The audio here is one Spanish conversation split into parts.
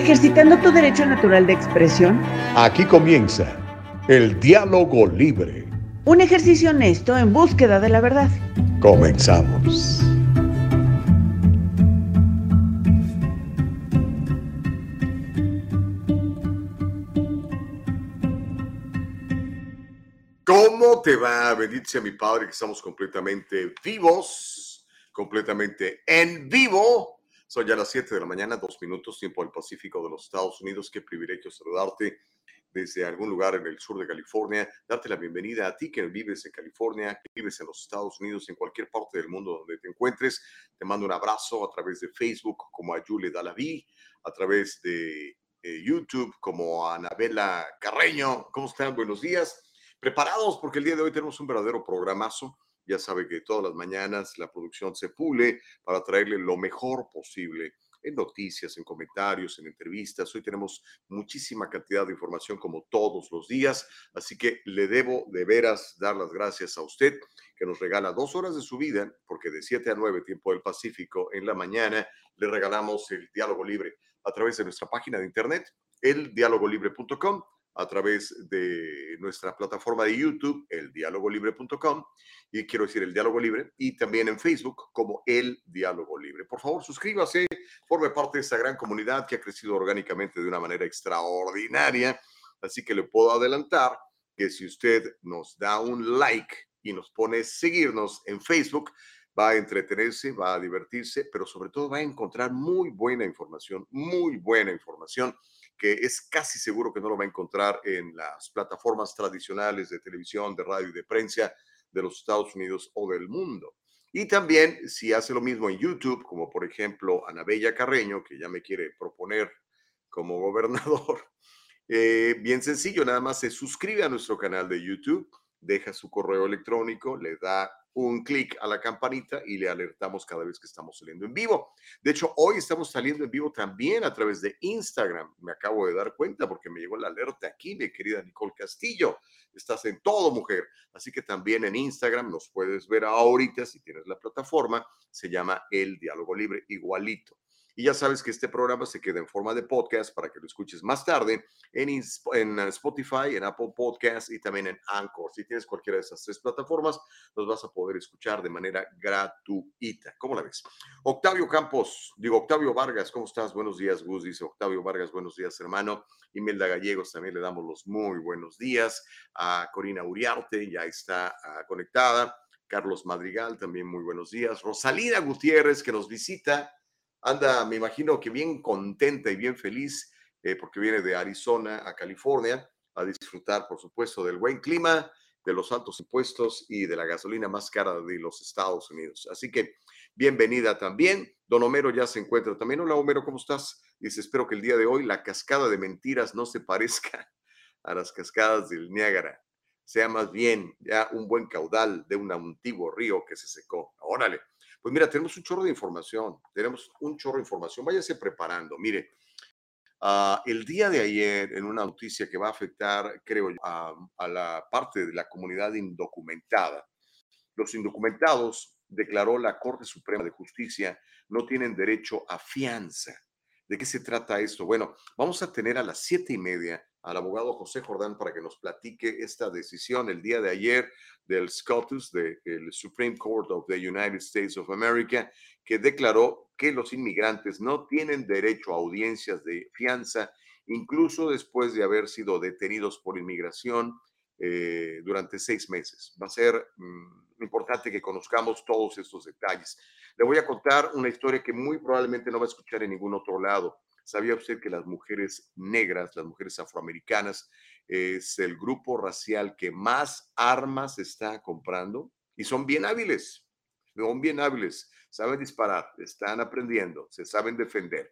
ejercitando tu derecho natural de expresión. Aquí comienza el diálogo libre. Un ejercicio honesto en búsqueda de la verdad. Comenzamos. ¿Cómo te va? Bendito sea mi Padre que estamos completamente vivos, completamente en vivo son ya las 7 de la mañana, dos minutos, tiempo del Pacífico de los Estados Unidos. Qué privilegio saludarte desde algún lugar en el sur de California, darte la bienvenida a ti que vives en California, que vives en los Estados Unidos, en cualquier parte del mundo donde te encuentres. Te mando un abrazo a través de Facebook como a Julie Dalaví, a través de eh, YouTube como a Anabela Carreño. ¿Cómo están? Buenos días. Preparados porque el día de hoy tenemos un verdadero programazo ya sabe que todas las mañanas la producción se pule para traerle lo mejor posible en noticias, en comentarios, en entrevistas. Hoy tenemos muchísima cantidad de información como todos los días, así que le debo de veras dar las gracias a usted que nos regala dos horas de su vida, porque de 7 a 9 tiempo del Pacífico en la mañana le regalamos el diálogo libre a través de nuestra página de internet, eldialogolibre.com a través de nuestra plataforma de YouTube, eldialogolibre.com, y quiero decir el diálogo libre, y también en Facebook como el diálogo libre. Por favor, suscríbase, forme parte de esta gran comunidad que ha crecido orgánicamente de una manera extraordinaria, así que le puedo adelantar que si usted nos da un like y nos pone seguirnos en Facebook, va a entretenerse, va a divertirse, pero sobre todo va a encontrar muy buena información, muy buena información que es casi seguro que no lo va a encontrar en las plataformas tradicionales de televisión, de radio y de prensa de los Estados Unidos o del mundo. Y también si hace lo mismo en YouTube, como por ejemplo Anabella Carreño, que ya me quiere proponer como gobernador, eh, bien sencillo, nada más se suscribe a nuestro canal de YouTube, deja su correo electrónico, le da un clic a la campanita y le alertamos cada vez que estamos saliendo en vivo. De hecho, hoy estamos saliendo en vivo también a través de Instagram. Me acabo de dar cuenta porque me llegó la alerta aquí, mi querida Nicole Castillo. Estás en todo, mujer. Así que también en Instagram nos puedes ver ahorita si tienes la plataforma. Se llama El Diálogo Libre, igualito. Y ya sabes que este programa se queda en forma de podcast para que lo escuches más tarde en, en Spotify, en Apple Podcast y también en Anchor. Si tienes cualquiera de esas tres plataformas, los vas a poder escuchar de manera gratuita. ¿Cómo la ves? Octavio Campos, digo Octavio Vargas, ¿cómo estás? Buenos días, Gus, dice Octavio Vargas, buenos días, hermano. Imelda Gallegos también le damos los muy buenos días. A Corina Uriarte ya está uh, conectada. Carlos Madrigal, también muy buenos días. Rosalina Gutiérrez, que nos visita anda, me imagino que bien contenta y bien feliz eh, porque viene de Arizona a California a disfrutar, por supuesto, del buen clima, de los altos impuestos y de la gasolina más cara de los Estados Unidos. Así que bienvenida también. Don Homero ya se encuentra también. Hola Homero, ¿cómo estás? Dice, espero que el día de hoy la cascada de mentiras no se parezca a las cascadas del Niágara, sea más bien ya un buen caudal de un antiguo río que se secó. Órale. Pues mira, tenemos un chorro de información, tenemos un chorro de información. Váyase preparando. Mire, uh, el día de ayer, en una noticia que va a afectar, creo, a, a la parte de la comunidad indocumentada, los indocumentados, declaró la Corte Suprema de Justicia, no tienen derecho a fianza. ¿De qué se trata esto? Bueno, vamos a tener a las siete y media al abogado José Jordán para que nos platique esta decisión el día de ayer del SCOTUS, del Supreme Court of the United States of America, que declaró que los inmigrantes no tienen derecho a audiencias de fianza, incluso después de haber sido detenidos por inmigración eh, durante seis meses. Va a ser mm, importante que conozcamos todos estos detalles. Le voy a contar una historia que muy probablemente no va a escuchar en ningún otro lado. ¿Sabía usted que las mujeres negras, las mujeres afroamericanas, es el grupo racial que más armas está comprando? Y son bien hábiles, son bien hábiles, saben disparar, están aprendiendo, se saben defender.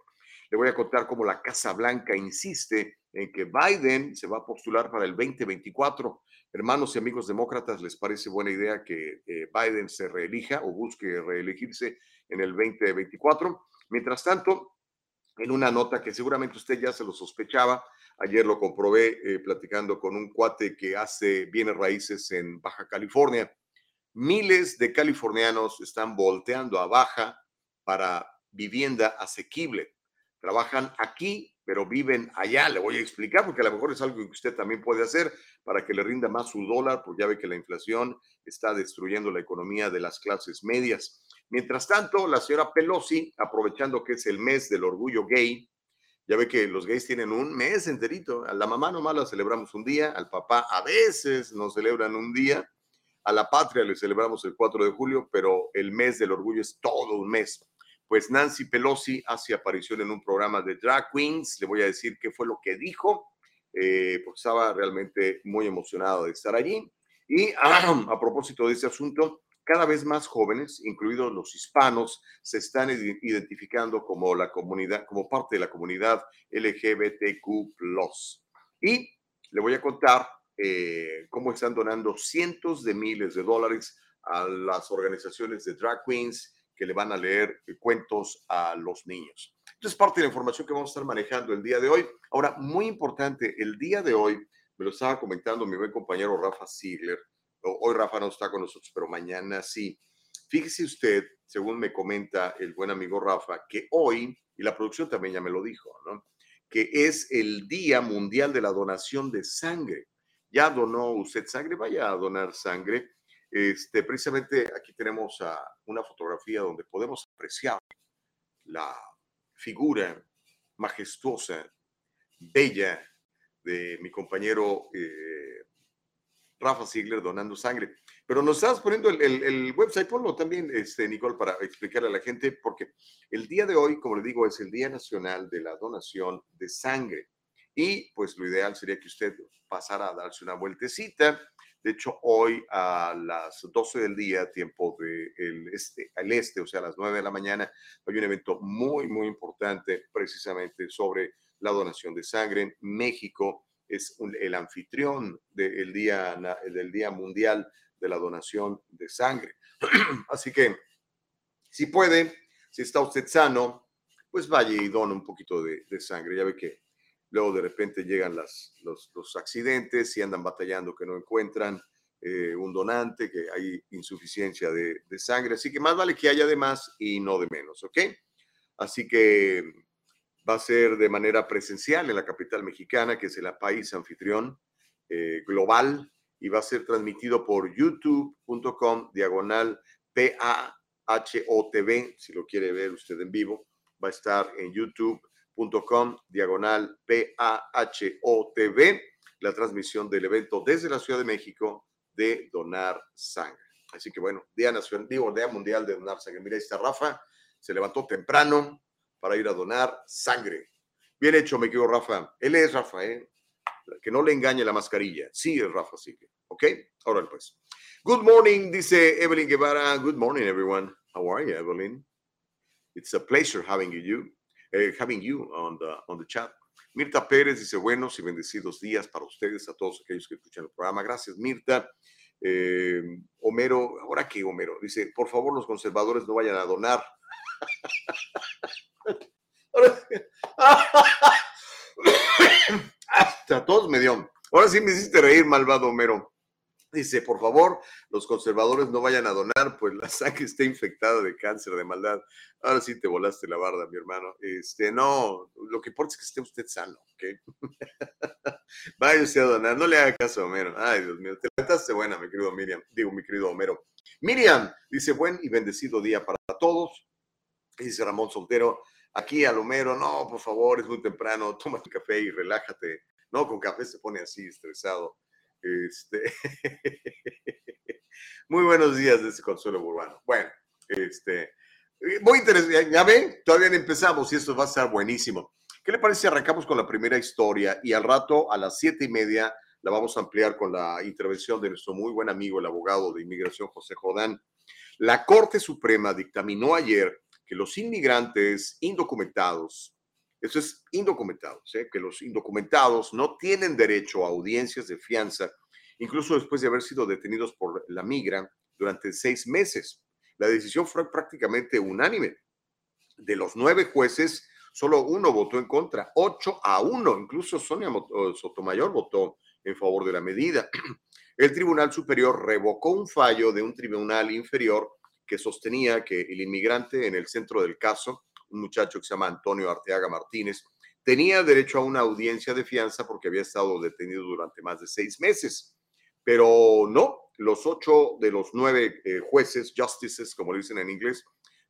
Le voy a contar cómo la Casa Blanca insiste en que Biden se va a postular para el 2024. Hermanos y amigos demócratas, ¿les parece buena idea que eh, Biden se reelija o busque reelegirse en el 2024? Mientras tanto, en una nota que seguramente usted ya se lo sospechaba, ayer lo comprobé eh, platicando con un cuate que hace bienes raíces en Baja California. Miles de californianos están volteando a Baja para vivienda asequible. Trabajan aquí pero viven allá. Le voy a explicar porque a lo mejor es algo que usted también puede hacer para que le rinda más su dólar, porque ya ve que la inflación está destruyendo la economía de las clases medias. Mientras tanto, la señora Pelosi, aprovechando que es el mes del orgullo gay, ya ve que los gays tienen un mes enterito. A la mamá nomás la celebramos un día, al papá a veces nos celebran un día, a la patria le celebramos el 4 de julio, pero el mes del orgullo es todo un mes pues Nancy Pelosi hace aparición en un programa de Drag Queens. Le voy a decir qué fue lo que dijo, eh, porque estaba realmente muy emocionado de estar allí. Y a propósito de este asunto, cada vez más jóvenes, incluidos los hispanos, se están identificando como la comunidad, como parte de la comunidad LGBTQ+. Y le voy a contar eh, cómo están donando cientos de miles de dólares a las organizaciones de drag queens que le van a leer cuentos a los niños. Entonces, parte de la información que vamos a estar manejando el día de hoy. Ahora, muy importante, el día de hoy, me lo estaba comentando mi buen compañero Rafa Ziegler. Hoy Rafa no está con nosotros, pero mañana sí. Fíjese usted, según me comenta el buen amigo Rafa, que hoy, y la producción también ya me lo dijo, ¿no? que es el Día Mundial de la Donación de Sangre. ¿Ya donó usted sangre? Vaya a donar sangre. Este, precisamente aquí tenemos una fotografía donde podemos apreciar la figura majestuosa, bella de mi compañero eh, Rafa Ziegler donando sangre. Pero nos estás poniendo el, website, ponlo también, este, Nicole, para explicarle a la gente, porque el día de hoy, como le digo, es el Día Nacional de la Donación de Sangre. Y pues lo ideal sería que usted pasara a darse una vueltecita de hecho, hoy a las 12 del día, tiempo del este, al este, o sea, a las 9 de la mañana, hay un evento muy, muy importante precisamente sobre la donación de sangre. México es el anfitrión del día, del día Mundial de la Donación de Sangre. Así que, si puede, si está usted sano, pues vaya y dona un poquito de, de sangre. Ya ve que luego de repente llegan las, los, accidentes y andan batallando que no encuentran eh, un donante, que hay insuficiencia de, sangre, así que más vale que haya de más y no de menos, ¿ok? Así que va a ser de manera presencial en la capital mexicana, que es el país anfitrión eh, global, y va a ser transmitido por youtube.com diagonal PAHOTV, si lo quiere ver usted en vivo, va a estar en YouTube com diagonal PAHOTV, la transmisión del evento desde la Ciudad de México de donar sangre. Así que bueno, Día Nacional, digo, Día Mundial de Donar Sangre. Mira, ahí está Rafa, se levantó temprano para ir a donar sangre. Bien hecho, me quedo Rafa. Él es Rafa, ¿eh? Que no le engañe la mascarilla. Sí, es Rafa, sí. ¿Ok? Ahora pues. Good morning, dice Evelyn Guevara. Good morning, everyone. How are you, Evelyn? It's a pleasure having you. Eh, having you on the, on the chat. Mirta Pérez dice buenos y bendecidos días para ustedes, a todos aquellos que escuchan el programa. Gracias, Mirta. Eh, Homero, ahora que Homero, dice, por favor, los conservadores no vayan a donar. Hasta todos me dio. Ahora sí me hiciste reír, malvado Homero. Dice, por favor, los conservadores no vayan a donar, pues la sangre está infectada de cáncer, de maldad. Ahora sí te volaste la barda, mi hermano. Este, no, lo que importa es que esté usted sano, ¿ok? Vaya usted a donar, no le haga caso a Homero. Ay, Dios mío, te levantaste buena, mi querido Miriam, digo, mi querido Homero. Miriam dice, buen y bendecido día para todos. Dice Ramón Soltero, aquí al Homero, no, por favor, es muy temprano, toma tu café y relájate. No, con café se pone así, estresado. Este, muy buenos días de ese Consuelo Urbano. Bueno, este, muy interesante. Ya ven, todavía no empezamos y esto va a estar buenísimo. ¿Qué le parece si arrancamos con la primera historia y al rato a las siete y media la vamos a ampliar con la intervención de nuestro muy buen amigo, el abogado de inmigración José Jodán? La Corte Suprema dictaminó ayer que los inmigrantes indocumentados eso es indocumentado, ¿sí? que los indocumentados no tienen derecho a audiencias de fianza, incluso después de haber sido detenidos por la migra durante seis meses. La decisión fue prácticamente unánime. De los nueve jueces, solo uno votó en contra, ocho a uno. Incluso Sonia Sotomayor votó en favor de la medida. El Tribunal Superior revocó un fallo de un tribunal inferior que sostenía que el inmigrante en el centro del caso un muchacho que se llama Antonio Arteaga Martínez, tenía derecho a una audiencia de fianza porque había estado detenido durante más de seis meses. Pero no, los ocho de los nueve eh, jueces, justices, como le dicen en inglés,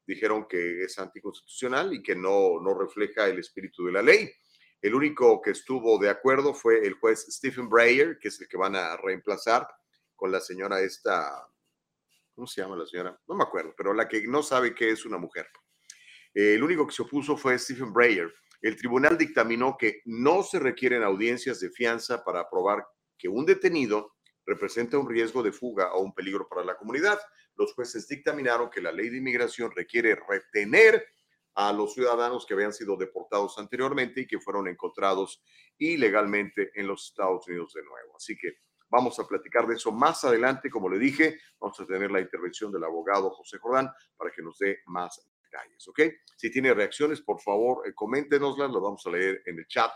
dijeron que es anticonstitucional y que no, no refleja el espíritu de la ley. El único que estuvo de acuerdo fue el juez Stephen Breyer, que es el que van a reemplazar con la señora esta, ¿cómo se llama la señora? No me acuerdo, pero la que no sabe qué es una mujer. el único que se opuso fue Stephen Breyer. El tribunal dictaminó que no se requieren audiencias de fianza para probar que un detenido representa un riesgo de fuga o un peligro para la comunidad. Los jueces dictaminaron que la ley de inmigración requiere retener a los ciudadanos que habían sido deportados anteriormente y que fueron encontrados ilegalmente en los Estados Unidos de nuevo. Así que vamos a platicar de eso más adelante. Como le dije, vamos a tener la intervención del abogado José Jordán para que nos dé más detalles, ¿ok? Si tiene reacciones, por favor, eh, coméntenoslas, las vamos a leer en el chat.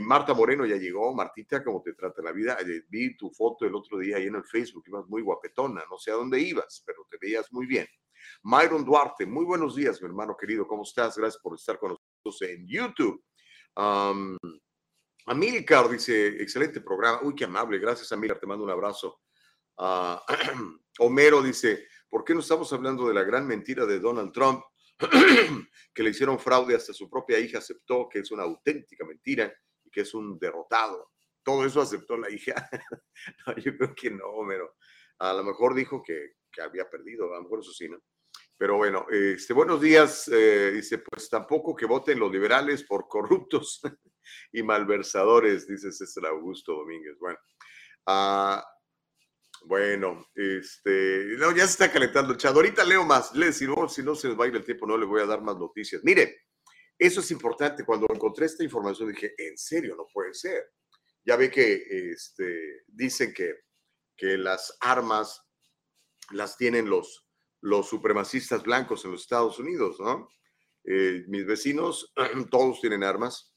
Marta Moreno ya llegó. Martita, ¿cómo te trata la vida? Eh, vi tu foto el otro día ahí en el Facebook, ibas muy guapetona, no sé a dónde ibas, pero te veías muy bien. Myron Duarte, muy buenos días, mi hermano querido, ¿cómo estás? Gracias por estar con nosotros en YouTube. Um, Amilcar dice, excelente programa. Uy, qué amable, gracias Amilcar, te mando un abrazo. Uh, Homero dice, ¿por qué no estamos hablando de la gran mentira de Donald Trump? que le hicieron fraude hasta su propia hija aceptó que es una auténtica mentira que es un derrotado. Todo eso aceptó la hija. no, yo creo que no, pero a lo mejor dijo que, que, había perdido, a lo mejor eso sí, ¿no? Pero bueno, este, buenos días. Eh, dice, pues tampoco que voten los liberales por corruptos y malversadores, dice César Augusto Domínguez. Bueno, uh, bueno, este, no, ya se está calentando el chat. Ahorita leo más. Le, si, si no se va a ir el tiempo, no le voy a dar más noticias. Mire, eso es importante. Cuando encontré esta información dije, en serio, no puede ser. Ya ve que este, dicen que, que las armas las tienen los, los supremacistas blancos en los Estados Unidos, ¿no? Eh, mis vecinos, todos tienen armas.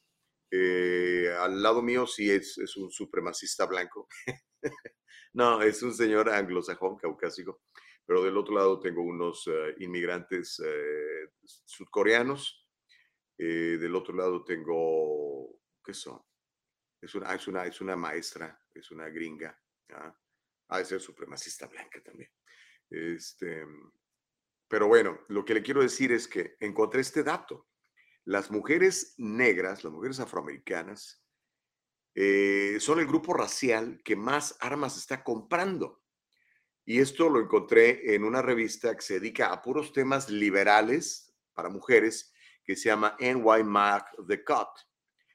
Eh, al lado mío sí es, es un supremacista blanco. no, es un señor anglosajón, caucásico. Pero del otro lado tengo unos uh, inmigrantes uh, sudcoreanos eh, del otro lado tengo, ¿qué son? Es una, es una, es una maestra, es una gringa. ¿ah? Ha ser supremacista blanca también. Este, pero bueno, lo que le quiero decir es que encontré este dato. Las mujeres negras, las mujeres afroamericanas, eh, son el grupo racial que más armas está comprando. Y esto lo encontré en una revista que se dedica a puros temas liberales para mujeres que se llama NY Mag The Cut.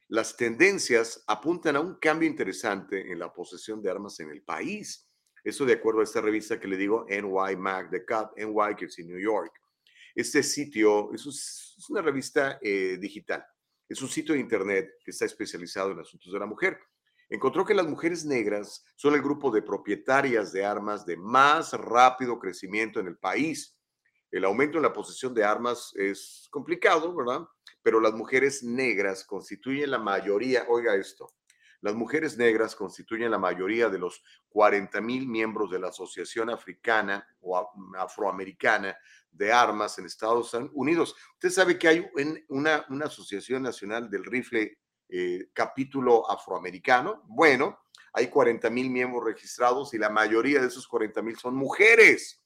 Las tendencias apuntan a un cambio interesante en la posesión de armas en el país. Eso de acuerdo a esta revista que le digo, NY Mag The Cut, NY que es en New York. Este sitio es, una revista eh, digital, es un sitio de internet que está especializado en asuntos de la mujer. Encontró que las mujeres negras son el grupo de propietarias de armas de más rápido crecimiento en el país el aumento en la posesión de armas es complicado, ¿verdad? Pero las mujeres negras constituyen la mayoría, oiga esto, las mujeres negras constituyen la mayoría de los 40 mil miembros de la Asociación Africana o Afroamericana de Armas en Estados Unidos. Usted sabe que hay una, una Asociación Nacional del Rifle eh, capítulo afroamericano. Bueno, hay 40 mil miembros registrados y la mayoría de esos 40 mil son mujeres.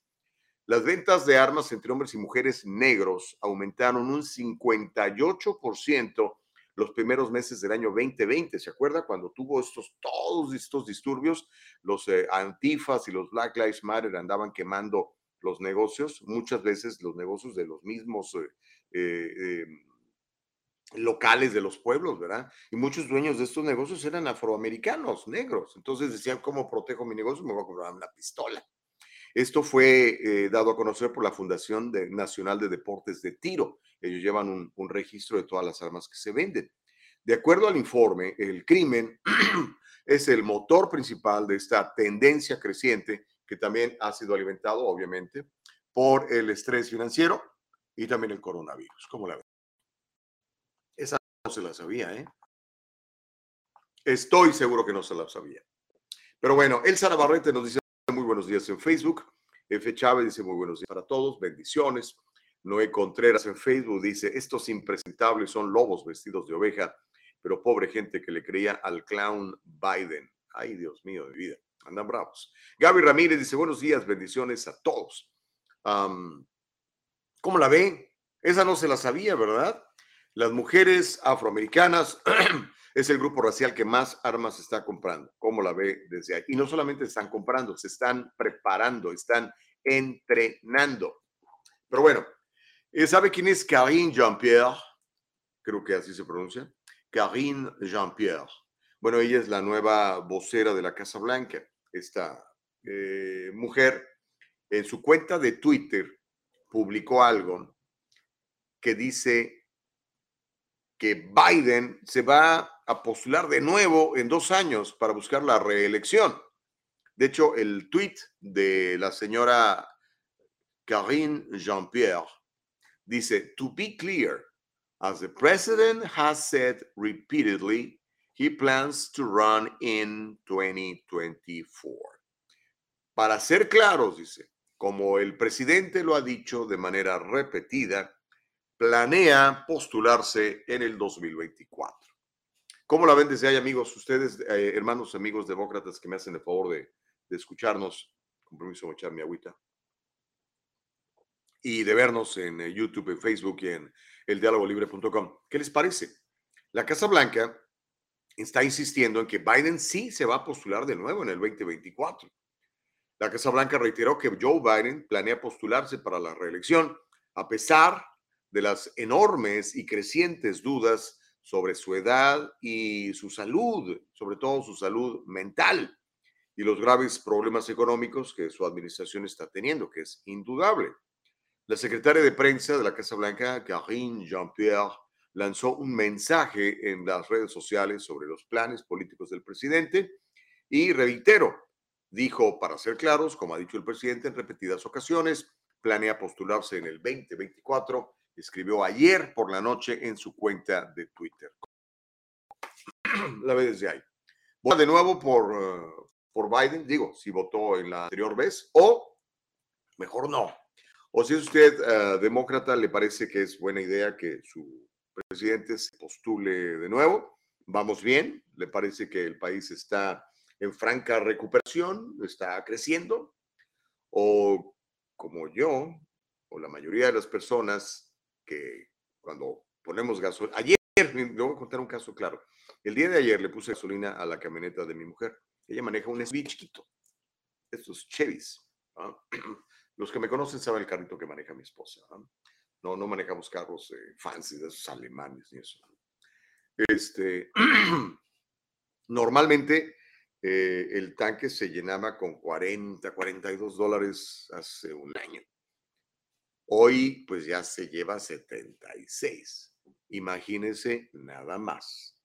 Las ventas de armas entre hombres y mujeres negros aumentaron un 58% los primeros meses del año 2020. ¿Se acuerda cuando tuvo estos todos estos disturbios? Los eh, antifas y los Black Lives Matter andaban quemando los negocios, muchas veces los negocios de los mismos eh, eh, locales de los pueblos, ¿verdad? Y muchos dueños de estos negocios eran afroamericanos, negros. Entonces decían, ¿cómo protejo mi negocio? Me voy a comprar una pistola. Esto fue eh, dado a conocer por la Fundación Nacional de Deportes de Tiro. Ellos llevan un, registro de todas las armas que se venden. De acuerdo al informe, el crimen es el motor principal de esta tendencia creciente que también ha sido alimentado, obviamente, por el estrés financiero y también el coronavirus. ¿Cómo la ven? Esa no se la sabía, ¿eh? Estoy seguro que no se la sabía. Pero bueno, Elsa Navarrete nos dice buenos días en Facebook. F. Chávez dice muy buenos días para todos, bendiciones. Noé Contreras en Facebook dice, estos impresentables son lobos vestidos de oveja, pero pobre gente que le creía al clown Biden. Ay, Dios mío de vida, andan bravos. Gaby Ramírez dice, buenos días, bendiciones a todos. ¿Cómo la ve? Esa no se la sabía, ¿verdad? Las mujeres afroamericanas es el grupo racial que más armas está comprando. ¿Cómo la ve desde ahí? Y no solamente están comprando, se están preparando, están entrenando. Pero bueno, eh, ¿sabe quién es Karine Jean-Pierre? Creo que así se pronuncia. Karine Jean-Pierre. Bueno, ella es la nueva vocera de la Casa Blanca. Esta eh, mujer en su cuenta de Twitter publicó algo que dice que Biden se va a postular de nuevo en dos años para buscar la reelección. De hecho, el tweet de la señora Karine Jean-Pierre dice, to be clear, as the president has said repeatedly, he plans to run in 2024. Para ser claros, dice, como el presidente lo ha dicho de manera repetida, planea postularse en el 2024. ¿Cómo la ven desde ahí, amigos? Ustedes, eh, hermanos, amigos demócratas que me hacen el favor de, escucharnos, compromiso echar mi agüita, y de vernos en eh, YouTube, en Facebook y en eldialogolibre.com. ¿Qué les parece? La Casa Blanca está insistiendo en que Biden sí se va a postular de nuevo en el 2024. La Casa Blanca reiteró que Joe Biden planea postularse para la reelección a pesar de las enormes y crecientes dudas sobre su edad y su salud, sobre todo su salud mental y los graves problemas económicos que su administración está teniendo, que es indudable. La secretaria de prensa de la Casa Blanca, Karine Jean-Pierre, lanzó un mensaje en las redes sociales sobre los planes políticos del presidente y reitero, dijo, para ser claros, como ha dicho el presidente en repetidas ocasiones, planea postularse en el 2024 escribió ayer por la noche en su cuenta de Twitter. La ve desde ahí. Vota de nuevo por, eh, por Biden, digo, si votó en la anterior vez, o mejor no. O si es usted eh, demócrata, le parece que es buena idea que su presidente se postule de nuevo. Vamos bien, le parece que el país está en franca recuperación, está creciendo, o como yo, o la mayoría de las personas, que cuando ponemos gasolina, ayer, le voy a contar un caso claro, el día de ayer le puse gasolina a la camioneta de mi mujer, ella maneja un SUV chiquito, estos Chevys, ¿ah? los que me conocen saben el carrito que maneja mi esposa, ¿ah? no, no manejamos carros eh, fancy de esos alemanes ni eso. Este, normalmente eh, el tanque se llenaba con 40, 42 dólares hace un año. Hoy pues ya se lleva 76. Imagínense nada más.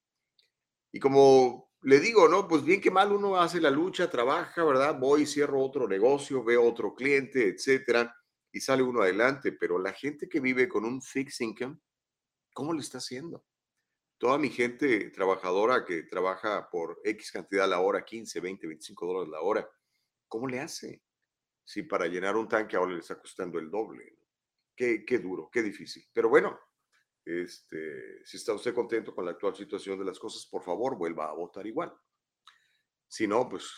Y como le digo, ¿no? Pues bien que mal uno hace la lucha, trabaja, ¿verdad? Voy, cierro otro negocio, veo otro cliente, etcétera, y sale uno adelante. Pero la gente que vive con un fixed income, ¿cómo le está haciendo? Toda mi gente trabajadora que trabaja por X cantidad a la hora, 15, 20, 25 dólares la hora, ¿cómo le hace? Si para llenar un tanque ahora le está costando el doble. Qué, duro, qué difícil. Pero bueno, este, si está usted contento con la actual situación de las cosas, por favor, vuelva a votar igual. Si no, pues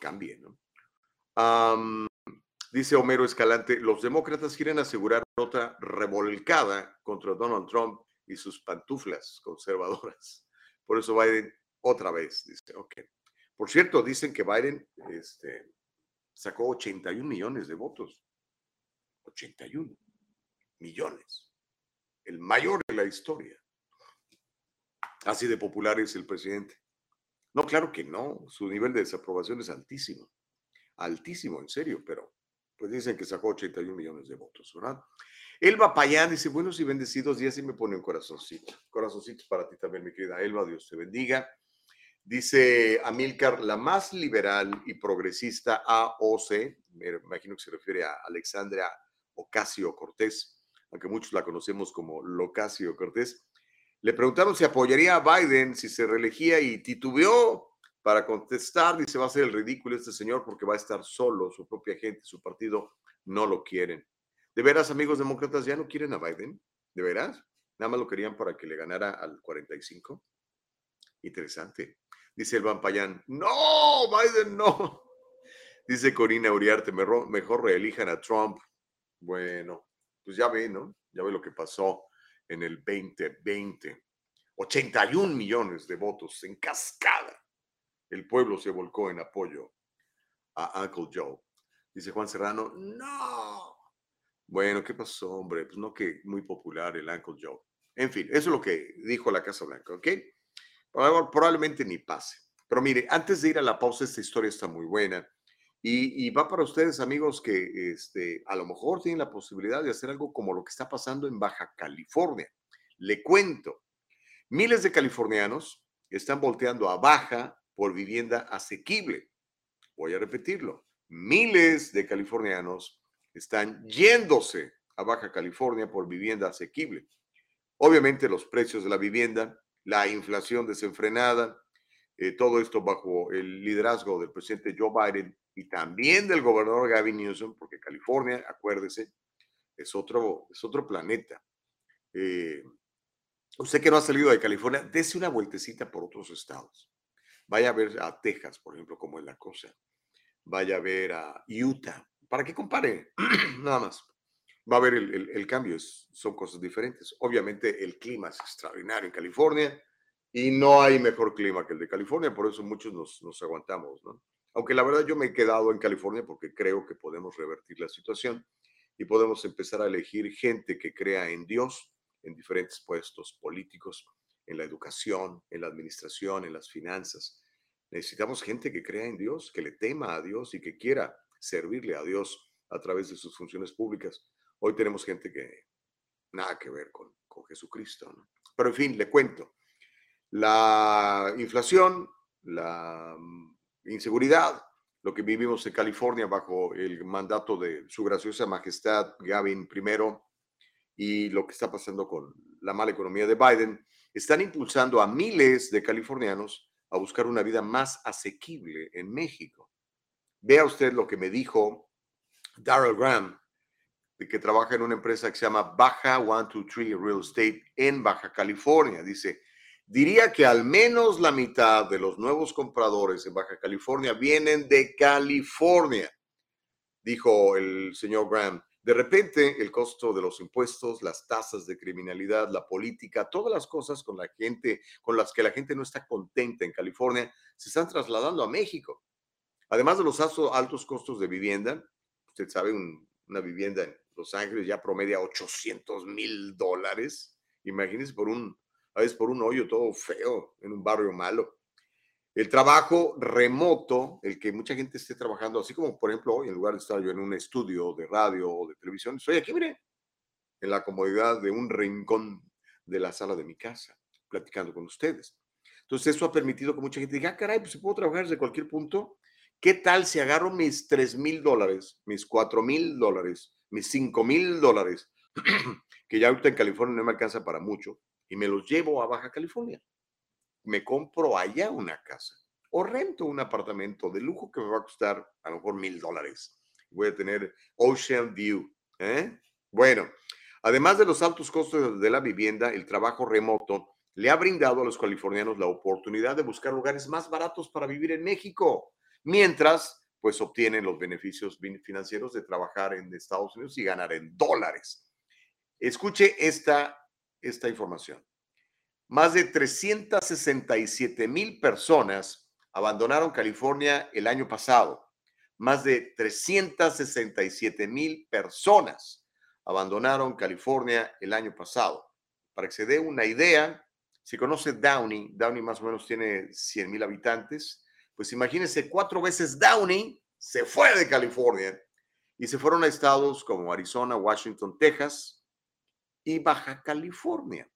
cambie, ¿no? dice Homero Escalante, los demócratas quieren asegurar otra revolcada contra Donald Trump y sus pantuflas conservadoras. Por eso Biden otra vez dice, ok. Por cierto, dicen que Biden este, sacó 81 millones de votos. 81 millones, el mayor de la historia. Así de popular es el presidente. No, claro que no, su nivel de desaprobación es altísimo, altísimo, en serio, pero pues dicen que sacó 81 millones de votos, ¿verdad? Elba Payán dice, buenos y bendecidos días y me pone un corazoncito. Corazoncitos para ti también, mi querida Elba, Dios te bendiga. Dice Amilcar, la más liberal y progresista AOC, me imagino que se refiere a Alexandra Ocasio Cortés, aunque muchos la conocemos como Locasio Cortés, le preguntaron si apoyaría a Biden si se reelegía y titubeó para contestar, dice, va a ser el ridículo este señor porque va a estar solo, su propia gente, su partido no lo quieren. ¿De veras, amigos demócratas, ya no quieren a Biden? ¿De veras? Nada más lo querían para que le ganara al 45. Interesante. Dice el Vampayán, no, Biden no. Dice Corina Uriarte, mejor reelijan a Trump. Bueno, pues ya ve, ¿no? Ya ve lo que pasó en el 2020. 81 millones de votos en cascada. El pueblo se volcó en apoyo a Uncle Joe. Dice Juan Serrano, no. Bueno, ¿qué pasó, hombre? Pues no que muy popular el Uncle Joe. En fin, eso es lo que dijo la Casa Blanca, ¿ok? Probablemente ni pase. Pero mire, antes de ir a la pausa, esta historia está muy buena. Y, va para ustedes, amigos, que este, a lo mejor tienen la posibilidad de hacer algo como lo que está pasando en Baja California. Le cuento, miles de californianos están volteando a Baja por vivienda asequible. Voy a repetirlo, miles de californianos están yéndose a Baja California por vivienda asequible. Obviamente los precios de la vivienda, la inflación desenfrenada, eh, todo esto bajo el liderazgo del presidente Joe Biden y también del gobernador Gavin Newsom, porque California, acuérdese, es otro, es otro planeta. Eh, usted que no ha salido de California, dése una vueltecita por otros estados. Vaya a ver a Texas, por ejemplo, como es la cosa. Vaya a ver a Utah, para que compare, nada más. Va a ver el, el, cambio, son cosas diferentes. Obviamente el clima es extraordinario en California y no hay mejor clima que el de California, por eso muchos nos, nos aguantamos, ¿no? Aunque la verdad yo me he quedado en California porque creo que podemos revertir la situación y podemos empezar a elegir gente que crea en Dios en diferentes puestos políticos, en la educación, en la administración, en las finanzas. Necesitamos gente que crea en Dios, que le tema a Dios y que quiera servirle a Dios a través de sus funciones públicas. Hoy tenemos gente que nada que ver con, con Jesucristo. Pero en fin, le cuento. La inflación, la mm, inseguridad, lo que vivimos en California bajo el mandato de su graciosa majestad Gavin I y lo que está pasando con la mala economía de Biden, están impulsando a miles de californianos a buscar una vida más asequible en México. Vea usted lo que me dijo Darrell Graham, que trabaja en una empresa que se llama Baja 123 Real Estate en Baja California. Dice, diría que al menos la mitad de los nuevos compradores en Baja California vienen de California, dijo el señor Graham. De repente, el costo de los impuestos, las tasas de criminalidad, la política, todas las cosas con la gente, con las que la gente no está contenta en California, se están trasladando a México. Además de los altos costos de vivienda, usted sabe, una vivienda en Los Ángeles ya promedia 800 mil dólares. Imagínense por un, a veces por un hoyo todo feo en un barrio malo. El trabajo remoto, el que mucha gente esté trabajando, así como por ejemplo hoy, en lugar de estar yo en un estudio de radio o de televisión, estoy aquí, mire, en la comodidad de un rincón de la sala de mi casa, platicando con ustedes. Entonces, eso ha permitido que mucha gente diga, ah, caray, pues si puedo trabajar desde cualquier punto, ¿Qué tal si agarro mis 3 mil dólares, mis 4 mil dólares, mis 5 mil dólares, que ya ahorita en California no me alcanza para mucho, y me los llevo a Baja California? Me compro allá una casa o rento un apartamento de lujo que me va a costar a lo mejor mil dólares. Voy a tener Ocean View. ¿eh? Bueno, además de los altos costos de la vivienda, el trabajo remoto le ha brindado a los californianos la oportunidad de buscar lugares más baratos para vivir en México mientras pues obtienen los beneficios financieros de trabajar en Estados Unidos y ganar en dólares. Escuche esta, esta información. Más de 367 mil personas abandonaron California el año pasado. Más de 367 mil personas abandonaron California el año pasado. Para que se dé una idea, si conoce Downey, Downey más o menos tiene 100 mil habitantes, pues imagínense, cuatro veces Downey se fue de California y se fueron a estados como Arizona, Washington, Texas y Baja California.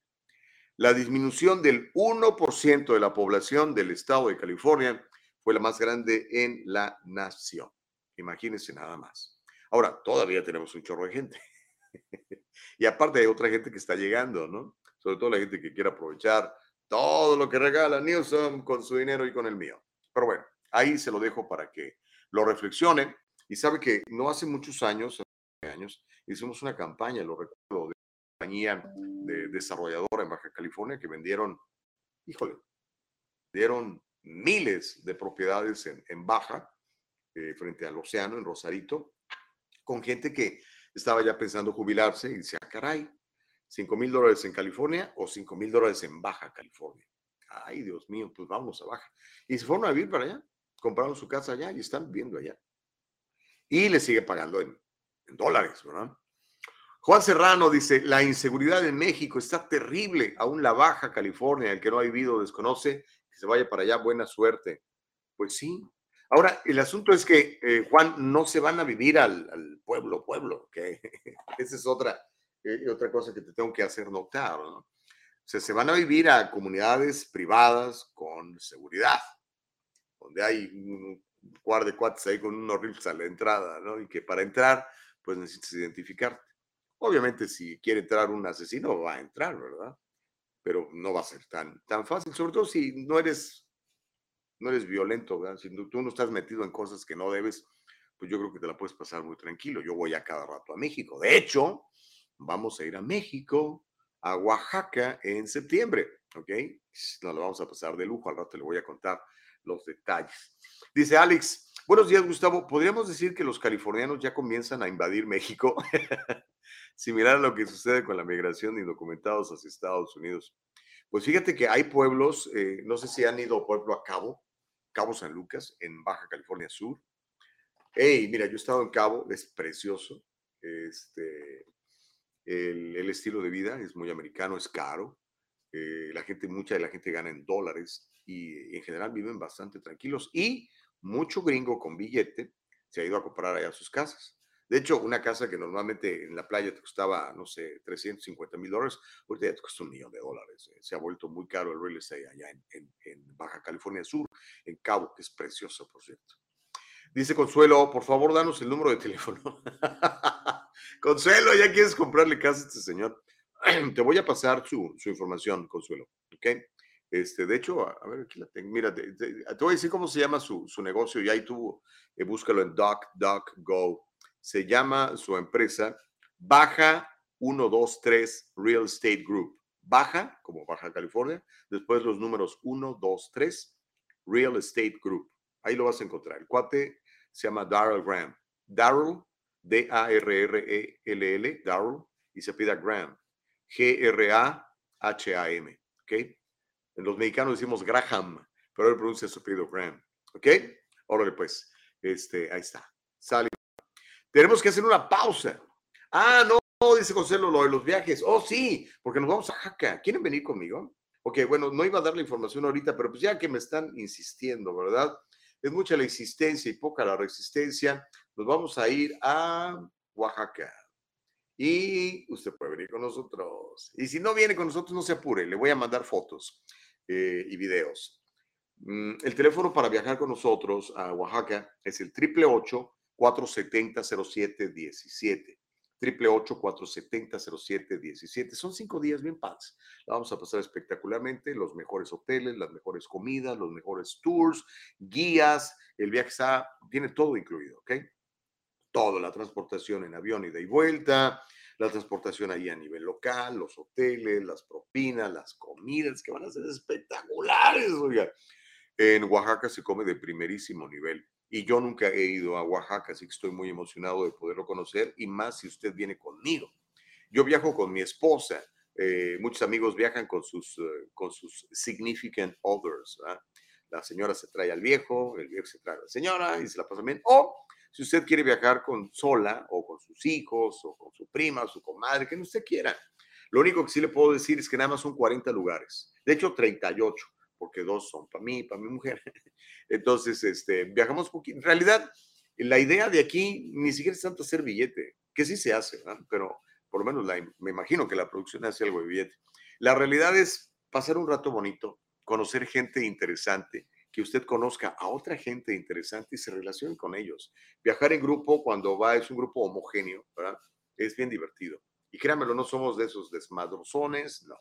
La disminución del 1% de la población del estado de California fue la más grande en la nación. Imagínense nada más. Ahora, todavía tenemos un chorro de gente. y aparte hay otra gente que está llegando, ¿no? Sobre todo la gente que quiere aprovechar todo lo que regala Newsom con su dinero y con el mío. Pero bueno, ahí se lo dejo para que lo reflexionen. Y sabe que no hace muchos años, años, hicimos una campaña, lo recuerdo, compañía de desarrolladora en Baja California que vendieron, híjole, dieron miles de propiedades en, Baja, eh, frente al océano, en Rosarito, con gente que estaba ya pensando jubilarse y decía, caray, 5 mil dólares en California o 5 mil dólares en Baja California. Ay, Dios mío, pues vamos a Baja. Y se fueron a vivir para allá, compraron su casa allá y están viviendo allá. Y le sigue pagando en, en dólares, ¿verdad? Juan Serrano dice, la inseguridad en México está terrible, aún la Baja California, el que no ha vivido desconoce, que se vaya para allá, buena suerte. Pues sí. Ahora, el asunto es que, eh, Juan, no se van a vivir al, pueblo, pueblo, que esa es otra, eh, otra cosa que te tengo que hacer notar, ¿no? O sea, se van a vivir a comunidades privadas con seguridad, donde hay un cuarto de cuates ahí con unos rifles a la entrada, ¿no? Y que para entrar, pues necesitas identificarte. Obviamente, si quiere entrar un asesino, va a entrar, ¿verdad? Pero no va a ser tan, tan fácil, sobre todo si no eres, no eres violento, ¿verdad? Si tú no estás metido en cosas que no debes, pues yo creo que te la puedes pasar muy tranquilo. Yo voy a cada rato a México. De hecho, vamos a ir a México, a Oaxaca en septiembre, ¿ok? Nos lo vamos a pasar de lujo, al rato le voy a contar los detalles. Dice Alex, buenos días Gustavo, ¿podríamos decir que los californianos ya comienzan a invadir México? similar a lo que sucede con la migración de indocumentados hacia Estados Unidos. Pues fíjate que hay pueblos, eh, no sé si han ido pueblo a Cabo, Cabo San Lucas, en Baja California Sur. Hey, mira, yo he estado en Cabo, es precioso. Este, el, estilo de vida es muy americano, es caro. Eh, la gente, mucha de la gente gana en dólares y en general viven bastante tranquilos. Y mucho gringo con billete se ha ido a comprar allá sus casas. De hecho, una casa que normalmente en la playa te costaba, no sé, 350 mil dólares, ahorita ya te cuesta un millón de dólares. Eh, se ha vuelto muy caro el real estate allá en, Baja California Sur, en Cabo, que es precioso, por cierto. Dice Consuelo, por favor, danos el número de teléfono. Consuelo, ¿ya quieres comprarle casa a este señor? Te voy a pasar su, información, Consuelo, ¿ok? Este, de hecho, a, ver, aquí la tengo. Mira, te, voy a decir cómo se llama su, negocio y ahí tú eh, búscalo en DuckDuckGo se llama su empresa Baja 123 Real Estate Group. Baja, como Baja California, después los números 123 Real Estate Group. Ahí lo vas a encontrar. El cuate se llama Darrell Graham. Darrell, D-A-R-R-E-L-L, Darrell, y se pide Graham. G-R-A-H-A-M. ¿Ok? En los mexicanos decimos Graham, pero él pronuncia su apellido Graham. ¿Ok? Órale, pues. Este, ahí está. Sale. Tenemos que hacer una pausa. Ah, no, dice José lo de los viajes. Oh, sí, porque nos vamos a Jaca. ¿Quieren venir conmigo? Ok, bueno, no iba a dar la información ahorita, pero pues ya que me están insistiendo, ¿verdad? Es mucha la insistencia y poca la resistencia. Nos vamos a ir a Oaxaca. Y usted puede venir con nosotros. Y si no viene con nosotros, no se apure. Le voy a mandar fotos eh, y videos. Mm, el teléfono para viajar con nosotros a Oaxaca es el triple 470-0717. Triple 470-0717. Son cinco días bien padres. Vamos a pasar espectacularmente. Los mejores hoteles, las mejores comidas, los mejores tours, guías. El viaje está, tiene todo incluido, ¿ok? Todo, la transportación en avión, ida y vuelta, la transportación ahí a nivel local, los hoteles, las propinas, las comidas que van a ser espectaculares. En Oaxaca se come de primerísimo nivel y yo nunca he ido a Oaxaca, así que estoy muy emocionado de poderlo conocer y más si usted viene conmigo. Yo viajo con mi esposa, eh, muchos amigos viajan con sus, eh, con sus significant others. La señora se trae al viejo, el viejo se trae a la señora y se la pasa bien. O si usted quiere viajar con sola o con sus hijos o con su prima su comadre, que usted quiera. Lo único que sí le puedo decir es que nada más son 40 lugares, de hecho 38 porque dos son para mí, para mi mujer. Entonces, este, viajamos poquito. En realidad, la idea de aquí ni siquiera es tanto hacer billete, que sí se hace, pero por lo menos la, me imagino que la producción hace algo de billete. La realidad es pasar un rato bonito, conocer gente interesante, que usted conozca a otra gente interesante y se relacione con ellos. Viajar en grupo cuando va es un grupo homogéneo, ¿verdad? Es bien divertido. Y créanmelo, no somos de esos desmadrozones, no.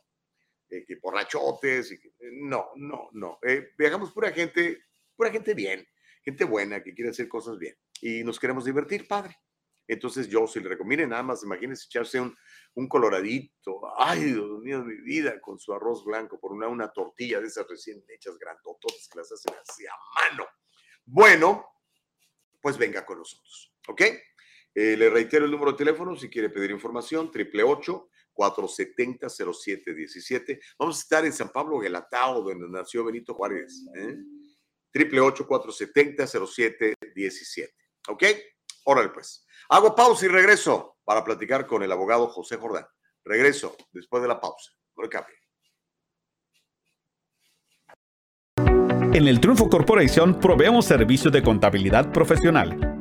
Eh, que borrachotes, y no, no, no. Eh, viajamos pura gente, pura gente bien, gente buena que quiere hacer cosas bien y nos queremos divertir, padre. Entonces yo se le recomiendo, nada más, imagínense echarse un, un coloradito, ay Dios mío, mi vida, con su arroz blanco, por una, una tortilla de esas recién hechas grandototas que las hacen así a mano. Bueno, pues venga con nosotros, ¿ok? Eh, le reitero el número de teléfono si quiere pedir información, triple 470-0717. Vamos a estar en San Pablo Gelatao, donde nació Benito Juárez. ¿eh? Triple 470-0717. ¿Ok? Órale pues. Hago pausa y regreso para platicar con el abogado José Jordán. Regreso después de la pausa. No cambie. En el Triunfo Corporation proveemos servicios de contabilidad profesional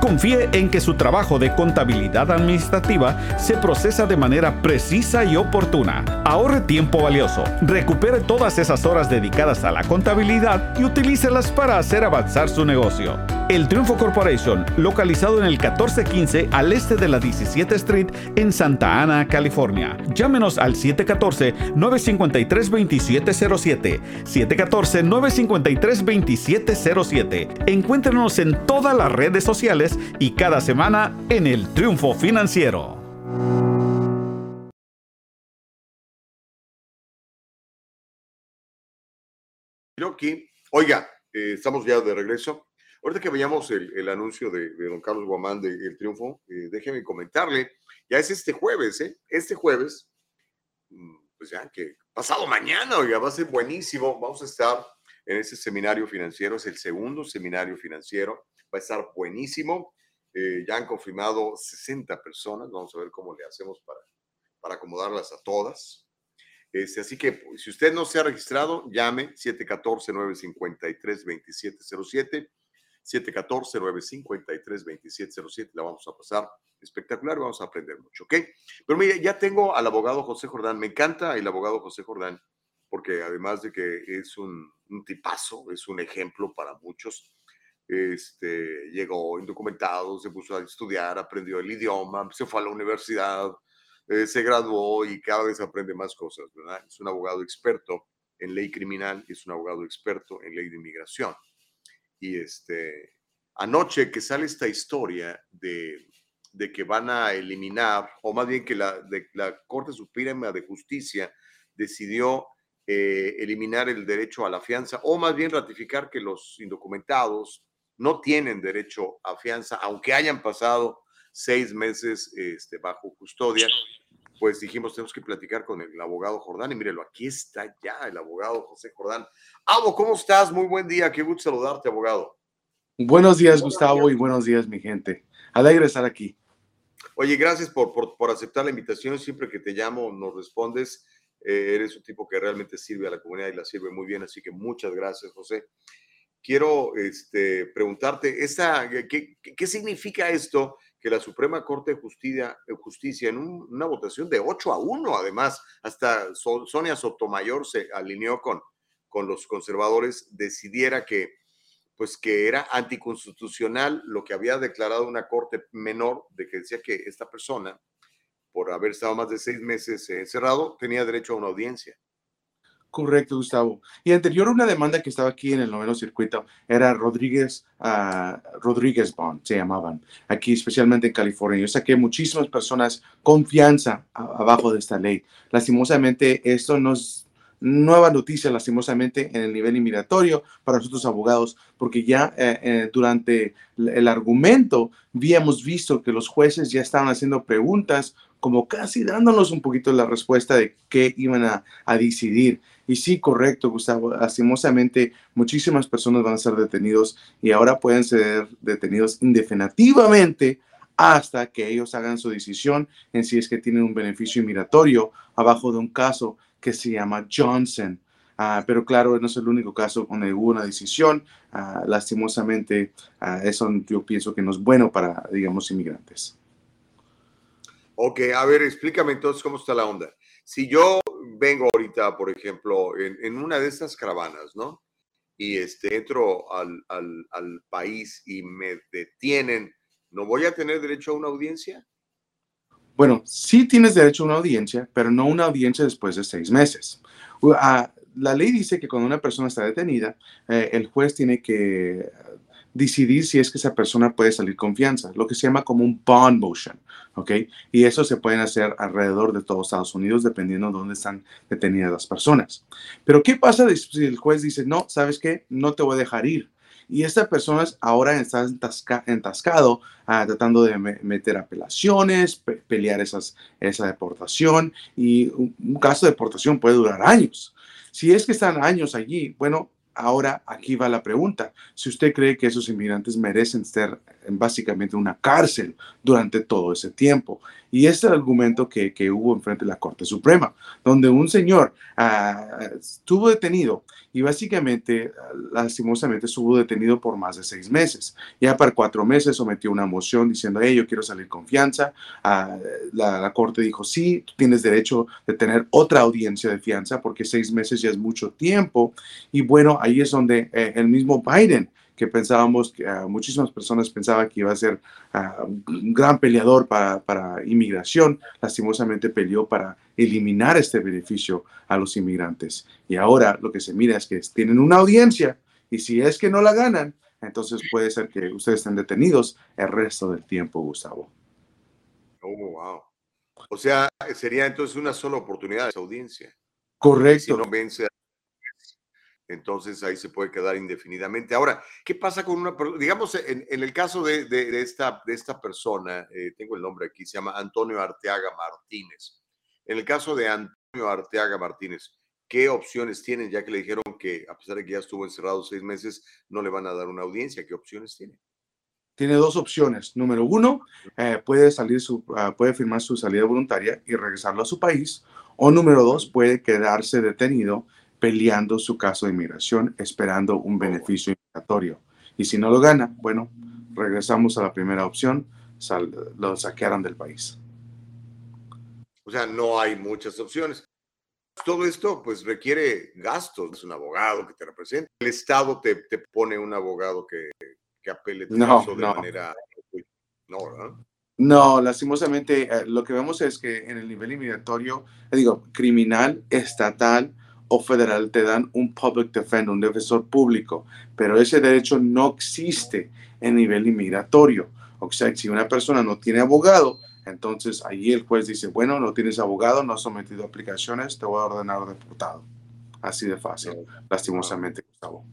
Confíe en que su trabajo de contabilidad administrativa se procesa de manera precisa y oportuna. Ahorre tiempo valioso, recupere todas esas horas dedicadas a la contabilidad y utilícelas para hacer avanzar su negocio. El Triunfo Corporation, localizado en el 1415 al este de la 17 Street en Santa Ana, California. Llámenos al 714-953-2707. 714-953-2707. Encuéntrenos en todas las redes sociales y cada semana en El Triunfo Financiero. Oiga, eh, estamos ya de regreso. Ahorita que veamos el, anuncio de, don Carlos Guamán de El Triunfo, eh, déjeme comentarle, ya es este jueves, ¿eh? Este jueves, mm, pues ya que pasado mañana, oiga, va a ser buenísimo. Vamos a estar en ese seminario financiero, es el segundo seminario financiero, va a estar buenísimo. Eh, ya han confirmado 60 personas, vamos a ver cómo le hacemos para, para acomodarlas a todas. Este, así que pues, si usted no se ha registrado, llame 714-953-2707 714-953-2707. La vamos a pasar espectacular vamos a aprender mucho, ¿ok? Pero mire, ya tengo al abogado José Jordán. Me encanta el abogado José Jordán porque además de que es un, tipazo, es un ejemplo para muchos. Este, llegó indocumentado, se puso a estudiar, aprendió el idioma, se fue a la universidad, eh, se graduó y cada vez aprende más cosas, ¿verdad? Es un abogado experto en ley criminal es un abogado experto en ley de inmigración. Y este, anoche que sale esta historia de, de que van a eliminar, o más bien que la, de, la Corte Suprema de Justicia decidió eh, eliminar el derecho a la fianza, o más bien ratificar que los indocumentados no tienen derecho a fianza, aunque hayan pasado seis meses este, bajo custodia, pues dijimos, tenemos que platicar con el abogado Jordán. Y mírelo, aquí está ya el abogado José Jordán. Abo, ¿cómo estás? Muy buen día, qué gusto saludarte, abogado. Buenos días, Gustavo, y buenos días, mi gente. Alegre estar aquí. Oye, gracias por, por, aceptar la invitación. Siempre que te llamo, nos respondes. Eh, eres un tipo que realmente sirve a la comunidad y la sirve muy bien, así que muchas gracias, José. Quiero este, preguntarte, esta, ¿qué, ¿qué significa esto que la Suprema Corte de Justicia, Justicia en una votación de 8 a 1, además, hasta Sonia Sotomayor se alineó con, con los conservadores, decidiera que, pues, que era anticonstitucional lo que había declarado una corte menor, de que decía que esta persona, por haber estado más de seis meses encerrado, tenía derecho a una audiencia. Correcto, Gustavo. Y anterior una demanda que estaba aquí en el noveno circuito era Rodríguez, uh, Rodríguez Bond, se llamaban, aquí especialmente en California. Yo saqué muchísimas personas confianza abajo de esta ley. Lastimosamente, esto no es nueva noticia, lastimosamente, en el nivel inmigratorio para nosotros abogados, porque ya eh, eh, durante el argumento habíamos visto que los jueces ya estaban haciendo preguntas como casi dándonos un poquito la respuesta de qué iban a, a decidir. Y sí, correcto, Gustavo. Lastimosamente, muchísimas personas van a ser detenidos y ahora pueden ser detenidos indefinitivamente hasta que ellos hagan su decisión en si es que tienen un beneficio migratorio abajo de un caso que se llama Johnson. Uh, pero claro, no es el único caso donde hubo una decisión. Uh, lastimosamente, uh, eso yo pienso que no es bueno para, digamos, inmigrantes. Ok, a ver, explícame entonces cómo está la onda. Si yo vengo ahorita, por ejemplo, en, una de estas caravanas, ¿no? Y este, entro al, país y me detienen, ¿no voy a tener derecho a una audiencia? Bueno, sí tienes derecho a una audiencia, pero no una audiencia después de seis meses. Ah, la ley dice que cuando una persona está detenida, eh, el juez tiene que decidir si es que esa persona puede salir con fianza, lo que se llama como un bond motion, ¿ok? Y eso se pueden hacer alrededor de todos Estados Unidos dependiendo de dónde están detenidas las personas. Pero ¿qué pasa si el juez dice, no, sabes qué, no te voy a dejar ir? Y esta persona ahora está entascado ah, tratando de meter apelaciones, pelear esa deportación y un, caso de deportación puede durar años. Si es que están años allí, bueno, Ahora aquí va la pregunta. Si usted cree que esos inmigrantes merecen estar en básicamente una cárcel durante todo ese tiempo. Y este es el argumento que, que hubo en frente de la Corte Suprema, donde un señor uh, estuvo detenido y básicamente, lastimosamente, estuvo detenido por más de seis meses. Ya para cuatro meses sometió una moción diciendo, hey, yo quiero salir confianza. Uh, la, la, Corte dijo, sí, tienes derecho de tener otra audiencia de fianza porque seis meses ya es mucho tiempo. Y bueno, ahí es donde eh, el mismo Biden que pensábamos, que uh, muchísimas personas pensaban que iba a ser uh, un gran peleador para, para, inmigración, lastimosamente peleó para eliminar este beneficio a los inmigrantes. Y ahora lo que se mira es que tienen una audiencia y si es que no la ganan, entonces puede ser que ustedes estén detenidos el resto del tiempo, Gustavo. Oh, wow. O sea, sería entonces una sola oportunidad de esa audiencia. Correcto. Si no vence entonces ahí se puede quedar indefinidamente. Ahora, ¿qué pasa con una? Digamos, en, el caso de, esta, de esta persona, eh, tengo el nombre aquí, se llama Antonio Arteaga Martínez. En el caso de Antonio Arteaga Martínez, ¿qué opciones tienen? Ya que le dijeron que a pesar de que ya estuvo encerrado seis meses, no le van a dar una audiencia. ¿Qué opciones tiene? Tiene dos opciones. Número uno, eh, puede, salir su, ah, puede firmar su salida voluntaria y regresarlo a su país. O número dos, puede quedarse detenido peleando su caso de inmigración, esperando un beneficio inmigratorio. Y si no lo gana, bueno, regresamos a la primera opción, lo saquearon del país. O sea, no hay muchas opciones. Todo esto pues requiere gastos, es un abogado que te representa. El Estado te, te pone un abogado que, que apele tu no, de no. manera... No. No, lastimosamente eh, lo que vemos es que en el nivel inmigratorio, digo, criminal, estatal, o federal te dan un public defender, un defensor público, pero ese derecho no existe en nivel inmigratorio. O sea, si una persona no tiene abogado, entonces allí el juez dice, bueno, no tienes abogado, no has sometido aplicaciones, te voy a ordenar deportado. Así de fácil, lastimosamente, Gustavo.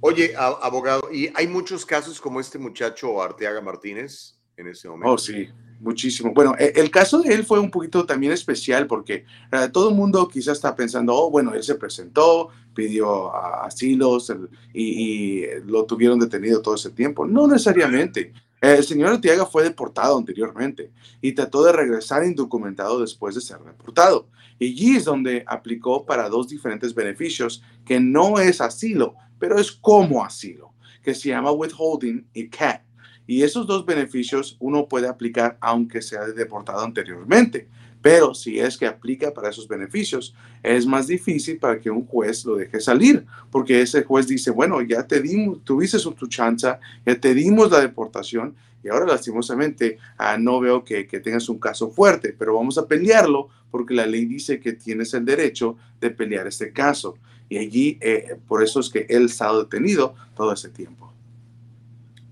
Oye, abogado, ¿y hay muchos casos como este muchacho Arteaga Martínez en ese momento? Oh, sí, Muchísimo. Bueno, e, el caso de él fue un poquito también especial porque eh, todo el mundo quizás está pensando, oh, bueno, él se presentó, pidió asilos y, lo tuvieron detenido todo ese tiempo. No necesariamente. El señor Arteaga fue deportado anteriormente y trató de regresar indocumentado después de ser deportado. Y allí es donde aplicó para dos diferentes beneficios que no es asilo, pero es como asilo, que se llama withholding y CAT. Y esos dos beneficios uno puede aplicar aunque sea deportado anteriormente. Pero si es que aplica para esos beneficios, es más difícil para que un juez lo deje salir, porque ese juez dice, bueno, ya te dimos, tuviste tu chance, ya te dimos la deportación y ahora lastimosamente ah, no veo que, tengas un caso fuerte, pero vamos a pelearlo porque la ley dice que tienes el derecho de pelear este caso. Y allí, eh, por eso es que él ha estado detenido todo ese tiempo.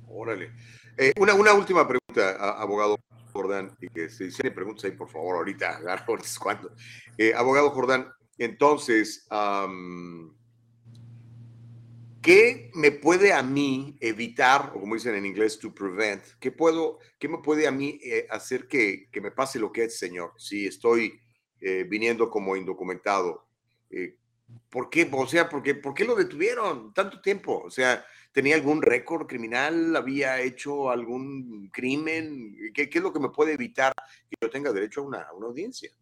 Órale. Eh, una, una, última pregunta, abogado Jordán, y que si tienen preguntas ahí, por favor, ahorita, agarro cuando. Eh, abogado Jordán, entonces, ¿qué me puede a mí evitar, o como dicen en inglés, to prevent, qué, puedo, qué me puede a mí eh, hacer que, que, me pase lo que es, señor? Si estoy viniendo como indocumentado, ¿por qué? O sea, ¿por qué, ¿por qué lo detuvieron tanto tiempo? O sea, ¿Tenía algún récord criminal? ¿Había hecho algún crimen? ¿Qué, es lo que me puede evitar que yo tenga derecho a una, audiencia?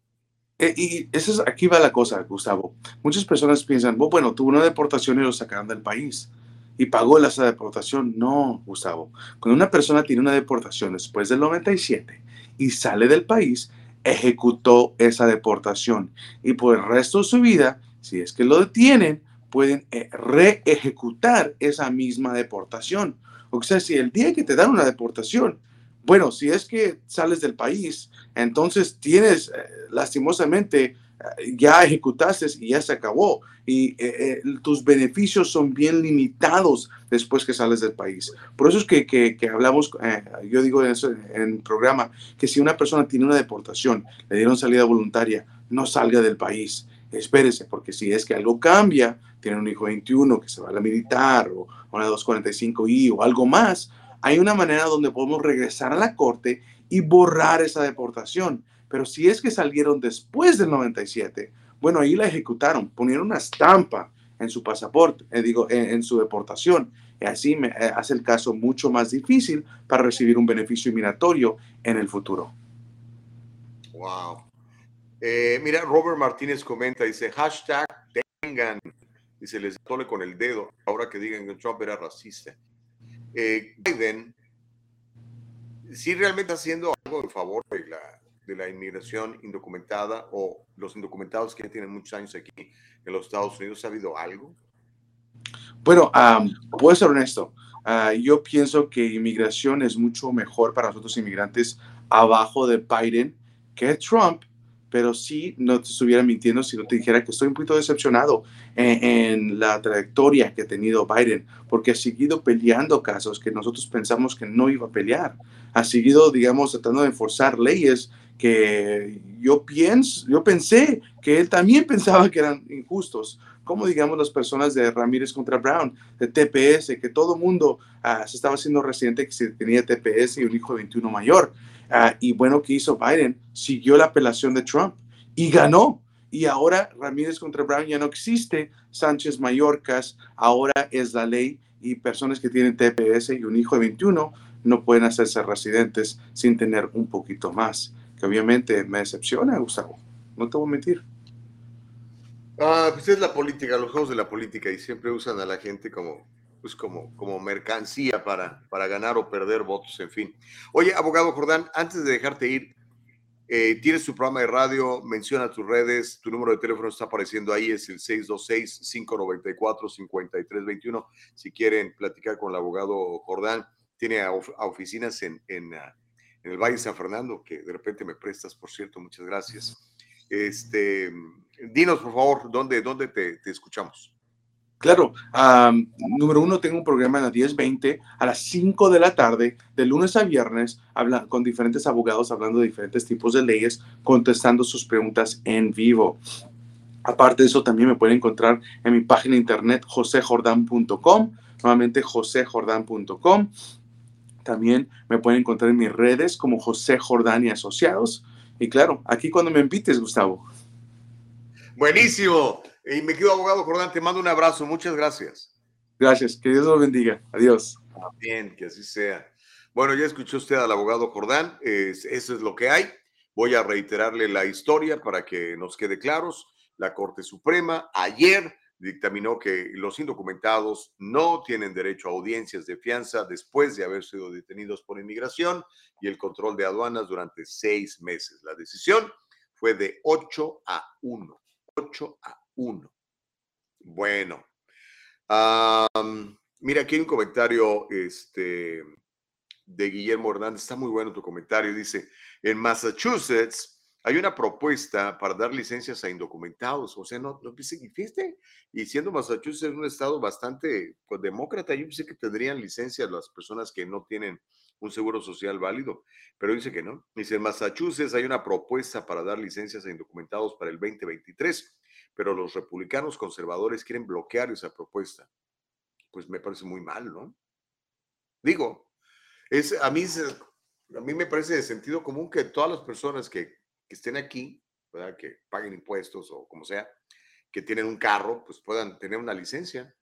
Eh, y eso es, aquí va la cosa, Gustavo. Muchas personas piensan, bueno, tuvo una deportación y lo sacaron del país y pagó la deportación. No, Gustavo. Cuando una persona tiene una deportación después del 97 y sale del país, ejecutó esa deportación y por el resto de su vida, si es que lo detienen, pueden eh, reejecutar esa misma deportación. O sea, si el día que te dan una deportación, bueno, si es que sales del país, entonces tienes, eh, lastimosamente, ya ejecutaste y ya se acabó. Y eh, eh, tus beneficios son bien limitados después que sales del país. Por eso es que, que, hablamos, eh, yo digo eso, en el programa, que si una persona tiene una deportación, le dieron salida voluntaria, no salga del país. Espérese, porque si es que algo cambia, tiene un hijo 21 que se va a la militar o una 245I o algo más, hay una manera donde podemos regresar a la corte y borrar esa deportación pero si es que salieron después del 97, bueno, ahí la ejecutaron, ponieron una estampa en su pasaporte, eh, digo, en, su deportación. Y así me, eh, hace el caso mucho más difícil para recibir un beneficio migratorio en el futuro. Wow. Eh, mira, Robert Martínez comenta, dice, hashtag tengan, dice, les tole con el dedo, ahora que digan que Trump era racista. Biden, sí realmente haciendo algo en favor de la, de la inmigración indocumentada o los indocumentados que tienen muchos años aquí en los Estados Unidos? ¿Ha habido algo? Bueno, puedo ser honesto. Ah, yo pienso que inmigración es mucho mejor para nosotros inmigrantes abajo de Biden que Trump, pero sí no te estuviera mintiendo si no te dijera que estoy un poquito decepcionado en, en, la trayectoria que ha tenido Biden, porque ha seguido peleando casos que nosotros pensamos que no iba a pelear. Ha seguido, digamos, tratando de enforzar leyes que yo pienso, yo pensé que él también pensaba que eran injustos, como digamos las personas de Ramírez contra Brown, de TPS, que todo mundo ah, se estaba haciendo residente que tenía TPS y un hijo de 21 mayor. Ah, y bueno, ¿qué hizo Biden? Siguió la apelación de Trump y ganó. Y ahora Ramírez contra Brown ya no existe. Sánchez Mallorcas ahora es la ley y personas que tienen TPS y un hijo de 21 no pueden hacerse residentes sin tener un poquito más obviamente me decepciona, Gustavo. No te voy a mentir. Ah, pues es la política, los juegos de la política y siempre usan a la gente como, pues como, como mercancía para, para ganar o perder votos, en fin. Oye, abogado Jordán, antes de dejarte ir, eh, tienes tu programa de radio, menciona tus redes, tu número de teléfono está apareciendo ahí, es el 626-594-5321. Si quieren platicar con el abogado Jordán, tiene oficinas en, en, ah, en el Valle de San Fernando, que de repente me prestas, por cierto, muchas gracias. Este, dinos, por favor, ¿dónde, dónde te, escuchamos? Claro, número uno, tengo un programa en las 10.20 a las 5 de la tarde, de lunes a viernes, habla, con diferentes abogados hablando de diferentes tipos de leyes, contestando sus preguntas en vivo. Aparte de eso, también me pueden encontrar en mi página internet josejordan.com, nuevamente josejordan.com. También me pueden encontrar en mis redes como José Jordán y Asociados. Y claro, aquí cuando me invites, Gustavo. Buenísimo. Y me quedo abogado Jordán, te mando un abrazo. Muchas gracias. Gracias. Que Dios lo bendiga. Adiós. Bien, que así sea. Bueno, ya escuchó usted al abogado Jordán. eso es lo que hay. Voy a reiterarle la historia para que nos quede claros. La Corte Suprema ayer dictaminó que los indocumentados no tienen derecho a audiencias de fianza después de haber sido detenidos por inmigración y el control de aduanas durante seis meses. La decisión fue de 8 a 1. 8 a 1. Bueno. mira, aquí un comentario este, de Guillermo Hernández. Está muy bueno tu comentario. Dice, en Massachusetts hay una propuesta para dar licencias a indocumentados. O sea, no, no fíjate, y siendo Massachusetts un estado bastante pues, demócrata, yo pensé que tendrían licencias las personas que no tienen un seguro social válido, pero dice que no. Dice, en Massachusetts hay una propuesta para dar licencias a indocumentados para el 2023, pero los republicanos conservadores quieren bloquear esa propuesta. Pues me parece muy mal, ¿no? Digo, es, a, mí, a mí me parece de sentido común que todas las personas que que estén aquí, ¿verdad? que paguen impuestos o como sea, que tienen un carro, pues puedan tener una licencia,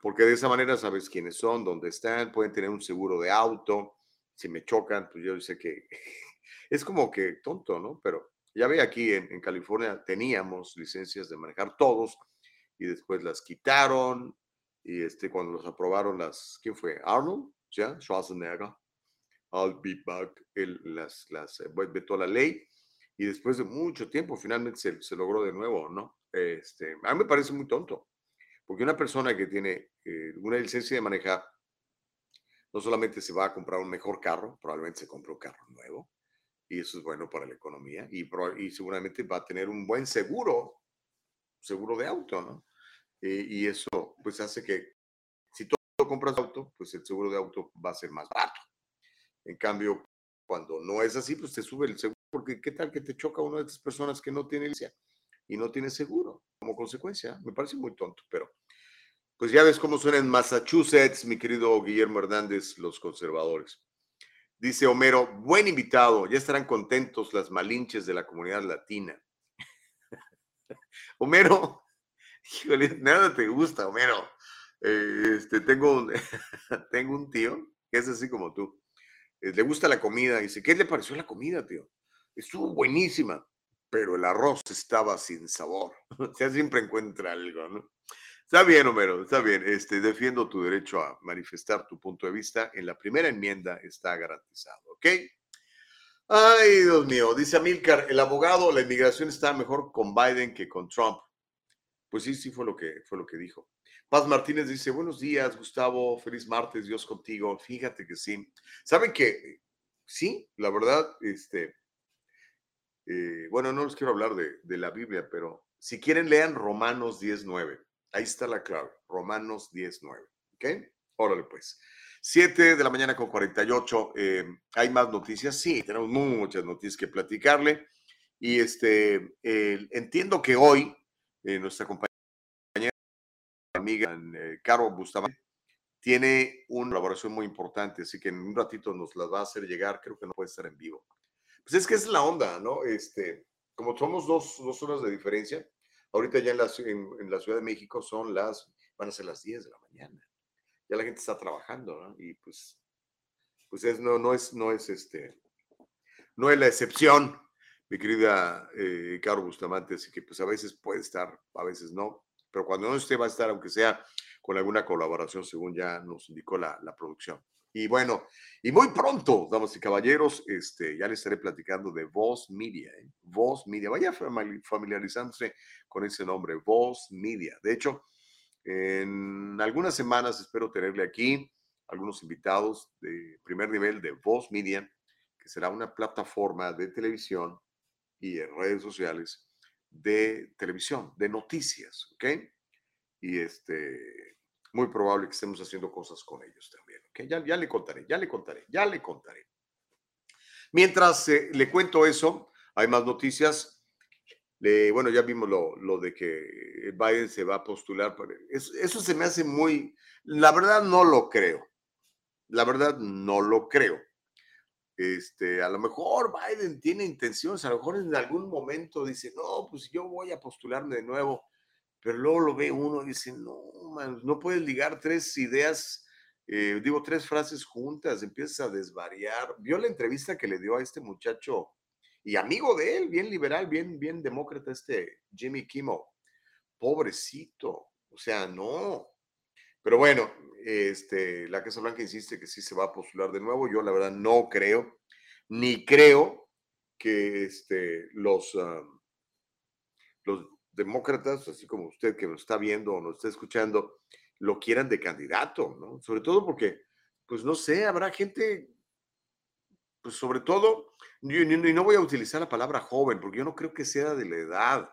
porque de esa manera sabes quiénes son, dónde están, pueden tener un seguro de auto, si me chocan, pues yo sé que es como que tonto, ¿no? Pero ya ve aquí en, California teníamos licencias de manejar todos y después las quitaron y este cuando los aprobaron las, ¿quién fue? Arnold, ¿ya? Schwarzenegger, I'll be back, él las, las, eh, vetó la ley y después de mucho tiempo finalmente se, se logró de nuevo, ¿no? Este, a mí me parece muy tonto, porque una persona que tiene eh, una licencia de manejar, no solamente se va a comprar un mejor carro, probablemente se compra un carro nuevo, y eso es bueno para la economía, y, y seguramente va a tener un buen seguro, seguro de auto, ¿no? Eh, y eso pues hace que si tú compras auto, pues el seguro de auto va a ser más barato. En cambio, cuando no es así, pues te sube el seguro, porque qué tal que te choca una de estas personas que no tiene licencia y no tiene seguro como consecuencia. Me parece muy tonto, pero pues ya ves cómo suena en Massachusetts, mi querido Guillermo Hernández, los conservadores. Dice Homero, buen invitado, ya estarán contentos las malinches de la comunidad latina. Homero, híjole, nada te gusta, Homero. Eh, este, tengo, un, tengo un tío que es así como tú. Eh, le gusta la comida. Dice, ¿qué le pareció la comida, tío? Estuvo buenísima, pero el arroz estaba sin sabor. O sea, siempre encuentra algo, ¿no? Está bien, Homero, está bien. Este, defiendo tu derecho a manifestar tu punto de vista. En la primera enmienda está garantizado, ¿ok? Ay, Dios mío, dice Amilcar, el abogado, la inmigración está mejor con Biden que con Trump. Pues sí, sí fue lo que, fue lo que dijo. Paz Martínez dice, buenos días, Gustavo, feliz martes, Dios contigo. Fíjate que sí. ¿Saben que sí? La verdad, este, eh, bueno, no les quiero hablar de, de, la Biblia, pero si quieren lean Romanos 19. Ahí está la clave, Romanos 19. ¿Ok? Órale pues. 7 de la mañana con 48. Eh, ¿Hay más noticias? Sí, tenemos muchas noticias que platicarle. Y este, entiendo que hoy eh, nuestra compañera amiga eh, Caro Bustamante tiene una colaboración muy importante, así que en un ratito nos las va a hacer llegar, creo que no puede estar en vivo. Pues es que es la onda, ¿no? Este, como somos dos, dos horas de diferencia, ahorita ya en la, en, la, Ciudad de México son las, van a ser las 10 de la mañana. Ya la gente está trabajando, ¿no? Y pues, pues es, no, no es, no es este, no es la excepción, mi querida eh, Caro Bustamante, así que pues a veces puede estar, a veces no pero cuando no esté va a estar, aunque sea con alguna colaboración, según ya nos indicó la producción. Y bueno, y muy pronto, damas y caballeros, este, ya les estaré platicando de Voz Media. ¿eh? Voz Media, vaya familiarizándose con ese nombre, Voz Media. De hecho, en algunas semanas espero tenerle aquí algunos invitados de primer nivel de Voz Media, que será una plataforma de televisión y en redes sociales de televisión, de noticias, ¿ok? Y este, muy probable que estemos haciendo cosas con ellos también, Ya, ya le contaré, ya le contaré, ya le contaré. Mientras eh, le cuento eso, hay más noticias. bueno, ya vimos lo, lo, de que Biden se va a postular. eso, eso se me hace muy, la verdad no lo creo. La verdad no lo creo. Este, a lo mejor Biden tiene intenciones, a lo mejor en algún momento dice, no, pues yo voy a postularme de nuevo, pero luego lo ve uno y dice, no, man, no puedes ligar tres ideas, eh, digo, tres frases juntas, empiezas a desvariar. Vio la entrevista que le dio a este muchacho y amigo de él, bien liberal, bien, bien demócrata, este Jimmy Kimmel. Pobrecito, o sea, no. Pero bueno, este, la Casa Blanca insiste que sí se va a postular de nuevo. Yo la verdad no creo, ni creo que este, los, uh, los demócratas, así como usted que nos está viendo o nos está escuchando, lo quieran de candidato, ¿no? Sobre todo porque, pues no sé, habrá gente, pues sobre todo, y no voy a utilizar la palabra joven, porque yo no creo que sea de la edad,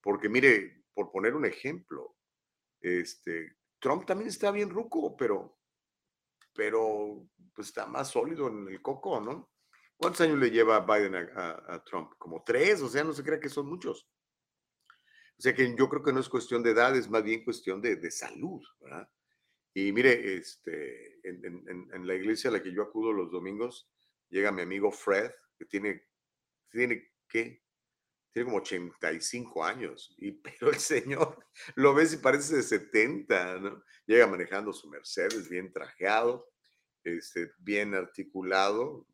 porque mire, por poner un ejemplo, este, Trump también está bien ruco, pero, pero pues está más sólido en el coco, ¿no? ¿Cuántos años le lleva Biden a, Trump? Como tres, o sea, no se cree que son muchos. O sea que yo creo que no es cuestión de edad, es más bien cuestión de, de salud, ¿verdad? Y mire, este, en, la iglesia a la que yo acudo los domingos, llega mi amigo Fred, que tiene, tiene, ¿qué? tiene como 85 años, y, pero el señor lo ves y parece de 70, ¿no? Llega manejando su Mercedes bien trajeado, este, bien articulado,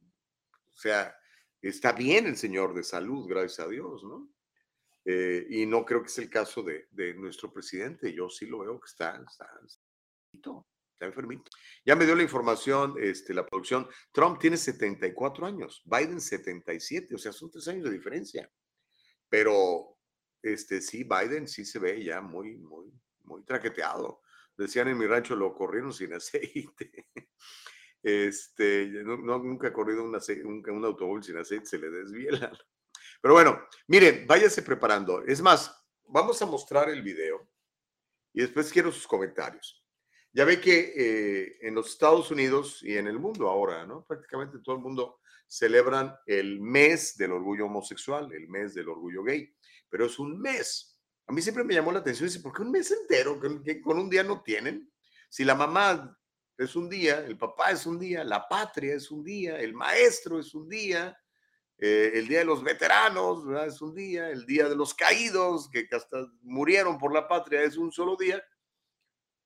o sea, está bien el señor de salud, gracias a Dios, ¿no? Eh, y no creo que es el caso de, de, nuestro presidente, yo sí lo veo que está, está, Está enfermito. Ya me dio la información, este, la producción. Trump tiene 74 años, Biden 77, o sea, son tres años de diferencia. Pero, este, sí, Biden sí se ve ya muy, muy, muy traqueteado. Decían en mi rancho, lo corrieron sin aceite. Este, no, nunca ha corrido un, un, automóvil sin aceite, se le desviela. Pero bueno, miren, váyase preparando. Es más, vamos a mostrar el video y después quiero sus comentarios. Ya ve que eh, en los Estados Unidos y en el mundo ahora, ¿no? Prácticamente todo el mundo celebran el mes del orgullo homosexual, el mes del orgullo gay, pero es un mes. A mí siempre me llamó la atención, dice, ¿por qué un mes entero? Con un día no tienen. Si la mamá es un día, el papá es un día, la patria es un día, el maestro es un día, eh, el día de los veteranos es un día, el día de los caídos que hasta murieron por la patria es un solo día.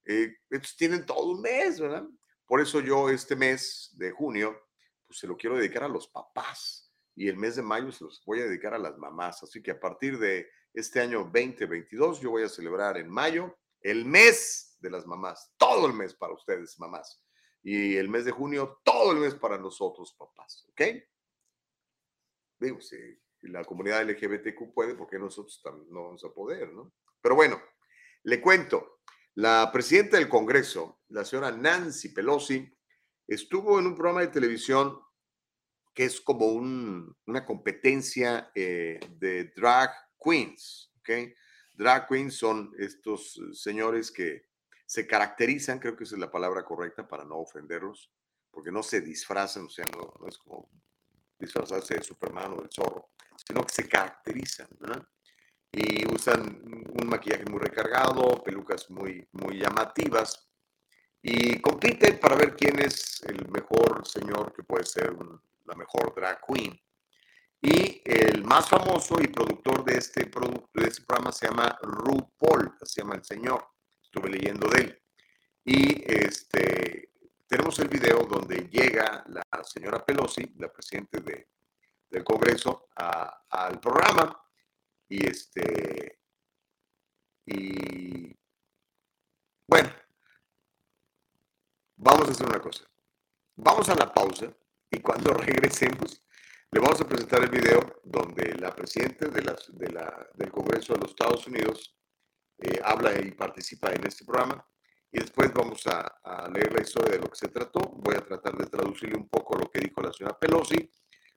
Eh, estos tienen todo un mes, ¿verdad? Por eso yo este mes de junio, pues se lo quiero dedicar a los papás y el mes de mayo se los voy a dedicar a las mamás. Así que a partir de este año 2022 yo voy a celebrar en mayo el mes de las mamás, todo el mes para ustedes, mamás. Y el mes de junio, todo el mes para nosotros, papás, ¿ok? Digo, si la comunidad LGBTQ puede, porque nosotros también no vamos a poder, ¿no? Pero bueno, le cuento. La presidenta del Congreso, la señora Nancy Pelosi, estuvo en un programa de televisión que es como una competencia eh, de drag queens, ¿ok? Drag queens son estos señores que se caracterizan, creo que esa es la palabra correcta para no ofenderlos, porque no se disfrazan, o sea, no es como disfrazarse de Superman o del zorro, sino que se caracterizan, y usan un maquillaje muy recargado, pelucas muy, muy llamativas y compiten para ver quién es el mejor señor que puede ser la mejor drag queen. Y el más famoso y productor de este, producto, de este programa se llama RuPaul, se llama el señor. Estuve leyendo de él. Y este, tenemos el video donde llega la señora Pelosi, la presidenta de, del Congreso, al programa y este, y bueno, vamos a hacer una cosa. Vamos a la pausa y cuando regresemos le vamos a presentar el video donde la presidenta de la, del Congreso de los Estados Unidos eh, habla y participa en este programa y después vamos a, a, leer la historia de lo que se trató. Voy a tratar de traducirle un poco lo que dijo la señora Pelosi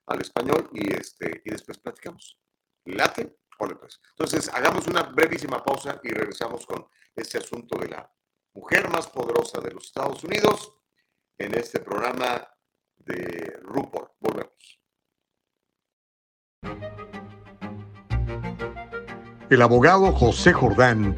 al español y, este, y después platicamos. ¿Late? Pues. Entonces, hagamos una brevísima pausa y regresamos con este asunto de la mujer más poderosa de los Estados Unidos en este programa de RuPaul. Volvemos. El abogado José Jordán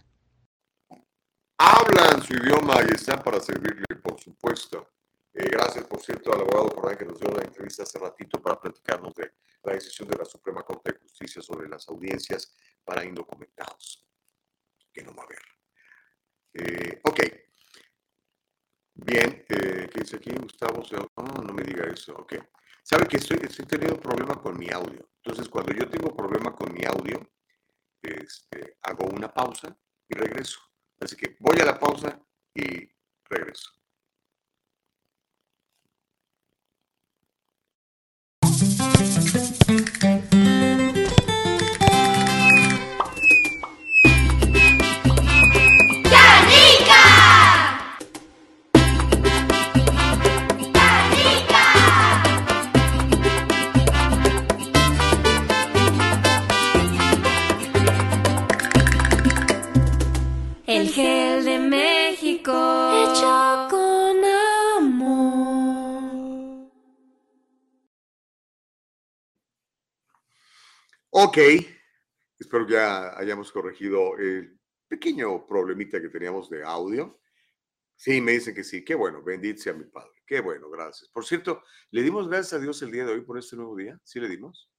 Hablan su idioma y están para servirle, por supuesto. Eh, gracias, por cierto, al abogado Jordán que nos dio la entrevista hace ratito para platicarnos de la decisión de la Suprema Corte de Justicia sobre las audiencias para indocumentados. Que no va a haber. Eh, ok. Bien, eh, ¿qué dice aquí Gustavo? Oh, no me diga eso. Ok. ¿Sabe que estoy, estoy teniendo problema con mi audio? Entonces, cuando yo tengo problema con mi audio, este, hago una pausa y regreso. Así que voy a la pausa y regreso. Ok. Espero que ya hayamos corregido el pequeño problemita que teníamos de audio. Sí, me dicen que sí. Qué bueno, bendito sea mi Padre. Qué bueno, gracias. Por cierto, ¿le dimos gracias a Dios el día de hoy por este nuevo día? ¿Sí le dimos?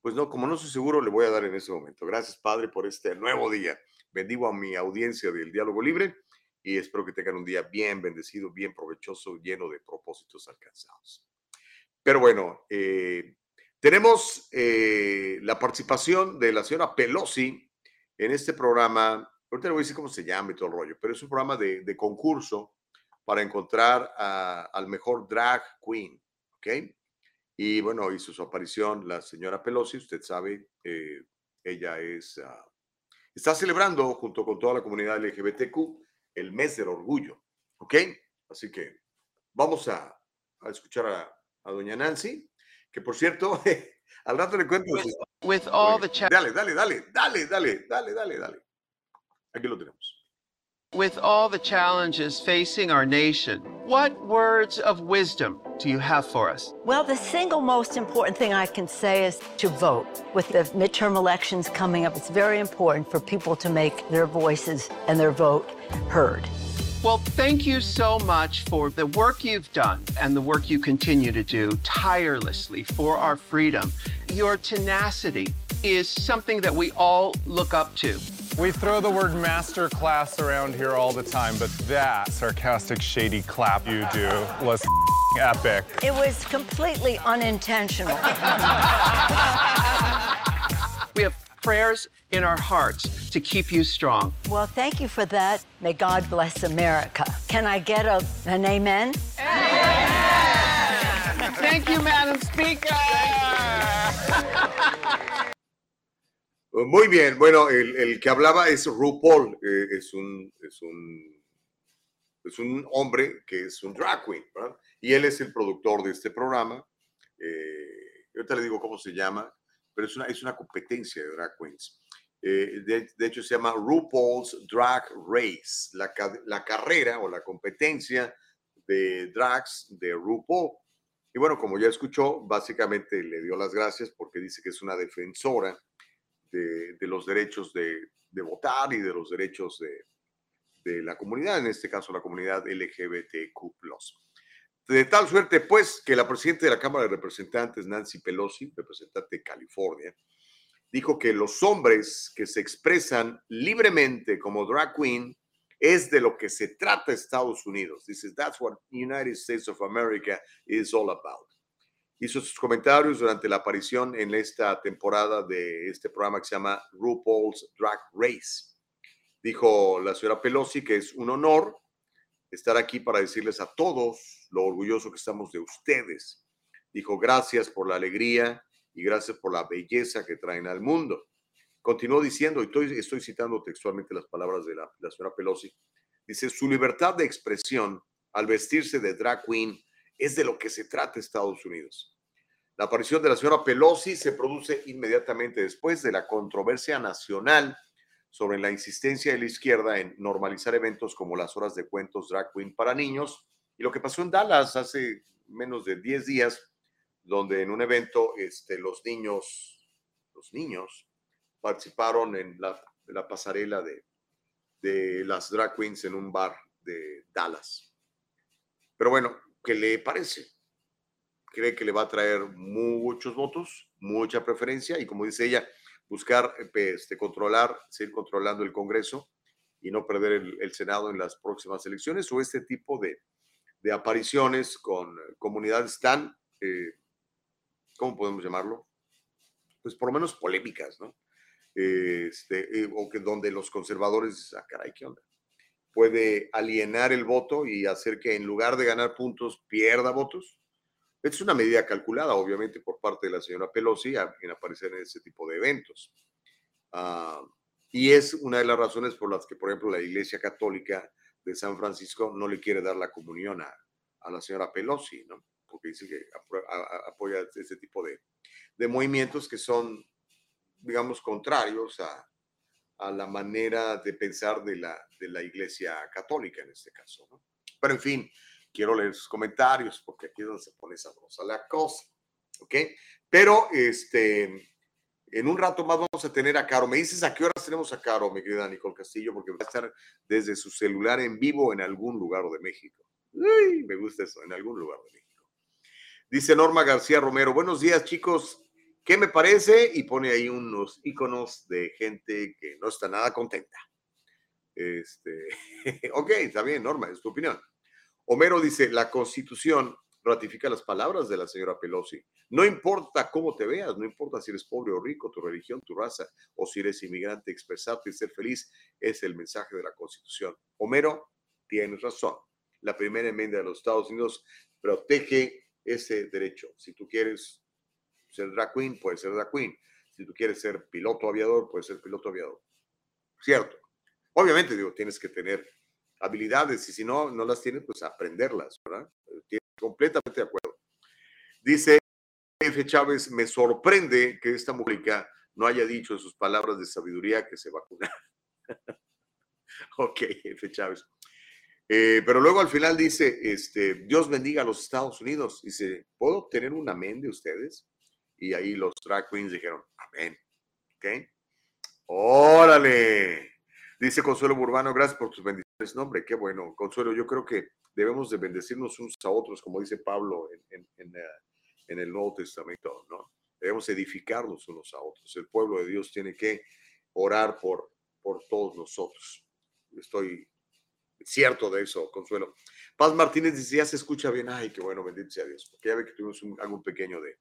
Pues no, como no estoy seguro, le voy a dar en este momento. Gracias, Padre, por este nuevo día. Bendigo a mi audiencia del Diálogo Libre y espero que tengan un día bien bendecido, bien provechoso, lleno de propósitos alcanzados. Pero bueno, eh, tenemos eh, la participación de la señora Pelosi en este programa. Ahorita le voy a decir cómo se llama y todo el rollo, pero es un programa de, de concurso para encontrar a- al mejor drag queen, ¿ok? Y bueno, hizo su aparición la señora Pelosi, usted sabe, eh, ella es, ah, está celebrando junto con toda la comunidad LGBTQ el mes del orgullo, ¿ok? Así que vamos a, a escuchar a, a doña Nancy, que por cierto, al rato le cuento. sus- with all the Dale, dale, dale, dale, dale, dale, dale, dale. Aquí lo tenemos. with all the challenges facing our nation, what words of wisdom do you have for us? Well, the single most important thing I can say is to vote. With the midterm elections coming up, it's very important for people to make their voices and their vote heard. Well, thank you so much for the work you've done and the work you continue to do tirelessly for our freedom. Your tenacity is something that we all look up to. We throw the word master class around here all the time, but that sarcastic, shady clap you do was epic. It was completely unintentional. We have prayers in our hearts to keep you strong. well, thank you for that. May God bless America. Can I get a, an amen? Thank you, Madam Speaker. Muy bien, bueno, el, el que hablaba es RuPaul, eh, es, un, es, un, es un hombre que es un drag queen, ¿verdad? Y él es el productor de este programa. Eh, ahorita le digo cómo se llama, pero es una, es una competencia de drag queens. Eh, de, de hecho, se llama RuPaul's Drag Race, la, la carrera o la competencia de drags de RuPaul. Y bueno, como ya escuchó, básicamente le dio las gracias porque dice que es una defensora de, de los derechos de, de votar y de los derechos de, de la comunidad, en este caso la comunidad LGBTQ. De tal suerte, pues, que la presidenta de la Cámara de Representantes, Nancy Pelosi, representante de California, dijo que los hombres que se expresan libremente como drag queen es de lo que se trata Estados Unidos. Dice, that's what United States of America is all about hizo sus comentarios durante la aparición en esta temporada de este programa que se llama RuPaul's Drag Race. Dijo la señora Pelosi que es un honor estar aquí para decirles a todos lo orgulloso que estamos de ustedes. Dijo gracias por la alegría y gracias por la belleza que traen al mundo. Continuó diciendo, y estoy, citando textualmente las palabras de la, la señora Pelosi, dice, su libertad de expresión al vestirse de drag queen es de lo que se trata Estados Unidos. La aparición de la señora Pelosi se produce inmediatamente después de la controversia nacional sobre la insistencia de la izquierda en normalizar eventos como las horas de cuentos drag queen para niños y lo que pasó en Dallas hace menos de 10 días, donde en un evento este, los niños, los niños participaron en la, la pasarela de, de las drag queens en un bar de Dallas. Pero bueno, ¿qué le parece? ¿Cree que le va a traer muchos votos, mucha preferencia? Y como dice ella, buscar este, controlar, seguir controlando el Congreso y no perder el, Senado en las próximas elecciones o este tipo de, de apariciones con comunidades tan, eh, ¿cómo podemos llamarlo? Pues por lo menos polémicas, ¿no? Este, eh, o que donde los conservadores ah, caray, ¿qué onda? Puede alienar el voto y hacer que en lugar de ganar puntos pierda votos. Es una medida calculada, obviamente, por parte de la señora Pelosi en aparecer en ese tipo de eventos. Ah, y es una de las razones por las que, por ejemplo, la Iglesia Católica de San Francisco no le quiere dar la comunión a, a la señora Pelosi, ¿no? Porque dice que apoya ese tipo de, de movimientos que son, digamos, contrarios a, a la manera de pensar de la, de la Iglesia Católica en este caso, ¿no? Pero en fin, quiero leer sus comentarios porque aquí es donde se pone sabrosa la cosa, ¿ok? Pero este, En un rato más vamos a tener a Caro. Me dices a qué horas tenemos a Caro, mi querida Nicole Castillo, porque va a estar desde su celular en vivo en algún lugar de México. Uy, me gusta eso, en algún lugar de México. Dice Norma García Romero, buenos días chicos, ¿qué me parece? Y pone ahí unos iconos de gente que no está nada contenta. Este, ok, está bien, Norma, es tu opinión. Homero dice, la constitución ratifica las palabras de la señora Pelosi. No importa cómo te veas, no importa si eres pobre o rico, tu religión, tu raza, o si eres inmigrante, expresarte y ser feliz es el mensaje de la constitución. Homero, tienes razón. La primera enmienda de los Estados Unidos protege ese derecho. Si tú quieres ser drag queen, puedes ser drag queen. Si tú quieres ser piloto aviador, puedes ser piloto aviador. Cierto. Obviamente, digo, tienes que tener habilidades y si no, no las tienes, pues aprenderlas, ¿verdad? completamente de acuerdo. Dice F. Chávez, me sorprende que esta mujer no haya dicho en sus palabras de sabiduría que se vacuna. ok, F. Chávez. Eh, pero luego al final dice, este, Dios bendiga a los Estados Unidos. Dice, ¿puedo tener un amén de ustedes? Y ahí los drag queens dijeron, amén. ¿Ok? Órale. Dice Consuelo Burbano, gracias por tus bendiciones. No, hombre, qué bueno. Consuelo, yo creo que debemos de bendecirnos unos a otros, como dice Pablo en, en, eh, en el Nuevo Testamento, ¿no? Debemos edificarnos unos a otros. El pueblo de Dios tiene que orar por, por todos nosotros. Estoy cierto de eso, Consuelo. Paz Martínez dice, ya se escucha bien. Ay, qué bueno, bendito sea Dios. Porque ya ve que tuvimos algún pequeño de,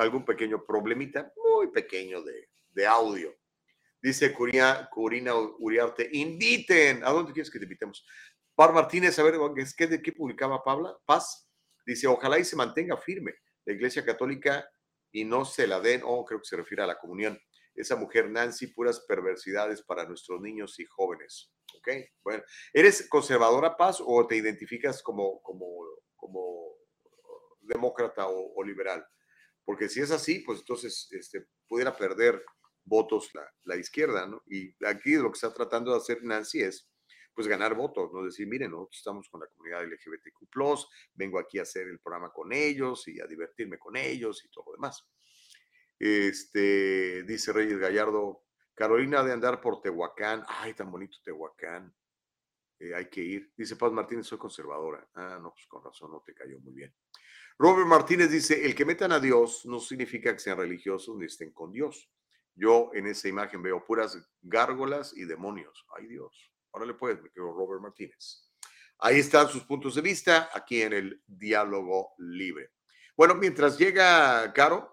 algún pequeño problemita, muy pequeño de, de audio. Dice Corina, Corina Uriarte, inviten. ¿A dónde quieres que te invitemos? Paz Martínez, a ver, ¿qué, ¿de qué publicaba Pabla? Paz. Dice, ojalá y se mantenga firme la Iglesia Católica y no se la den, oh, creo que se refiere a la comunión. Esa mujer Nancy, puras perversidades para nuestros niños y jóvenes. Ok, bueno, ¿eres conservadora, Paz, o te identificas como, como, como demócrata o, liberal? Porque si es así, pues entonces este, pudiera perder votos la, la, izquierda, ¿no? Y aquí lo que está tratando de hacer Nancy es, pues, ganar votos, ¿no? Decir, miren, nosotros estamos con la comunidad LGBTQ+, vengo aquí a hacer el programa con ellos y a divertirme con ellos y todo lo demás. Este, dice Reyes Gallardo, Carolina de andar por Tehuacán. Ay, tan bonito Tehuacán. Eh, hay que ir. Dice Paz Martínez, soy conservadora. Ah, no, pues con razón, no te cayó muy bien. Robert Martínez dice, el que metan a Dios no significa que sean religiosos ni estén con Dios. Yo en esa imagen veo puras gárgolas y demonios. Ay Dios. Órale pues, me quedo Robert Martínez. Ahí están sus puntos de vista aquí en el diálogo libre. Bueno, mientras llega Caro,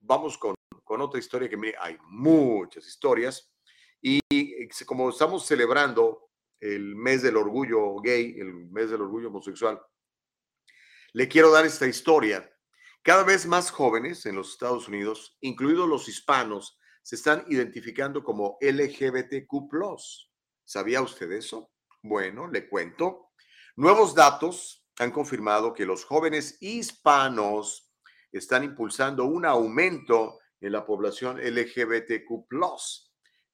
vamos con, con otra historia que me, hay muchas historias. Y como estamos celebrando el mes del orgullo gay, el mes del orgullo homosexual, le quiero dar esta historia. Cada vez más jóvenes en los Estados Unidos, incluidos los hispanos, se están identificando como LGBTQ. ¿Sabía usted eso? Bueno, le cuento. Nuevos datos han confirmado que los jóvenes hispanos están impulsando un aumento en la población LGBTQ.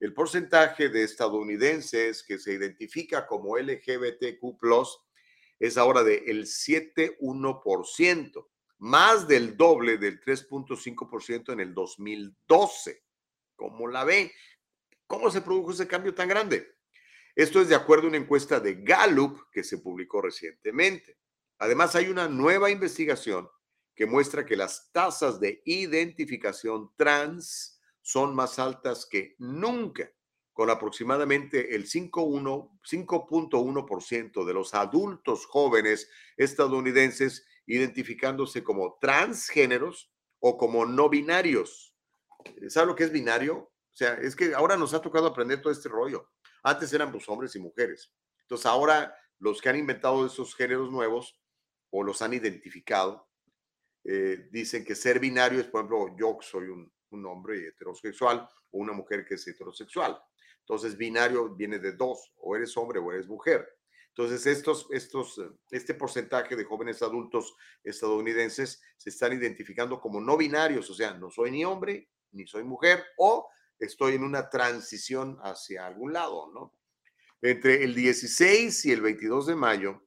El porcentaje de estadounidenses que se identifica como LGBTQ es ahora el 7,1%, más del doble del 3.5% en el 2012. ¿Cómo la ve? ¿Cómo se produjo ese cambio tan grande? Esto es de acuerdo a una encuesta de Gallup que se publicó recientemente. Además, hay una nueva investigación que muestra que las tasas de identificación trans son más altas que nunca, con aproximadamente el 5.1% de los adultos jóvenes estadounidenses identificándose como transgéneros o como no binarios. ¿Sabe lo que es binario? O sea, es que ahora nos ha tocado aprender todo este rollo. Antes eran pues, hombres y mujeres. Entonces ahora los que han inventado esos géneros nuevos o los han identificado, eh, dicen que ser binario es, por ejemplo, yo soy un, hombre heterosexual o una mujer que es heterosexual. Entonces, binario viene de dos, o eres hombre o eres mujer. Entonces, estos, estos, este porcentaje de jóvenes adultos estadounidenses se están identificando como no binarios, o sea, no soy ni hombre ni soy mujer, o estoy en una transición hacia algún lado, ¿no? Entre el 16 y el 22 de mayo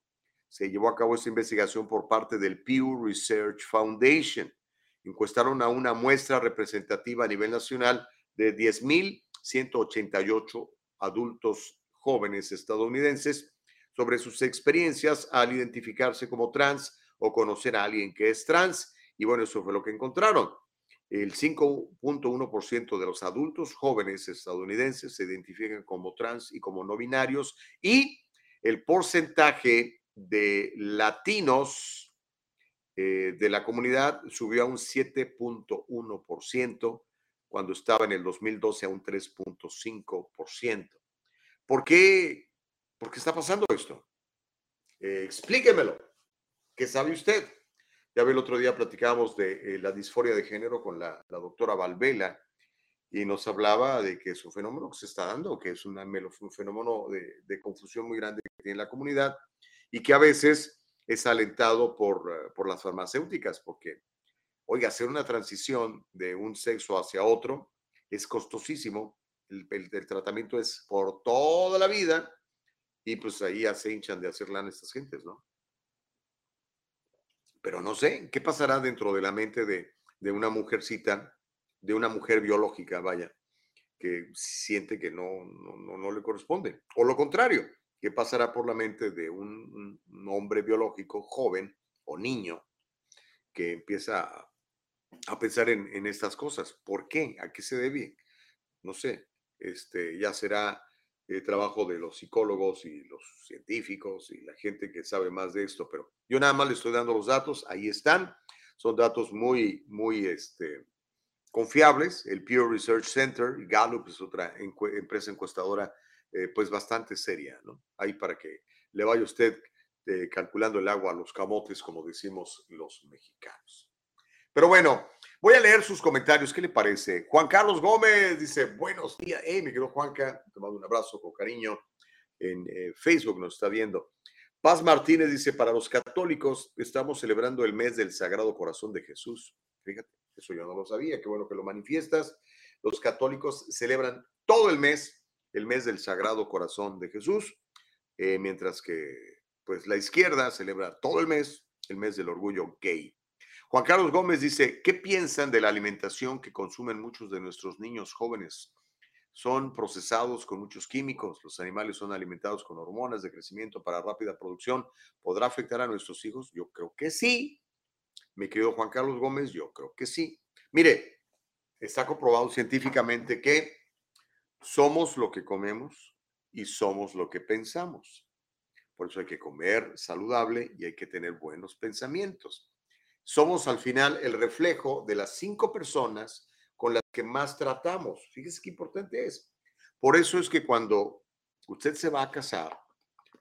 se llevó a cabo esta investigación por parte del Pew Research Foundation, encuestaron a una muestra representativa a nivel nacional de 10.188 adultos jóvenes estadounidenses sobre sus experiencias al identificarse como trans o conocer a alguien que es trans. Y bueno, eso fue lo que encontraron. El 5.1% de los adultos jóvenes estadounidenses se identifican como trans y como no binarios y el porcentaje de latinos eh, de la comunidad subió a un 7.1% cuando estaba en el 2012 a un 3.5%. ¿Por qué? ¿Por qué está pasando esto? Eh, explíquemelo. ¿Qué sabe usted? Ya ve, el otro día platicábamos de eh, la disforia de género con la, doctora Valvela y nos hablaba de que es un fenómeno que se está dando, que es un fenómeno de, confusión muy grande que tiene la comunidad y que a veces es alentado por, eh, por las farmacéuticas, porque, oiga, hacer una transición de un sexo hacia otro es costosísimo, el, el, tratamiento es por toda la vida y pues ahí ya se hinchan de hacer lana estas gentes, ¿no? pero no sé, ¿qué pasará dentro de la mente de, una mujercita, de una mujer biológica, vaya, que siente que no, no, le corresponde? O lo contrario, ¿qué pasará por la mente de un, hombre biológico joven o niño que empieza a, pensar en, en, estas cosas? ¿Por qué? ¿A qué se debe? No sé, este, ya será eh, trabajo de los psicólogos y los científicos y la gente que sabe más de esto, pero yo nada más le estoy dando los datos, ahí están, son datos muy, muy este, confiables. El Pew Research Center, Gallup es otra empresa encuestadora, eh, pues bastante seria, ¿no? Ahí para que le vaya usted eh, calculando el agua a los camotes, como decimos los mexicanos. Pero bueno, voy a leer sus comentarios. ¿Qué le parece? Juan Carlos Gómez dice, buenos días. Hey, me quedo Juanca. Te mando un abrazo con cariño. En eh, Facebook nos está viendo. Paz Martínez dice, para los católicos estamos celebrando el mes del Sagrado Corazón de Jesús. Fíjate, eso yo no lo sabía. Qué bueno que lo manifiestas. Los católicos celebran todo el mes, el mes del Sagrado Corazón de Jesús, eh, mientras que pues la izquierda celebra todo el mes, el mes del orgullo gay. Juan Carlos Gómez dice, ¿qué piensan de la alimentación que consumen muchos de nuestros niños jóvenes? Son procesados con muchos químicos, los animales son alimentados con hormonas de crecimiento para rápida producción. ¿Podrá afectar a nuestros hijos? Yo creo que sí. Mi querido Juan Carlos Gómez, yo creo que sí. Mire, está comprobado científicamente que somos lo que comemos y somos lo que pensamos. Por eso hay que comer saludable y hay que tener buenos pensamientos somos al final el reflejo de las cinco personas con las que más tratamos. Fíjese qué importante es. Por eso es que cuando usted se va a casar,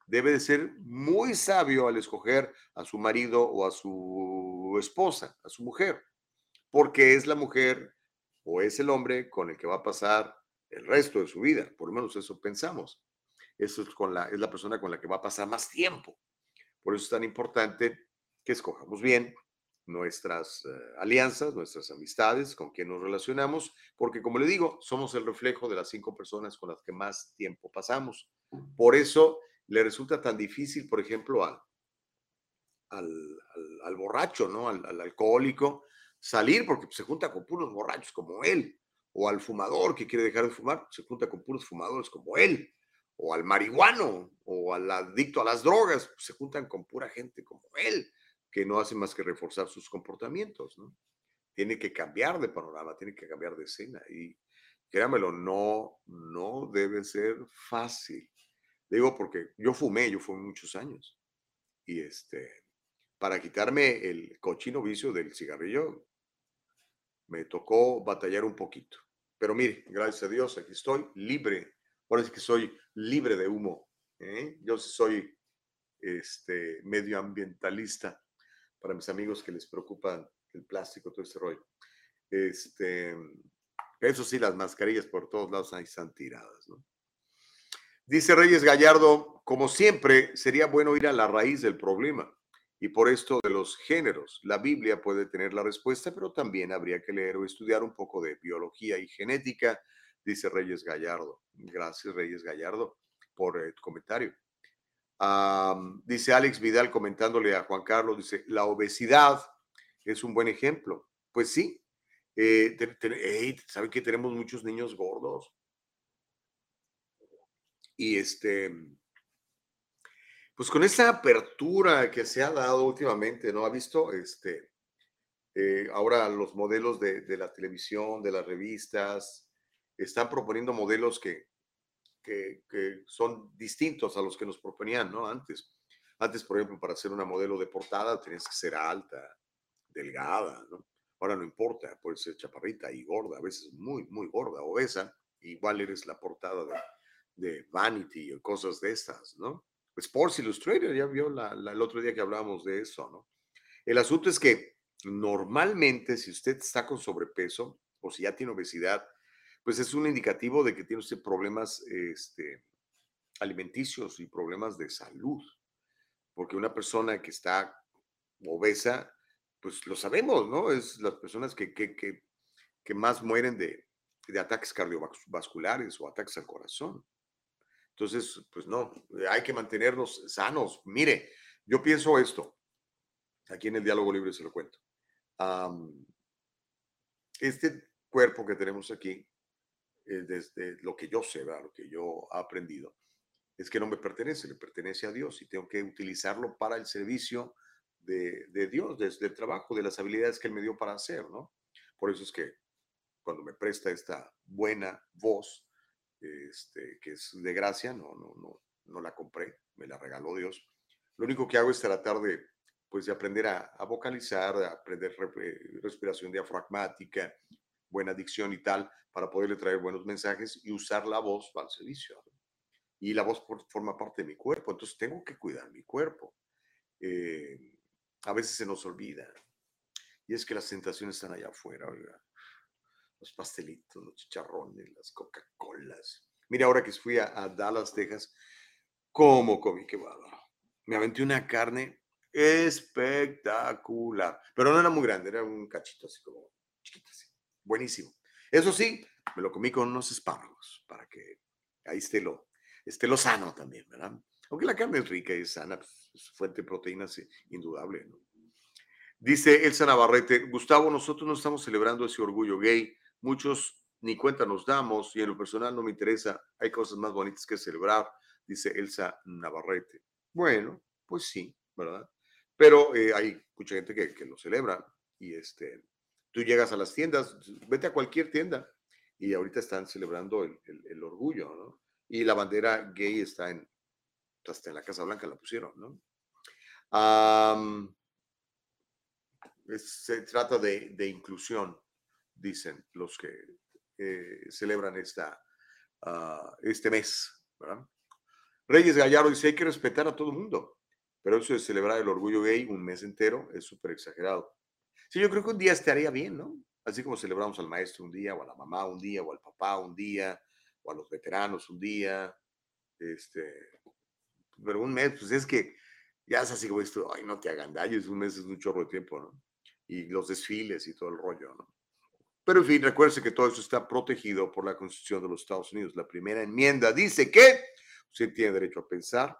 debe de ser muy sabio al escoger a su marido o a su esposa, a su mujer, porque es la mujer o es el hombre con el que va a pasar el resto de su vida, por lo menos eso pensamos. Eso es, con la, es la persona con la que va a pasar más tiempo. Por eso es tan importante que escojamos bien, nuestras eh, alianzas, nuestras amistades, con quien nos relacionamos, porque como le digo, somos el reflejo de las cinco personas con las que más tiempo pasamos. Por eso le resulta tan difícil, por ejemplo, al, al, borracho, ¿no? Al, alcohólico, salir porque se junta con puros borrachos como él, o al fumador que quiere dejar de fumar, se junta con puros fumadores como él, o al marihuano, o al adicto a las drogas, se juntan con pura gente como él que no hace más que reforzar sus comportamientos, ¿no? Tiene que cambiar de panorama, tiene que cambiar de escena y créamelo, no, no debe ser fácil. Digo porque yo fumé, yo fumé muchos años y este, para quitarme el cochino vicio del cigarrillo, me tocó batallar un poquito. Pero mire, gracias a Dios, aquí estoy libre. Ahora es que soy libre de humo. ¿eh? Yo soy este, medioambientalista para mis amigos que les preocupa el plástico, todo ese rollo. Este, eso sí, las mascarillas por todos lados ahí están tiradas, ¿no? Dice Reyes Gallardo, como siempre, sería bueno ir a la raíz del problema. Y por esto de los géneros, la Biblia puede tener la respuesta, pero también habría que leer o estudiar un poco de biología y genética, dice Reyes Gallardo. Gracias, Reyes Gallardo, por el comentario dice Alex Vidal comentándole a Juan Carlos, dice, la obesidad es un buen ejemplo. pues sí, eh, ¿saben que tenemos muchos niños gordos? Y este, pues con esa apertura que se ha dado últimamente, ¿no? Ha visto, este, eh, ahora los modelos de, la televisión, de las revistas, están proponiendo modelos que, que, que, son distintos a los que nos proponían, ¿no? Antes. Antes, por ejemplo, para hacer una modelo de portada tenías que ser alta, delgada, ¿no? Ahora no importa, puede ser chaparrita y gorda, a veces muy, muy gorda, obesa, igual eres la portada de, de Vanity o cosas de estas, ¿no? Sports Illustrated, ya vio el otro día que hablábamos de eso, ¿no? El asunto es que normalmente si usted está con sobrepeso o si ya tiene obesidad, pues es un indicativo de que tiene usted problemas este, alimenticios y problemas de salud. Porque una persona que está obesa, pues lo sabemos, ¿no? Es las personas que, que, que, que más mueren de, de ataques cardiovasculares o ataques al corazón. Entonces, pues no, hay que mantenernos sanos. Mire, yo pienso esto, aquí en el diálogo libre se lo cuento. este cuerpo que tenemos aquí, eh, desde lo que yo sé, lo que yo he aprendido, es que no me pertenece, le pertenece a Dios y tengo que utilizarlo para el servicio de, de Dios, desde el trabajo, de las habilidades que Él me dio para hacer, ¿no? Por eso es que cuando me presta esta buena voz, este, que es de gracia, no, no, no, no la compré, me la regaló Dios. Lo único que hago es tratar de, pues, de aprender a, a vocalizar, a aprender eh, respiración diafragmática, buena dicción y tal, para poderle traer buenos mensajes y usar la voz para el servicio. Y la voz forma parte de mi cuerpo, entonces tengo que cuidar mi cuerpo. Eh, a veces se nos olvida. Y es que las tentaciones están allá afuera, oiga los pastelitos, los chicharrones, las Coca-Colas. Mira, ahora que fui a, Dallas, Texas, ¿cómo comí? Qué bárbaro. Me aventé una carne espectacular, pero no era muy grande, era un cachito así como chiquito, así. Buenísimo. Eso sí, me lo comí con unos espárragos para que ahí esté lo, esté lo sano también, ¿verdad? Aunque la carne es rica y es sana, pues, es fuente de proteínas indudable, ¿no? Dice Elsa Navarrete, Gustavo, nosotros no estamos celebrando ese orgullo gay, Muchos ni cuenta nos damos y en lo personal no me interesa. Hay cosas más bonitas que celebrar, dice Elsa Navarrete. Bueno, pues sí, ¿verdad? Pero eh, hay mucha gente que, que, lo celebra y este, tú llegas a las tiendas, vete a cualquier tienda y ahorita están celebrando el, el, orgullo, ¿no? Y la bandera gay está en, hasta en la Casa Blanca la pusieron, ¿no? se trata de, de inclusión dicen los que eh, celebran esta, uh, este mes. ¿verdad? Reyes Gallardo dice, hay que respetar a todo el mundo, pero eso de celebrar el orgullo gay un mes entero es súper exagerado. Sí, yo creo que un día estaría bien, ¿no? Así como celebramos al maestro un día, o a la mamá un día, o al papá un día, o a los veteranos un día, este, pero un mes, pues es que ya es así como esto, ay, no te hagan daño, un mes es un chorro de tiempo, ¿no? Y los desfiles y todo el rollo, ¿no? Pero en fin, recuerde que todo eso está protegido por la Constitución de los Estados Unidos. La primera enmienda dice que usted tiene derecho a pensar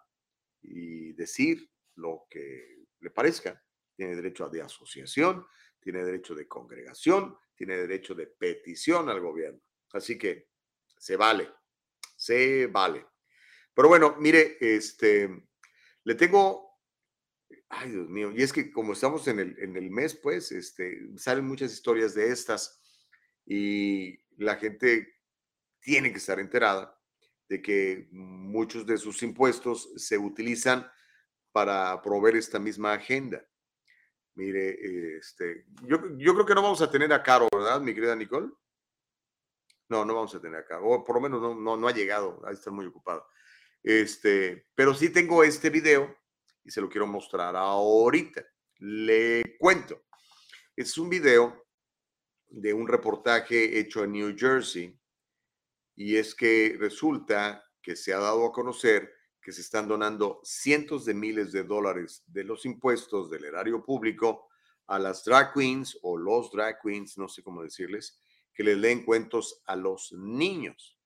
y decir lo que le parezca. Tiene derecho de asociación, tiene derecho de congregación, tiene derecho de petición al gobierno. Así que se vale, se vale. Pero bueno, mire, este, le tengo, ay Dios mío, y es que como estamos en el, en el mes, pues, este, salen muchas historias de estas y la gente tiene que estar enterada de que muchos de sus impuestos se utilizan para proveer esta misma agenda. Mire, este, yo, yo creo que no vamos a tener a Caro, ¿verdad, mi querida Nicole? No, no vamos a tener a Caro, o por lo menos no, no, no ha llegado, a estar muy ocupado. Este, pero sí tengo este video y se lo quiero mostrar ahorita. Le cuento. Es un video de un reportaje hecho en New Jersey y es que resulta que se ha dado a conocer que se están donando cientos de miles de dólares de los impuestos del erario público a las drag queens o los drag queens, no sé cómo decirles, que les leen cuentos a los niños.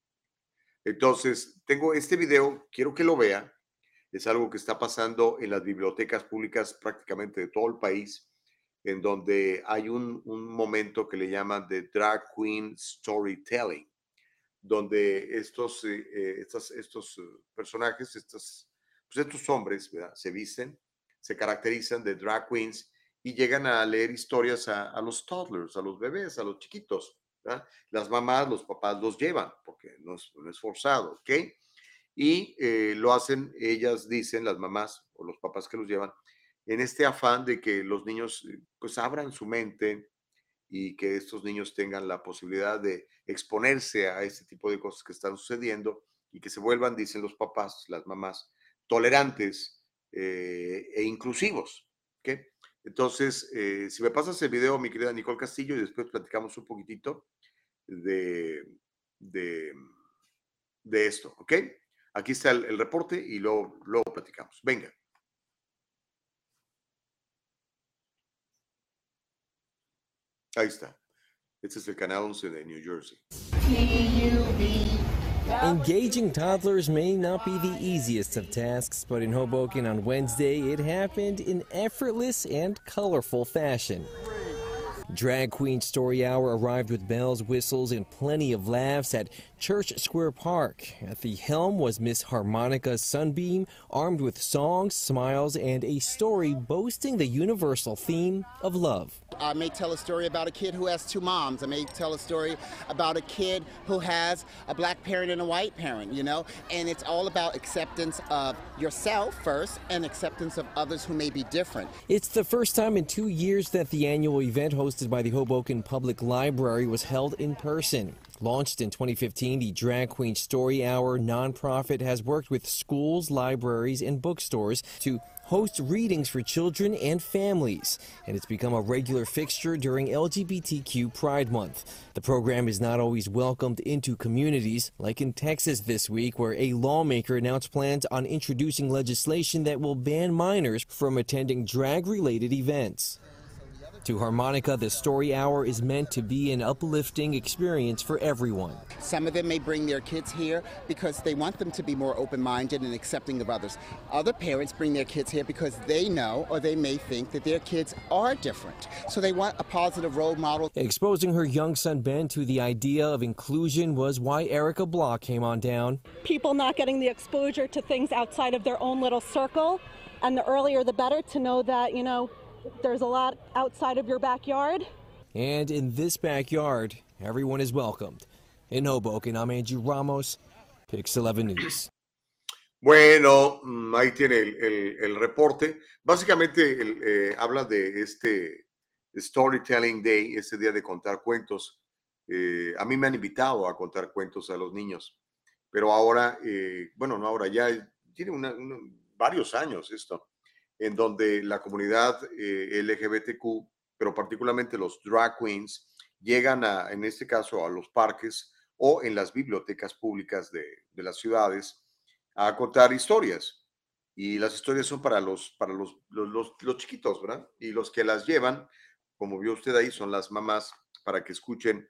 Entonces, tengo este video, quiero que lo vea. Es algo que está pasando en las bibliotecas públicas prácticamente de todo el país en donde hay un, un momento que le llaman de drag queen storytelling, donde estos, eh, eh, estas- estos eh, personajes, estos, pues estos hombres, ¿verdad? se visten, se caracterizan de drag queens y llegan a leer historias a, a los toddlers, a los bebés, a los chiquitos. ¿verdad? Las mamás, los papás los llevan, porque no es, no es forzado, ¿ok? Y eh, lo hacen, ellas dicen, las mamás o los papás que los llevan, en este afán de que los niños eh, pues abran su mente y que estos niños tengan la posibilidad de exponerse a este tipo de cosas que están sucediendo y que se vuelvan, dicen los papás, las mamás, tolerantes eh, e inclusivos. ¿ok? Entonces, eh, si me pasas el video, mi querida Nicole Castillo, y después platicamos un poquitito de, de, de esto, ¿ok? Aquí está el, el reporte y luego, luego platicamos. Venga. Ahí está. Este es el canal 11 de New Jersey. Engaging toddlers may not be the easiest of tasks, but in Hoboken on Wednesday, it happened in effortless and colorful fashion. Drag Queen Story Hour arrived with bells, whistles, and plenty of laughs at Church Square Park. At the helm was Miss Harmonica Sunbeam, armed with songs, smiles, and a story boasting the universal theme of love. I may tell a story about a kid who has two moms. I may tell a story about a kid who has a black parent and a white parent, you know? And it's all about acceptance of yourself first and acceptance of others who may be different. It's the first time in two years that the annual event hosted by the Hoboken Public Library was held in person. Launched in 2015, the Drag Queen Story Hour nonprofit has worked with schools, libraries, and bookstores to host readings for children and families, and it's become a regular fixture during LGBTQ Pride Month. The program is not always welcomed into communities, like in Texas this week, where a lawmaker announced plans on introducing legislation that will ban minors from attending drag related events. To Harmonica, the Story Hour is meant to be an uplifting experience for everyone. Some of them may bring their kids here because they want them to be more open minded and accepting of others. Other parents bring their kids here because they know or they may think that their kids are different. So they want a positive role model. Exposing her young son Ben to the idea of inclusion was why Erica Block came on down. people not getting the exposure to things outside of their own little circle. And the earlier the better to know that, you know, there's a lot outside of your backyard. And in this backyard, everyone is welcomed. In Hoboken, I'm Andrew Ramos, Pix 11 News. Bueno, mm, ahí tiene el, el- el reporte. Básicamente el, eh, habla de este Storytelling Day, este día de contar cuentos. Eh, a mí me han invitado a contar cuentos a los niños, pero ahora, eh, bueno, no ahora, ya tiene una- una- varios años esto, en donde la comunidad eh, LGBTQ, pero particularmente los drag queens, llegan a, en este caso, a los parques o en las bibliotecas públicas de, de las ciudades a contar historias. Y las historias son para los, para los, los, los- chiquitos, ¿verdad? Y los que las llevan, como vio usted ahí, son las mamás para que escuchen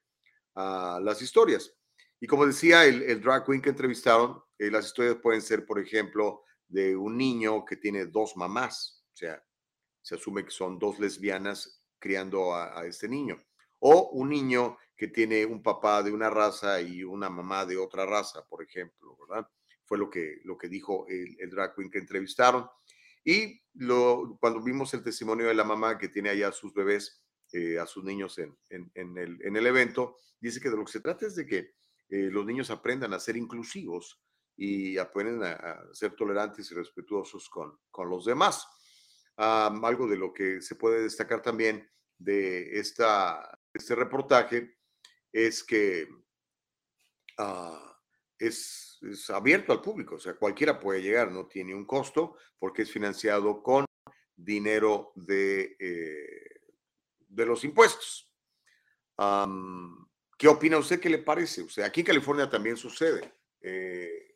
ah, las historias. Y como decía el, el drag queen que entrevistaron, eh, las historias pueden ser, por ejemplo, de un niño que tiene dos mamás, o sea, se asume que son dos lesbianas criando a, este niño, o un niño que tiene un papá de una raza y una mamá de otra raza, por ejemplo, ¿verdad? Fue lo que, lo que dijo el, el drag queen que entrevistaron. Y cuando vimos el testimonio de la mamá que tiene allá a sus bebés, eh, a sus niños en, en- en el, en el evento, dice que de lo que se trata es de que eh, los niños aprendan a ser inclusivos y aprendan a, a ser tolerantes y respetuosos con, con los demás. Am, algo de lo que se puede destacar también de esta, este reportaje es que ah, es, es abierto al público, o sea, cualquiera puede llegar, no tiene un costo porque es financiado con dinero de, eh, de los impuestos. Am, ¿Qué opina usted? ¿Qué le parece? O sea, aquí en California también sucede. eh,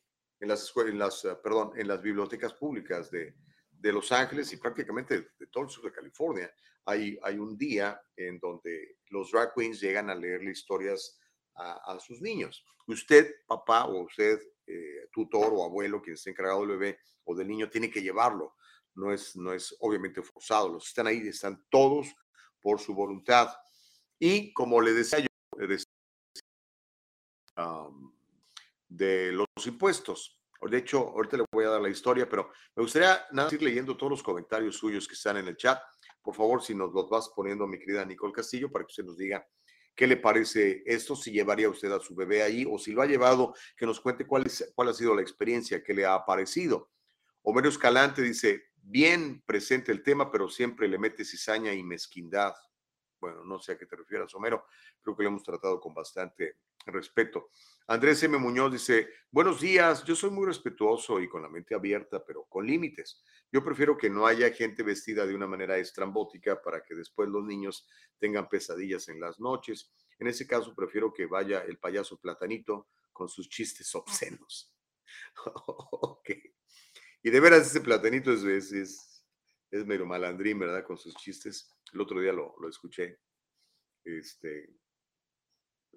en las, en las, eh, perdón, en las bibliotecas públicas de, de Los Ángeles y prácticamente de, todo el sur de California, hay, hay un día en donde los drag queens llegan a leerle historias a, a sus niños. Usted, papá, o usted, eh, tutor o abuelo, quien esté encargado del bebé o del niño, tiene que llevarlo. No es, no es obviamente forzado. Los están ahí están todos por su voluntad. Y como le decía yo, um, de los impuestos. De hecho, ahorita le voy a dar la historia, pero me gustaría nada ir leyendo todos los comentarios suyos que están en el chat. Por favor, si nos los vas poniendo, mi querida Nicole Castillo, para que usted nos diga qué le parece esto, si llevaría usted a su bebé ahí o si lo ha llevado, que nos cuente cuál, es, cuál ha sido la experiencia que le ha parecido. Homero Escalante dice, bien presente el tema, pero siempre le mete cizaña y mezquindad. Bueno, no sé a qué te refieras, Homero, creo que lo hemos tratado con bastante respeto. Andrés M. Muñoz dice, buenos días, yo soy muy respetuoso y con la mente abierta, pero con límites. Yo prefiero que no haya gente vestida de una manera estrambótica para que después los niños tengan pesadillas en las noches. En ese caso, prefiero que vaya el payaso platanito con sus chistes obscenos. ok. Y de veras, ese platanito es, es, medio malandrín, ¿verdad? Con sus chistes. El otro día lo, escuché. Este,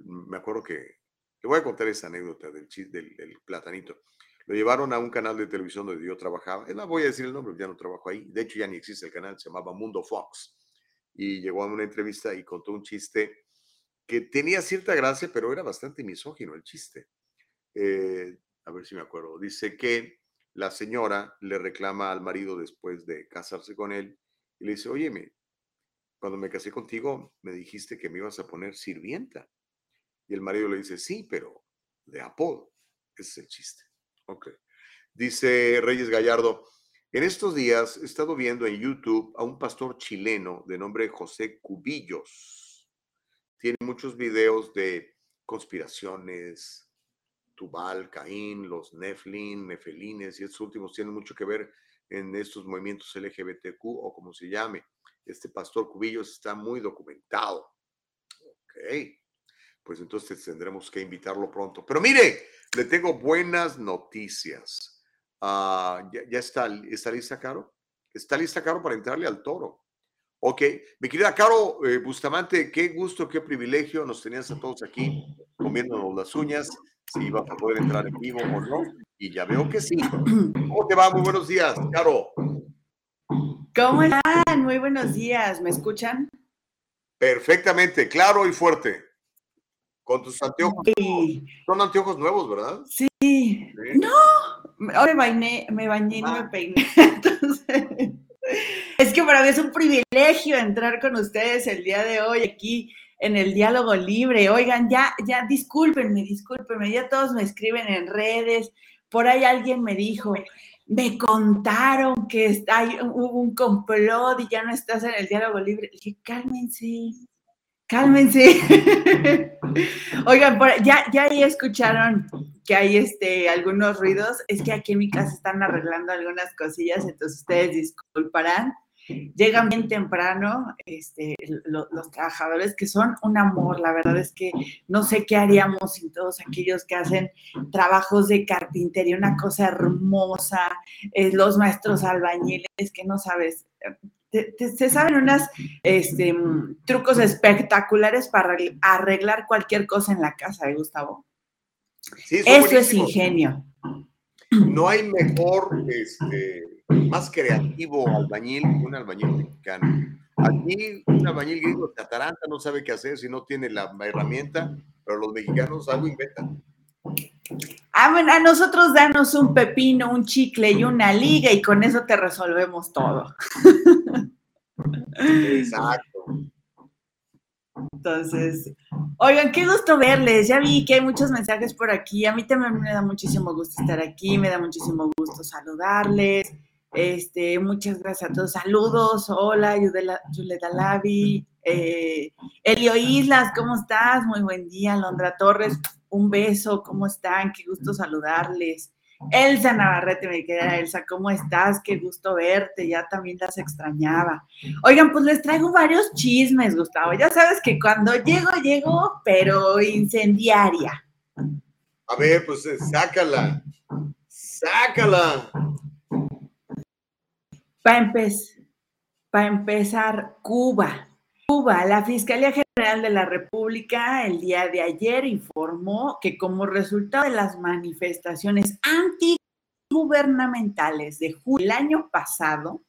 me acuerdo que, le voy a contar esa anécdota del, del, del, platanito. Lo llevaron a un canal de televisión donde yo trabajaba. No voy a decir el nombre, ya no trabajo ahí. De hecho, ya ni existe el canal, se llamaba Mundo Fox. Y llegó a una entrevista y contó un chiste que tenía cierta gracia, pero era bastante misógino el chiste. Eh, a ver si me acuerdo. Dice que la señora le reclama al marido después de casarse con él y le dice, óyeme, cuando me casé contigo me dijiste que me ibas a poner sirvienta. Y el marido le dice, sí, pero de apodo. Ese es el chiste. Ok. Dice Reyes Gallardo, en estos días he estado viendo en YouTube a un pastor chileno de nombre José Cubillos. Tiene muchos videos de conspiraciones, Tubal, Caín, los Neflin, Nefelines, y estos últimos tienen mucho que ver en estos movimientos LGBTQ o como se llame. Este pastor Cubillos está muy documentado. Ok pues entonces tendremos que invitarlo pronto. Pero mire, le tengo buenas noticias. Uh, ¿ya, ¿ya, está, está lista, Caro? ¿Está lista, Caro, para entrarle al toro? Ok, mi querida Caro eh, Bustamante, qué gusto, qué privilegio. Nos tenías a todos aquí comiéndonos las uñas, si iba a poder entrar en vivo o no. Y ya veo que sí. ¿Cómo te va? Muy buenos días, Caro. ¿Cómo están? Muy buenos días. ¿Me escuchan? Perfectamente, claro y fuerte. Con tus anteojos. Sí. Son anteojos nuevos, ¿verdad? Sí. ¿Sí? No, ahora me bañé, me bañé y no me ah. peiné. Entonces, es que para mí es un privilegio entrar con ustedes el día de hoy aquí en el diálogo libre. Oigan, ya, ya, discúlpenme, discúlpenme, ya todos me escriben en redes. Por ahí alguien me dijo, me contaron que hay, hubo un complot y ya no estás en el diálogo libre. dije, cálmense, Cálmense. Oigan, ya, ya ahí escucharon que hay este, algunos ruidos. Es que aquí en mi casa están arreglando algunas cosillas, entonces ustedes disculparán. Llegan bien temprano este, los trabajadores que son un amor. La verdad es que no sé qué haríamos sin todos aquellos que hacen trabajos de carpintería, una cosa hermosa. Eh, los maestros albañiles que no sabes se saben unos este, trucos espectaculares para arreglar cualquier cosa en la casa, ¿eh, Gustavo? Eso es ingenio. No hay mejor, este, más creativo albañil que un albañil mexicano. Aquí un albañil gringo cataranta no sabe qué hacer si no tiene la herramienta, pero los mexicanos algo inventan. Ah, a nosotros danos un pepino, un chicle y una liga y con eso te resolvemos todo. Exacto. Entonces, oigan, qué gusto verles. Ya vi que hay muchos mensajes por aquí. A mí también me da muchísimo gusto estar aquí, me da muchísimo gusto saludarles. Este, muchas gracias a todos. Saludos. Hola, Yuleta Lavi. Eh, Elio Islas, ¿cómo estás? Muy buen día. Londra Torres, un beso. ¿Cómo están? Qué gusto saludarles. Elsa Navarrete, mi querida Elsa, ¿cómo estás? Qué gusto verte, ya también las extrañaba. Oigan, pues les traigo varios chismes, Gustavo. Ya sabes que cuando llego, llego, pero incendiaria. A ver, pues eh, sácala, sácala. Para empezar, Cuba. Cuba, la Fiscalía General de la República el día de ayer informó que como resultado de las manifestaciones antigubernamentales de julio del año pasado,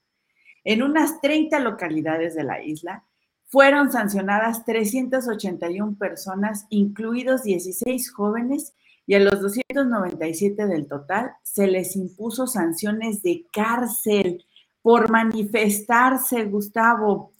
en unas 30 localidades de la isla, fueron sancionadas 381 personas, incluidos 16 jóvenes, y a los 297 del total se les impuso sanciones de cárcel por manifestarse, Gustavo.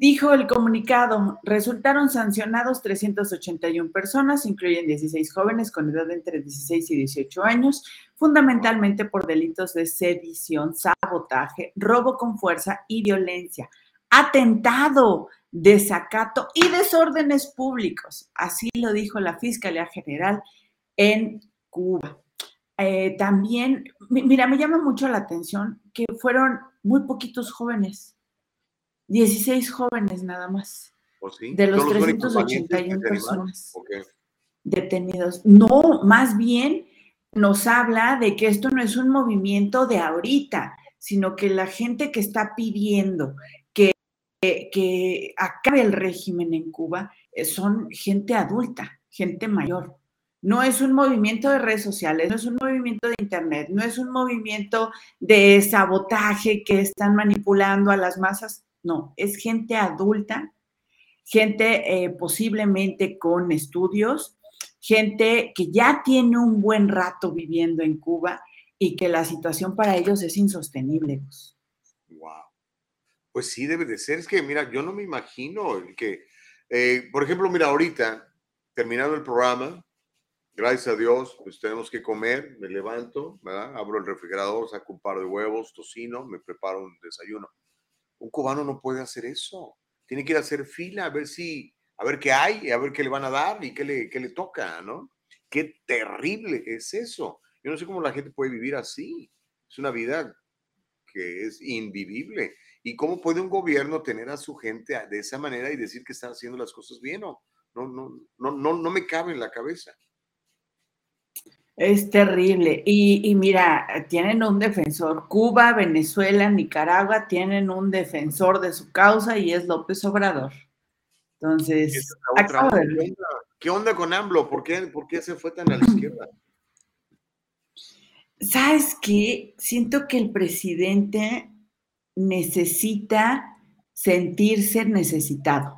Dijo el comunicado, resultaron sancionados 381 personas, incluyen 16 jóvenes con edad entre 16 y 18 años, fundamentalmente por delitos de sedición, sabotaje, robo con fuerza y violencia, atentado, desacato y desórdenes públicos. Así lo dijo la Fiscalía General en Cuba. Eh, también, mira, me llama mucho la atención que fueron muy poquitos jóvenes 16 jóvenes nada más. ¿O sí? De los ¿Son únicos 381 valientes que personas detenidos. No, más bien nos habla de que esto no es un movimiento de ahorita, sino que la gente que está pidiendo que, que, que acabe el régimen en Cuba eh, son gente adulta, gente mayor. No es un movimiento de redes sociales, no es un movimiento de internet, no es un movimiento de sabotaje que están manipulando a las masas. No, es gente adulta, gente eh, posiblemente con estudios, gente que ya tiene un buen rato viviendo en Cuba y que la situación para ellos es insostenible. Wow. Pues sí, debe de ser. Es que, mira, yo no me imagino el que, eh, por ejemplo, mira, ahorita, terminando el programa, gracias a Dios, pues tenemos que comer, me levanto, ¿verdad? Abro el refrigerador, saco un par de huevos, tocino, me preparo un desayuno. Un cubano no puede hacer eso. Tiene que ir a hacer fila a ver si, a ver qué hay, a ver qué le van a dar y qué le, qué le toca, ¿no? Qué terrible es eso. Yo no sé cómo la gente puede vivir así. Es una vida que es invivible. ¿Y cómo puede un gobierno tener a su gente de esa manera y decir que están haciendo las cosas bien? No, no, no, no, no, no me cabe en la cabeza. Es terrible. Y, y mira, tienen un defensor. Cuba, Venezuela, Nicaragua tienen un defensor de su causa y es López Obrador. Entonces. ¿Qué onda con AMLO? ¿Por qué, ¿Por qué se fue tan a la izquierda? ¿Sabes qué? Siento que el presidente necesita sentirse necesitado.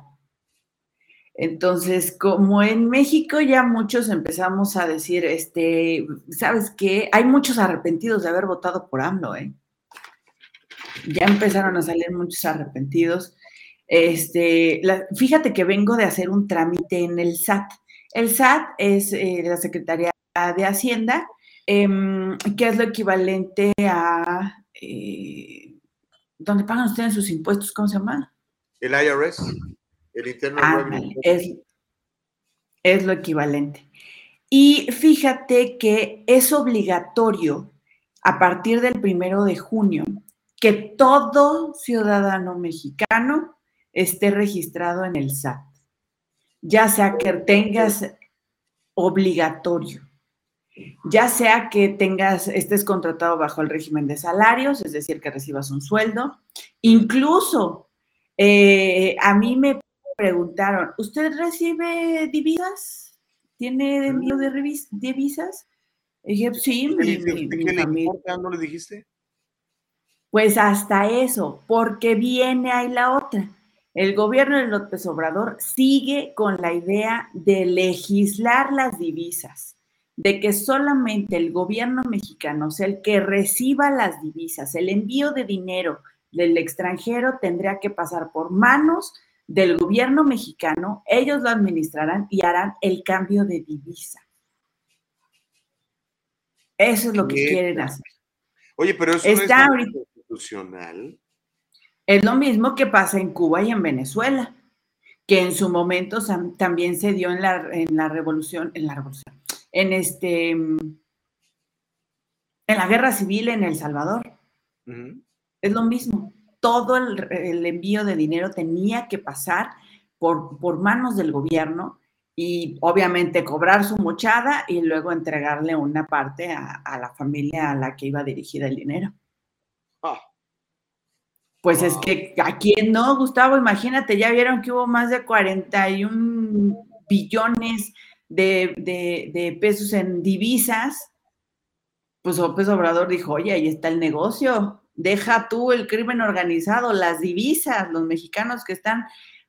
Entonces, como en México ya muchos empezamos a decir, este, ¿sabes qué? Hay muchos arrepentidos de haber votado por AMLO, ¿eh? Ya empezaron a salir muchos arrepentidos. Este, fíjate que vengo de hacer un trámite en el SAT. El SAT es eh, la Secretaría de Hacienda, em, que es lo equivalente a eh, donde pagan ustedes sus impuestos, ¿cómo se llama? El IRS, el Internal Ándale, Revenue es, es lo equivalente. Y fíjate que es obligatorio a partir del primero de junio que todo ciudadano mexicano esté registrado en el SAT, ya sea que tengas obligatorio, ya sea que tengas, estés contratado bajo el régimen de salarios, es decir, que recibas un sueldo, incluso eh, a mí me preguntaron, ¿usted recibe divisas? ¿Tiene envío de divisas? Y dije, sí, ¿Qué mi, qué le importa? ¿No le dijiste? Pues hasta eso, porque viene ahí la otra. El gobierno de López Obrador sigue con la idea de legislar las divisas, de que solamente el gobierno mexicano sea el que reciba las divisas. El envío de dinero del extranjero tendría que pasar por manos del gobierno mexicano, ellos lo administrarán y harán el cambio de divisa. Eso es lo que Neta. quieren hacer. Oye, pero eso Está no es ahorita- constitucional. Es lo mismo que pasa en Cuba y en Venezuela, que en su momento también se dio en la, en la revolución, en la revolución, en este, en la guerra civil en El Salvador. Es lo mismo. Todo el, el envío de dinero tenía que pasar por, por manos del gobierno y obviamente cobrar su mochada y luego entregarle una parte a, a la familia a la que iba dirigida el dinero. Ah, Pues es que a quién no, Gustavo, imagínate, ya vieron que hubo más de 41 billones de, de- de pesos en divisas. Pues López Obrador dijo, oye, ahí está el negocio, deja tú el crimen organizado, las divisas, los mexicanos que están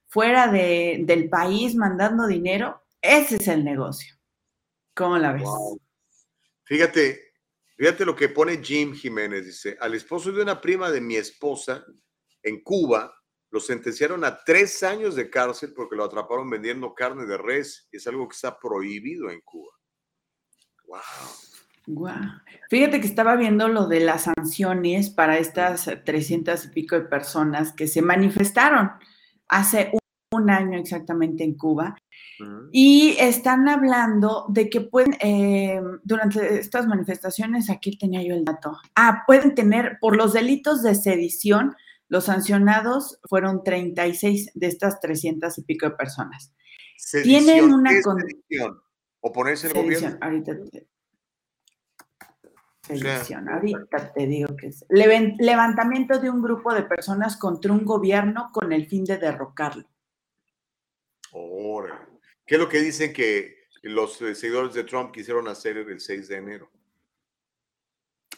fuera de, del país mandando dinero, ese es el negocio. ¿Cómo la ves? Fíjate, fíjate lo que pone Jim Jiménez, dice, al esposo de una prima de mi esposa en Cuba lo sentenciaron a tres años de cárcel porque lo atraparon vendiendo carne de res. Es algo que está prohibido en Cuba. Wow. Wow. Fíjate que estaba viendo lo de las sanciones para estas 300 y pico de personas que se manifestaron hace un, año exactamente en Cuba y están hablando de que pueden, eh, durante estas manifestaciones, aquí tenía yo el dato, ah, pueden tener por los delitos de sedición, los sancionados fueron 36 de estas 300 y pico de personas. Tienen una condición. ¿Oponerse al gobierno? Ahorita te, sedición, ahorita te digo que es. Levantamiento de un grupo de personas contra un gobierno con el fin de derrocarlo. Ahora, ¿qué es lo que dicen que los eh, seguidores de Trump quisieron hacer el 6 de enero?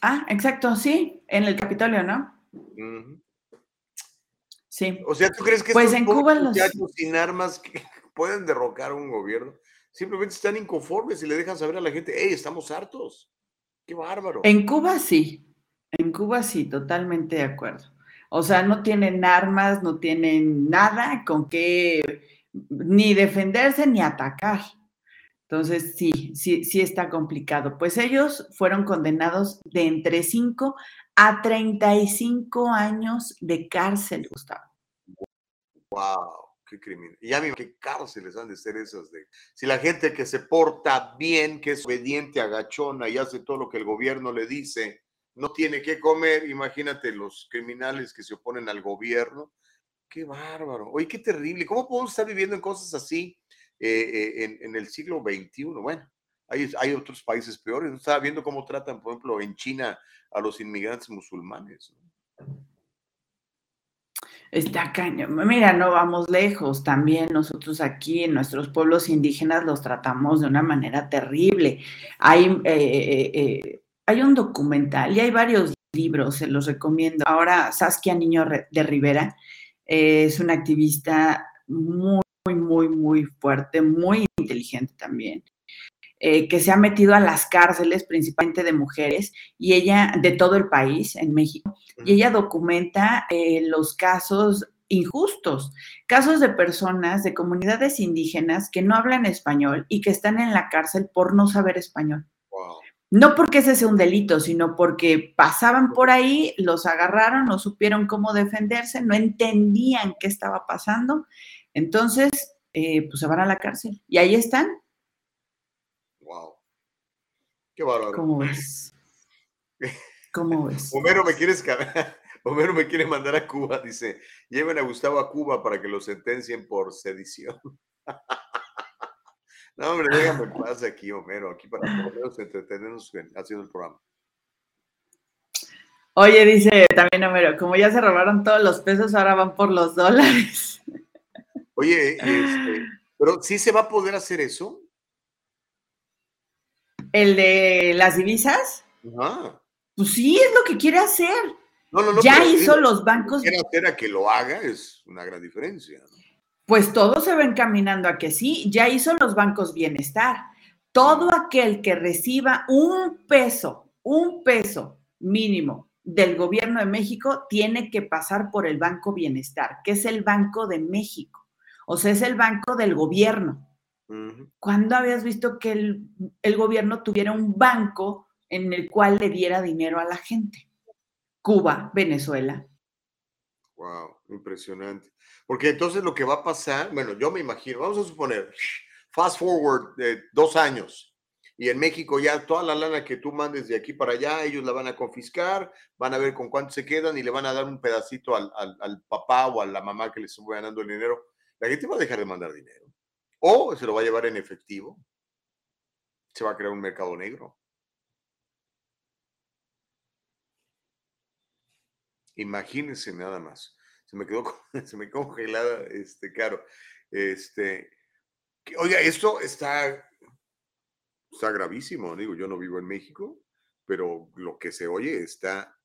Ah, exacto, sí, en el Capitolio, ¿no? Sí. O sea, ¿tú crees que pues en Cuba los... sin armas que pueden derrocar un gobierno? Simplemente están inconformes y le dejan saber a la gente, hey, estamos hartos. Qué bárbaro. En Cuba sí, en Cuba sí, totalmente de acuerdo. O sea, no tienen armas, no tienen nada con qué ni defenderse ni atacar. Entonces, sí, sí, sí está complicado. Pues ellos fueron condenados de entre 5 a 35 años de cárcel, Gustavo. ¡Wow! ¡Qué crimen! Y ya me qué cárceles han de ser esas de... Si la gente que se porta bien, que es obediente, agachona y hace todo lo que el gobierno le dice, no tiene que comer, imagínate los criminales que se oponen al gobierno. ¡Qué bárbaro! Oye, qué terrible. ¿Cómo podemos estar viviendo en cosas así eh, eh, en, el siglo XXI? Bueno, hay, hay otros países peores. Estaba viendo cómo tratan, por ejemplo, en China a los inmigrantes musulmanes. Está cañón. Mira, no vamos lejos. También nosotros aquí en nuestros pueblos indígenas los tratamos de una manera terrible. Hay, eh, eh, hay un documental y hay varios libros, se los recomiendo. Ahora, Saskia Niño de Rivera es una activista muy, muy, muy fuerte, muy inteligente también. Eh, que se ha metido a las cárceles, principalmente de mujeres, y ella, de todo el país, en México, y ella documenta eh, los casos injustos, casos de personas de comunidades indígenas que no hablan español y que están en la cárcel por no saber español. No porque ese sea un delito, sino porque pasaban por ahí, los agarraron, no supieron cómo defenderse, no entendían qué estaba pasando. Entonces, eh, pues se van a la cárcel. Y ahí están, Qué bárbaro. ¿Cómo ves? ¿Cómo ves? Homero me quieres Homero me quiere mandar a Cuba, dice, lleven a Gustavo a Cuba para que lo sentencien por sedición. no, hombre, déjame paz aquí, Homero, aquí para poder entretenernos haciendo el programa. Oye, dice también Homero, como ya se robaron todos los pesos, ahora van por los dólares. Oye, este, pero sí se va a poder hacer eso. ¿El de las divisas? Ajá. Pues sí, es lo que quiere hacer. No, no, no, ya hizo los bancos. Quiere hacer a que lo haga es una gran diferencia. Pues todo se va encaminando a que sí, ya hizo los bancos bienestar. Todo aquel que reciba un peso, un peso mínimo del gobierno de México tiene que pasar por el Banco Bienestar, que es el Banco de México. O sea, es el banco del gobierno. ¿Cuándo habías visto que el, gobierno tuviera un banco en el cual le diera dinero a la gente? Cuba, Venezuela. Wow, impresionante. Porque entonces lo que va a pasar, bueno, yo me imagino, vamos a suponer, fast forward de dos años, y en México ya toda la lana que tú mandes de aquí para allá, ellos la van a confiscar, van a ver con cuánto se quedan y le van a dar un pedacito al, al papá o a la mamá que les estuvo ganando el dinero. La gente va a dejar de mandar dinero o se lo va a llevar en efectivo. Se va a crear un mercado negro. Imagínense nada más. Se me quedó, se me congelada, este, claro. Este, oiga, esto está, está gravísimo. Digo, yo no vivo en México, pero lo que se oye está,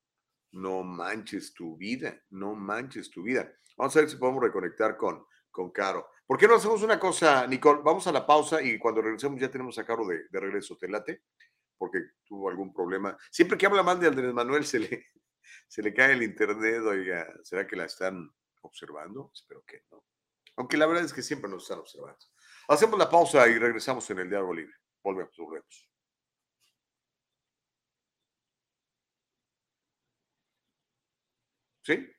no manches tu vida, no manches tu vida. Vamos a ver si podemos reconectar con con Caro. ¿Por qué no hacemos una cosa, Nicole? Vamos a la pausa y cuando regresemos ya tenemos a Caro de, regreso. ¿Te late? Porque tuvo algún problema. Siempre que habla mal de Andrés Manuel se le, se le cae el internet. Oiga, ¿será que la están observando? Espero que no. Aunque la verdad es que siempre nos están observando. Hacemos la pausa y regresamos en el diálogo libre. Volvemos, volvemos. ¿Sí?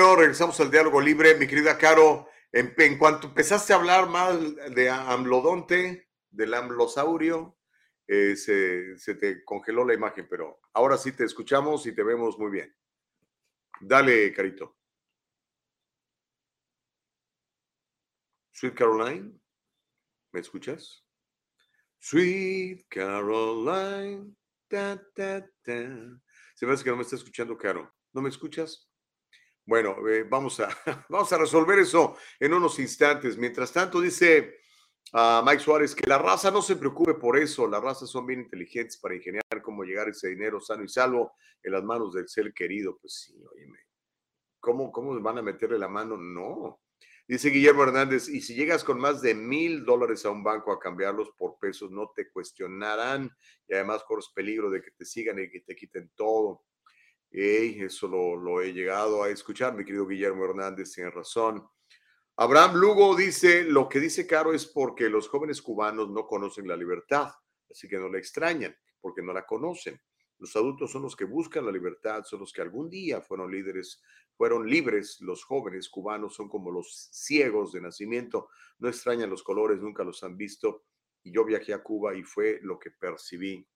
Regresamos al diálogo libre. Mi querida Caro, en, cuanto empezaste a hablar mal de amlodonte, del amlosaurio, eh, se, te congeló la imagen, pero ahora sí te escuchamos y te vemos muy bien. Dale, Carito. Sweet Caroline, ¿me escuchas? Sweet Caroline. Se me que no me está escuchando, Caro. ¿No me escuchas? Bueno, eh, vamos, a, vamos a resolver eso en unos instantes. Mientras tanto, dice a Mike Suárez que la raza no se preocupe por eso. Las razas son bien inteligentes para ingeniar cómo llegar ese dinero sano y salvo en las manos del ser querido. Pues sí, óyeme. ¿Cómo, cómo van a meterle la mano? No. Dice Guillermo Hernández, y si llegas con más de mil dólares a un banco a cambiarlos por pesos, no te cuestionarán y además corres peligro de que te sigan y que te quiten todo. Eso lo he llegado a escuchar, mi querido Guillermo Hernández, tiene razón. Abraham Lugo dice, lo que dice Caro es porque los jóvenes cubanos no conocen la libertad, así que no la extrañan, porque no la conocen. Los adultos son los que buscan la libertad, son los que algún día fueron líderes, fueron libres. Los jóvenes cubanos son como los ciegos de nacimiento, no extrañan los colores, nunca los han visto. Y yo viajé a Cuba y fue lo que percibí.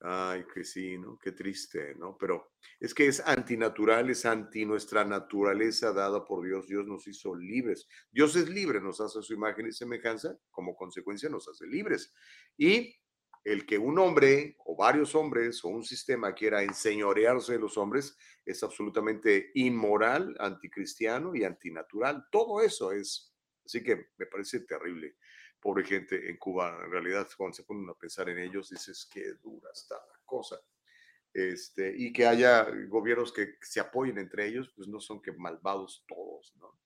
Ay, que sí, ¿no? Qué triste, ¿no? Pero es que es antinatural, es anti nuestra naturaleza dada por Dios. Dios nos hizo libres. Dios es libre, nos hace su imagen y semejanza, como consecuencia nos hace libres. Y el que un hombre o varios hombres o un sistema quiera enseñorearse de los hombres es absolutamente inmoral, anticristiano y antinatural. Todo eso es. Así que me parece terrible. Pobre gente en Cuba, en realidad, cuando se ponen a pensar en ellos, dices qué dura está la cosa. Este, y que haya gobiernos que se apoyen entre ellos, pues no son que malvados todos, ¿no?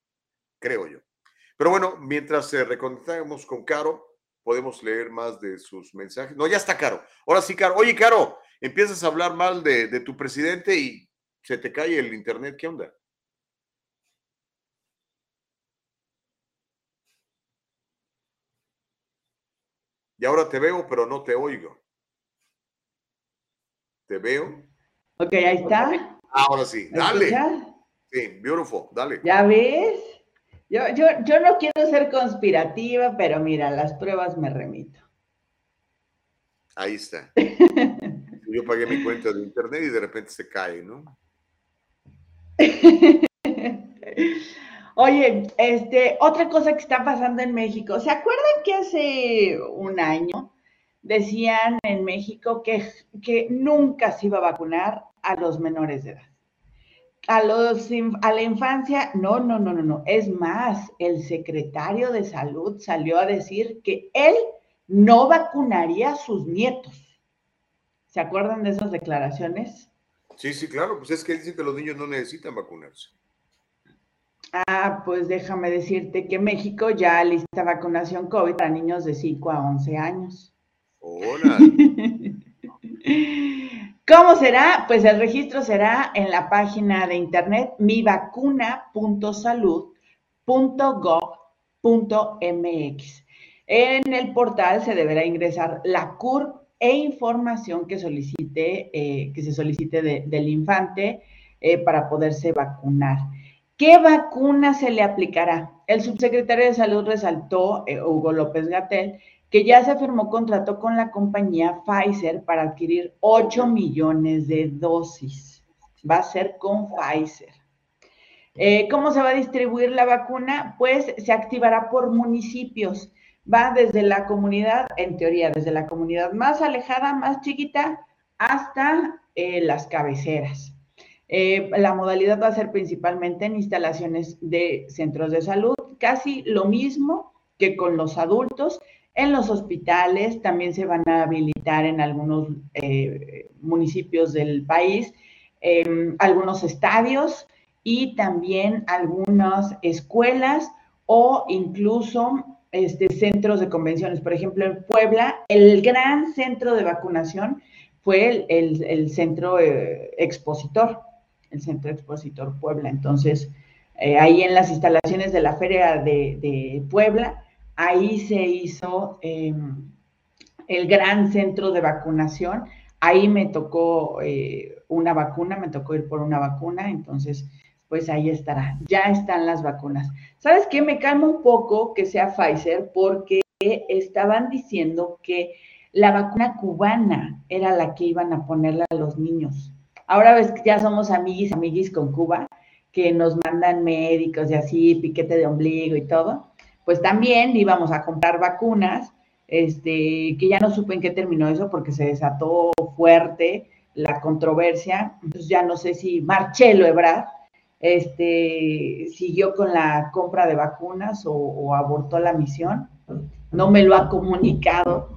Creo yo. Pero bueno, mientras eh, reconectamos con Caro, podemos leer más de sus mensajes. No, ya está Caro. Ahora sí, Caro. Oye, Caro, empiezas a hablar mal de, de tu presidente y se te cae el internet. ¿Qué onda? Y ahora te veo, pero no te oigo. ¿Te veo? Ok, ahí está. Ahora sí, ¿Me dale. escuchas? Sí, beautiful, dale. ¿Ya ves? Yo, yo, yo no quiero ser conspirativa, pero mira, las pruebas me remito. Ahí está. Yo pagué mi cuenta de internet y de repente se cae, ¿no? Oye, este, otra cosa que está pasando en México. ¿Se acuerdan que hace un año decían en México que, que nunca se iba a vacunar a los menores de edad? A, los, a la infancia, no, no, no, no, no. Es más, el secretario de salud salió a decir que él no vacunaría a sus nietos. ¿Se acuerdan de esas declaraciones? Sí, sí, claro. Pues es que dicen que los niños no necesitan vacunarse. Pues déjame decirte que México ya lista vacunación COVID para niños de 5 a 11 años. Hola. ¿Cómo será? Pues el registro será en la página de internet mivacuna.salud.gov.mx. En el portal se deberá ingresar la CURP e información que solicite, eh, que se solicite del infante eh, para poderse vacunar. ¿Qué vacuna se le aplicará? El subsecretario de Salud resaltó, eh, Hugo López Gatel, que ya se firmó contrato con la compañía Pfizer para adquirir 8 millones de dosis. Va a ser con Pfizer. Eh, ¿Cómo se va a distribuir la vacuna? Pues se activará por municipios. Va desde la comunidad, en teoría, desde la comunidad más alejada, más chiquita, hasta eh, las cabeceras. Eh, la modalidad va a ser principalmente en instalaciones de centros de salud, casi lo mismo que con los adultos, en los hospitales también se van a habilitar en algunos eh, municipios del país, em, algunos estadios y también algunas escuelas o incluso este, centros de convenciones. Por ejemplo, en Puebla, el gran centro de vacunación fue el, centro eh, expositor, el centro expositor Puebla. Entonces, eh, ahí en las instalaciones de la Feria de Puebla, ahí se hizo em, el gran centro de vacunación. Ahí me tocó eh, una vacuna, me tocó ir por una vacuna, entonces, pues ahí estará. Ya están las vacunas. ¿Sabes qué? Me calma un poco que sea Pfizer porque estaban diciendo que la vacuna cubana era la que iban a ponerle a los niños. Ahora ves que ya somos amiguis, amiguis con Cuba, que nos mandan médicos y así, piquete de ombligo y todo pues también íbamos a comprar vacunas, este, que ya no supe en qué terminó eso porque se desató fuerte la controversia. Entonces ya no sé si Marcelo Ebrard este, siguió con la compra de vacunas o, abortó la misión. No me lo ha comunicado,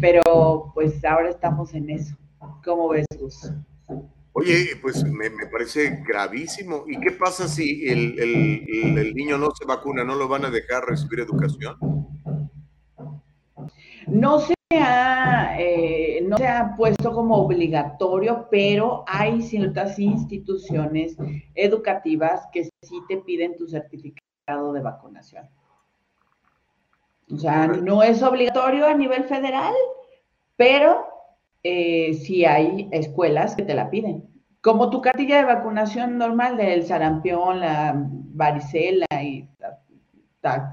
pero pues ahora estamos en eso. ¿Cómo ves, Gus? Oye, pues me, parece gravísimo. ¿Y qué pasa si el, niño no se vacuna? ¿No lo van a dejar recibir educación? No se ha, eh, no se ha puesto como obligatorio, pero hay ciertas instituciones educativas que sí te piden tu certificado de vacunación. O sea, no es obligatorio a nivel federal, pero eh, sí hay escuelas que te la piden. Como tu cartilla de vacunación normal del sarampión, la varicela y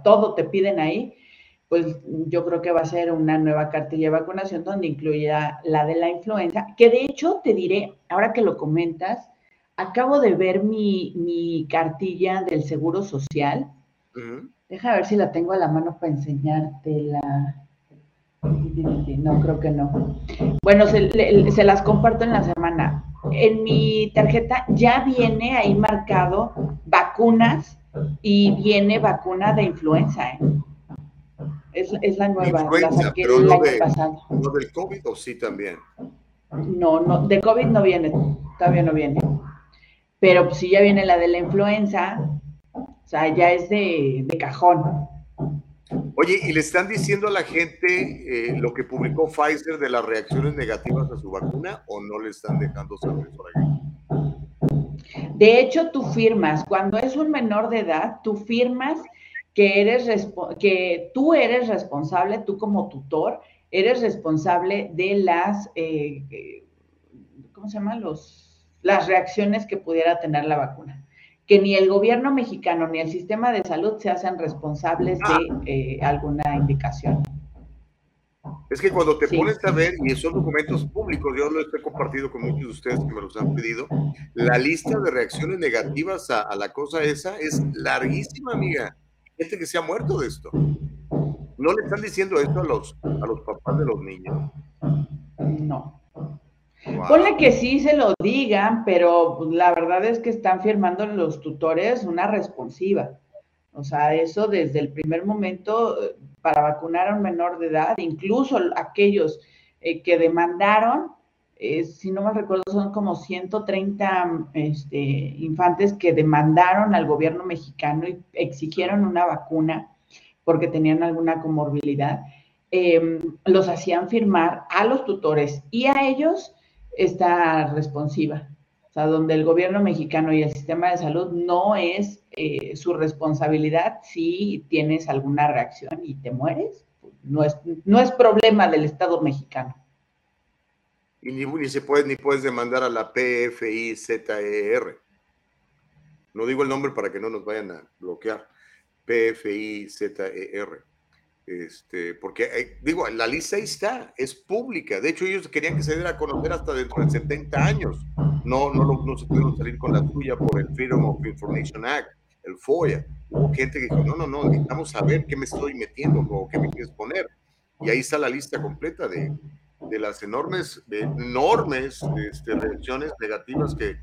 todo te piden ahí, pues yo creo que va a ser una nueva cartilla de vacunación donde incluirá la de la influenza, que de hecho te diré, ahora que lo comentas, acabo de ver mi, cartilla del Seguro Social. Deja ver si la tengo a la mano para enseñarte la... No, creo que no. Bueno, se, las comparto en la semana. En mi tarjeta ya viene ahí marcado vacunas y viene vacuna de influenza. ¿eh? Es, la nueva, la saqué el año pasado. ¿No del COVID o sí también? No, no, de COVID no viene, todavía no viene. Pero pues, si ya viene la de la influenza, o sea, ya es de, de cajón. Oye, ¿y le están diciendo a la gente eh, lo que publicó Pfizer de las reacciones negativas a su vacuna o no le están dejando saber por ahí? De hecho, tú firmas, cuando es un menor de edad, tú firmas que, eres que tú eres responsable, tú como tutor, eres responsable de las, eh, eh, ¿cómo se llama? Los, las reacciones que pudiera tener la vacuna que ni el gobierno mexicano ni el sistema de salud se hacen responsables de eh, alguna indicación. Es que cuando te pones a ver, y son documentos públicos, yo lo he compartido con muchos de ustedes que me los han pedido, la lista de reacciones negativas a, la cosa esa es larguísima, amiga. Gente que se ha muerto de esto. ¿No le están diciendo esto a los, a los papás de los niños? No. Ponle que sí se lo digan, pero pues, la verdad es que están firmando los tutores una responsiva. O sea, eso desde el primer momento eh, para vacunar a un menor de edad, incluso aquellos eh, que demandaron, eh, si no me recuerdo, son como 130 este, infantes que demandaron al gobierno mexicano y exigieron una vacuna porque tenían alguna comorbilidad, em, los hacían firmar a los tutores y a ellos esta responsiva. O sea, donde el gobierno mexicano y el sistema de salud no es eh, su responsabilidad si tienes alguna reacción y te mueres. No es, no es problema del Estado mexicano. Y ni, ni se puede, ni puedes demandar a la PFIZER. No digo el nombre para que no nos vayan a bloquear. PFIZER. Este, porque, eh, digo, la lista ahí está, es pública. De hecho, ellos querían que se diera a conocer hasta dentro de 70 años. No, no, no se pudieron salir con la tuya por el Freedom of Information Act, el FOIA. Hubo gente que dijo, no, no, no, necesitamos saber qué me estoy metiendo o qué me quieres poner. Y ahí está la lista completa de, de las enormes, enormes este, reacciones negativas que,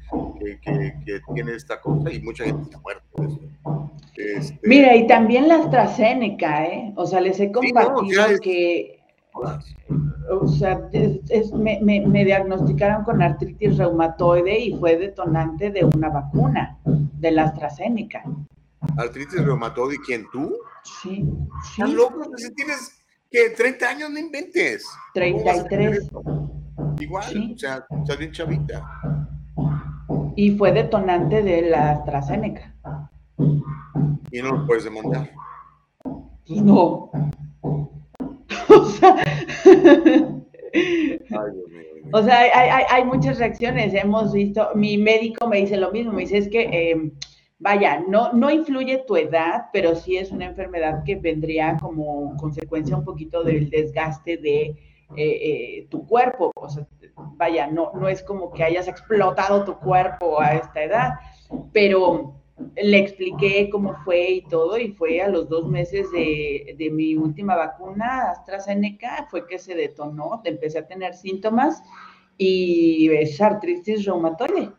que, tiene esta cosa y mucha gente se ha muerto. Este, Mira, y también la AstraZeneca, ¿eh? O sea, les he compartido que, o sea, me, me, diagnosticaron con artritis reumatoide y fue detonante de una vacuna, de la AstraZeneca. ¿Artritis reumatoide? ¿Quién tú? Sí. sí. ¿Estás loco? Si tienes que 30 años no inventes. 33. Igual, o sea, bien chavita. Y fue detonante de la AstraZeneca. ¿Y no lo puedes demandar? Pues no. o sea, o sea hay, hay, hay, muchas reacciones. Hemos visto, mi médico me dice lo mismo, me dice es que eh, vaya, no, no influye tu edad, pero sí es una enfermedad que vendría como consecuencia un poquito del desgaste de eh, eh, tu cuerpo. O sea, vaya, no, no es como que hayas explotado tu cuerpo a esta edad, pero le expliqué cómo fue y todo, y fue a los dos meses de, de mi última vacuna, AstraZeneca, fue que se detonó, empecé a tener síntomas y es artritis reumatoide,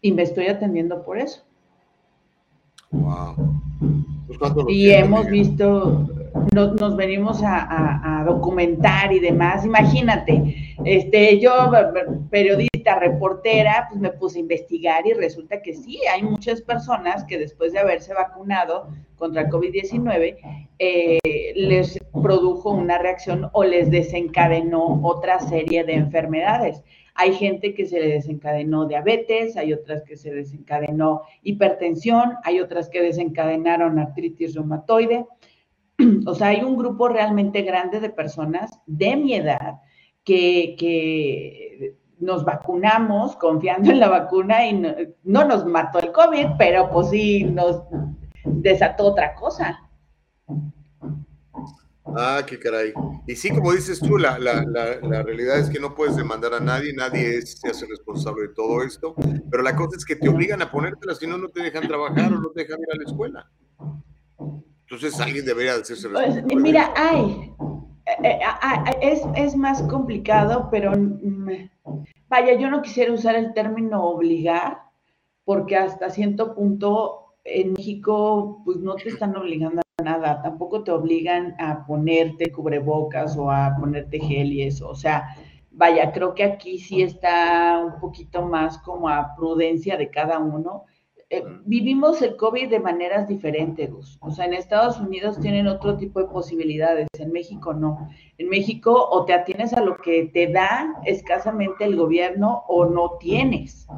y me estoy atendiendo por eso. Wow. Pues, y hemos visto, nos, venimos a, documentar y demás. Imagínate, este, yo, periodista, reportera, pues me puse a investigar y resulta que sí, hay muchas personas que después de haberse vacunado contra COVID-19, eh, les produjo una reacción o les desencadenó otra serie de enfermedades. Hay gente que se le desencadenó diabetes, hay otras que se desencadenó hipertensión, hay otras que desencadenaron artritis reumatoide. O sea, hay un grupo realmente grande de personas de mi edad que, nos vacunamos confiando en la vacuna y no, no, nos mató el COVID, pero pues sí nos desató otra cosa. Ah, qué caray. Y sí, como dices tú, la, la, la, realidad es que no puedes demandar a nadie, nadie se hace responsable de todo esto, pero la cosa es que te obligan a ponértela, si no, no te dejan trabajar o no te dejan ir a la escuela. Entonces alguien debería hacerse pues, responsable. mira, hay, eh, eh, es, es más complicado, pero mm, vaya, yo no quisiera usar el término obligar, porque hasta cierto punto en México, pues no te están obligando nada, tampoco te obligan a ponerte cubrebocas o a ponerte gel y eso, o sea, vaya, creo que aquí sí está un poquito más como a prudencia de cada uno. Eh, vivimos el COVID de maneras diferentes, o sea, en Estados Unidos tienen otro tipo de posibilidades, en México no. En México o te atienes a lo que te da escasamente el gobierno o no tienes,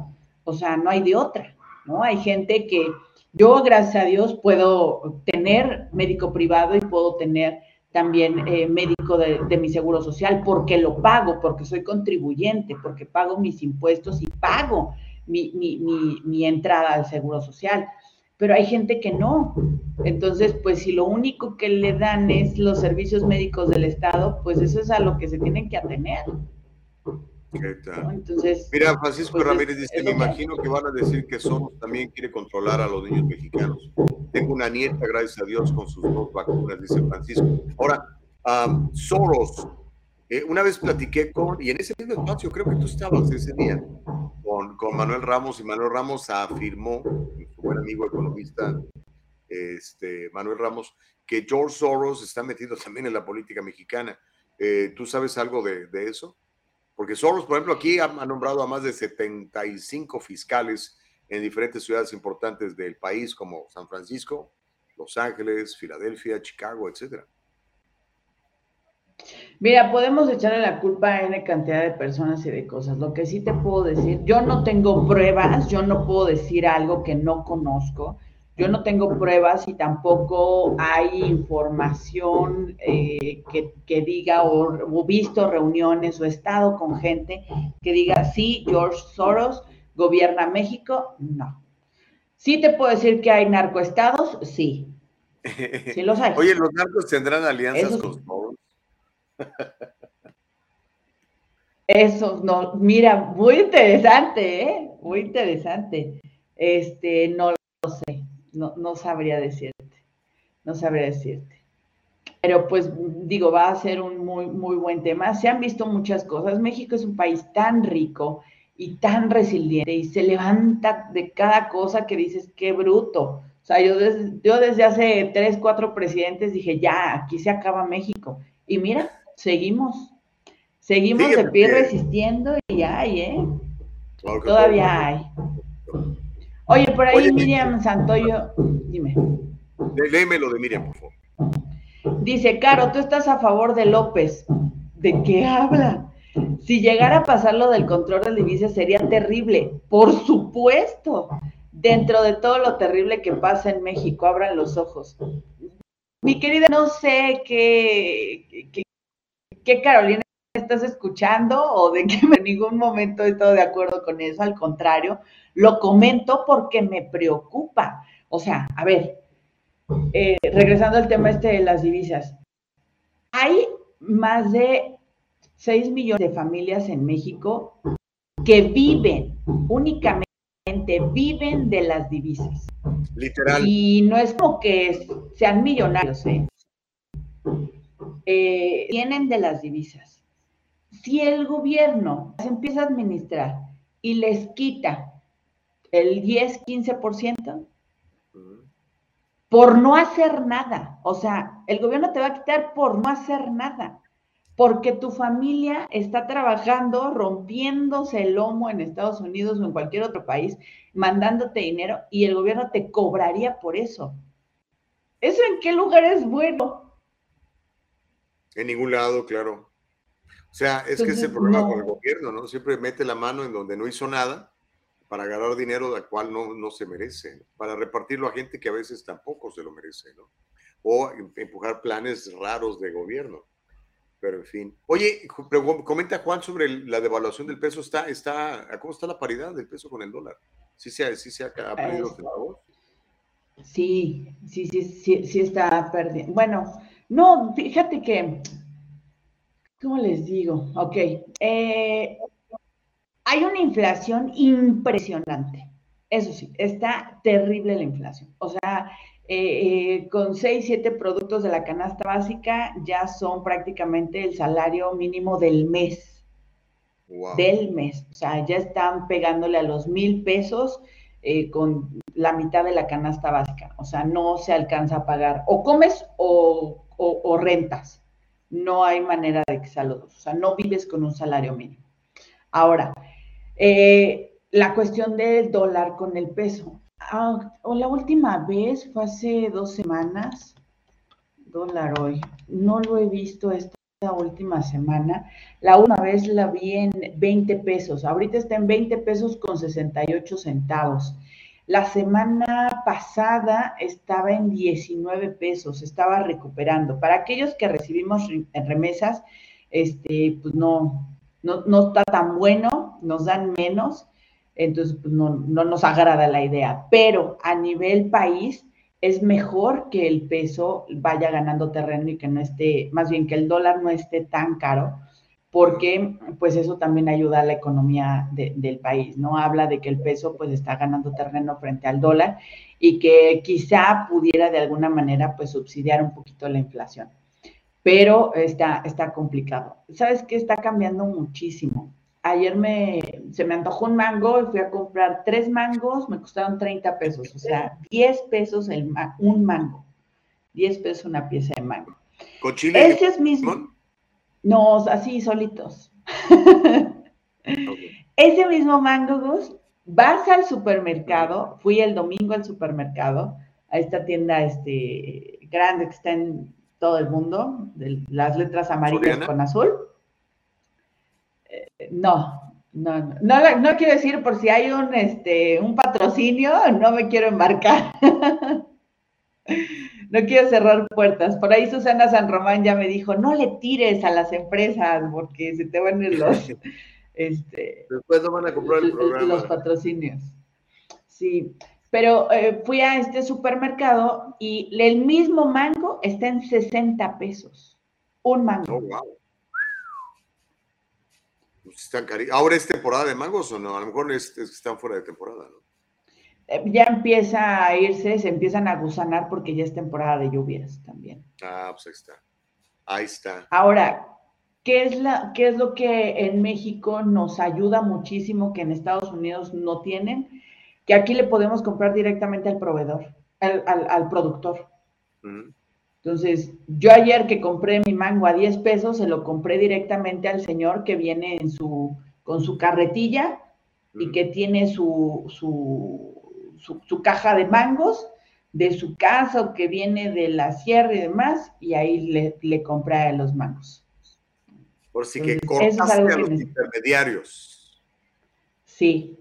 o sea, no hay de otra, ¿no? Hay gente que yo, gracias a Dios, puedo tener médico privado y puedo tener también eh, médico de, mi seguro social porque lo pago, porque soy contribuyente, porque pago mis impuestos y pago mi, mi, entrada al seguro social. Pero hay gente que no. Entonces, pues si lo único que le dan es los servicios médicos del Estado, pues eso es a lo que se tienen que atener. Entonces, Mira, Francisco pues, Ramírez dice, me imagino que van a decir que Soros también quiere controlar a los niños mexicanos. Tengo una nieta, gracias a Dios, con sus dos vacunas, dice Francisco. Ahora, Soros, eh, una vez platiqué con, y en ese mismo espacio, creo que tú estabas ese día, con, con Manuel Ramos, y Manuel Ramos afirmó, su buen amigo economista, este, Manuel Ramos, que George Soros está metido también en la política mexicana. Eh, ¿Tú sabes algo de, de eso? Porque Soros, por ejemplo, aquí ha, nombrado a más de 75 fiscales en diferentes ciudades importantes del país, como San Francisco, Los Ángeles, Filadelfia, Chicago, etc. Mira, podemos echarle la culpa a N cantidad de personas y de cosas. Lo que sí te puedo decir, yo no tengo pruebas, yo no puedo decir algo que no conozco. Yo no tengo pruebas y tampoco hay información eh, que, diga o, visto reuniones o estado con gente que diga, sí, George Soros gobierna México. No. Sí te puedo decir que hay narcoestados, sí. Sí los hay. Oye, ¿los narcos tendrán alianzas con Soros? Eso, no, mira, muy interesante, ¿eh? Muy interesante. Este, no lo sé, no, no sabría decirte, no sabría decirte. Pero pues digo, va a ser un muy, muy buen tema. Se han visto muchas cosas. México es un país tan rico y tan resiliente y se levanta de cada cosa que dices, qué bruto. O sea, yo desde, yo desde hace tres, cuatro presidentes dije, ya, aquí se acaba México. Y mira, seguimos, seguimos de pie resistiendo y hay, ¿eh? Todavía hay. Oye, por ahí Miriam Santoyo, dime. Léeme lo de Miriam, por favor. Dice, Caro, tú estás a favor de López. ¿De qué habla? Si llegara a pasar lo del control de divisas sería terrible. Por supuesto. Dentro de todo lo terrible que pasa en México, abran los ojos. Mi querida, no sé qué, qué, qué Carolina estás escuchando o de que en ningún momento he estado de acuerdo con eso, al contrario, lo comento porque me preocupa. O sea, a ver, eh, regresando al tema este de las divisas, hay más de 6 millones de familias en México que viven únicamente, viven de las divisas. Literal. Y no es como que sean millonarios, ¿eh? eh, tienen de las divisas. Si el gobierno se empieza a administrar y les quita el 10, 15%, por no hacer nada, o sea, el gobierno te va a quitar por no hacer nada, porque tu familia está trabajando, rompiéndose el lomo en Estados Unidos o en cualquier otro país, mandándote dinero y el gobierno te cobraría por eso. ¿Eso en qué lugar es bueno? En ningún lado, claro. O sea, es que ese problema con el gobierno, ¿no? Siempre mete la mano en donde no hizo nada para ganar dinero del cual no, no se merece, para repartirlo a gente que a veces tampoco se lo merece, ¿no? O em, empujar planes raros de gobierno. Pero en fin. Oye, comenta Juan sobre la devaluación del peso. Está, está, ¿Cómo está la paridad del peso con el dólar? ¿Sí se, sí se ha, perdido Sí, sí, sí, sí, sí está perdiendo. Bueno, no, fíjate que, ¿cómo les digo? Ok, eh, hay una inflación impresionante. Eso sí, está terrible la inflación. O sea, eh, eh, con seis, siete productos de la canasta básica ya son prácticamente el salario mínimo del mes. Del mes. O sea, ya están pegándole a los mil pesos con la mitad de la canasta básica. O sea, no se alcanza a pagar. O comes o o, rentas. No hay manera de que sea los dos. O sea, no vives con un salario mínimo. Ahora, eh, la cuestión del dólar con el peso. Ah, o la última vez fue hace dos semanas. Dólar hoy. No lo he visto esta última semana. La última vez la vi en 20 pesos. Ahorita está en 20 pesos con 68 centavos. La semana pasada estaba en 19 pesos, estaba recuperando. Para aquellos que recibimos remesas, este, pues no, no, está tan bueno, nos dan menos, entonces pues no, no nos agrada la idea. Pero a nivel país es mejor que el peso vaya ganando terreno y que no esté, más bien que el dólar no esté tan caro porque pues eso también ayuda a la economía del país, ¿no? Habla de que el peso pues está ganando terreno frente al dólar y que quizá pudiera de alguna manera pues subsidiar un poquito la inflación. Pero está, está complicado. ¿Sabes qué? Está cambiando muchísimo. Ayer me, se me antojó un mango y fui a comprar tres mangos, me costaron 30 pesos, o sea, 10 pesos el, un mango. 10 pesos una pieza de mango. ¿Con chile? Ese es mismo. No, así solitos. Ese mismo mango, Gus, vas al supermercado, fui el domingo al supermercado, a esta tienda este, grande que está en, todo el mundo, de las letras amarillas ¿Soriana? con azul. No, no, no, no, quiero decir por si hay un, este, un patrocinio, no me quiero embarcar. No quiero cerrar puertas. Por ahí Susana San Román ya me dijo, no le tires a las empresas porque se te van a ir los, este, Después no van a comprar el l- programa. los patrocinios. Sí, pero eh, fui a este supermercado y el mismo mango está en 60 pesos. Un mango. Oh, wow. Pues están Ahora es temporada de mangos o no? A lo mejor es, es que están fuera de temporada, ¿no? Eh, Ya empieza a irse, se empiezan a gusanar porque ya es temporada de lluvias también. Ah, pues ahí está. Ahí está. Ahora, ¿qué es, la, ¿qué es lo que en México nos ayuda muchísimo que en Estados Unidos no tienen? Que aquí le podemos comprar directamente al proveedor, al, al- al productor. Ujú. Entonces, yo ayer que compré mi mango a 10 pesos, se lo compré directamente al señor que viene en su, con su carretilla y que tiene su, su, su- su caja de mangos de su casa o que viene de la sierra y demás, y ahí le, le compré los mangos. Por si que Entonces, cortaste a los me- intermediarios. Sí,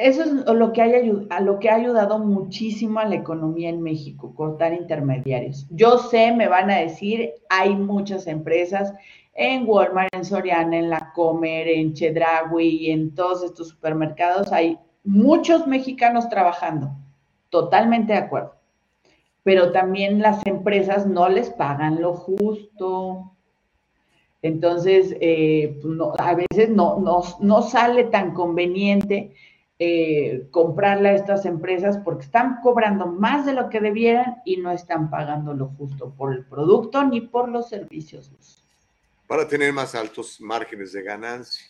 eso es lo que, a lo que ha ayudado muchísimo a la economía en México, cortar intermediarios. Yo sé, me van a decir, hay muchas empresas en Walmart, en Soriana, en La Comer, en Chedraui, en todos estos supermercados, hay muchos mexicanos trabajando. Totalmente de acuerdo. Pero también las empresas no les pagan lo justo. Entonces, eh, pues, a veces no sale tan conveniente eh, comprarle a estas empresas porque están cobrando más de lo que debieran y no están pagando lo justo por el producto ni por los servicios. para tener más altos márgenes de ganancia.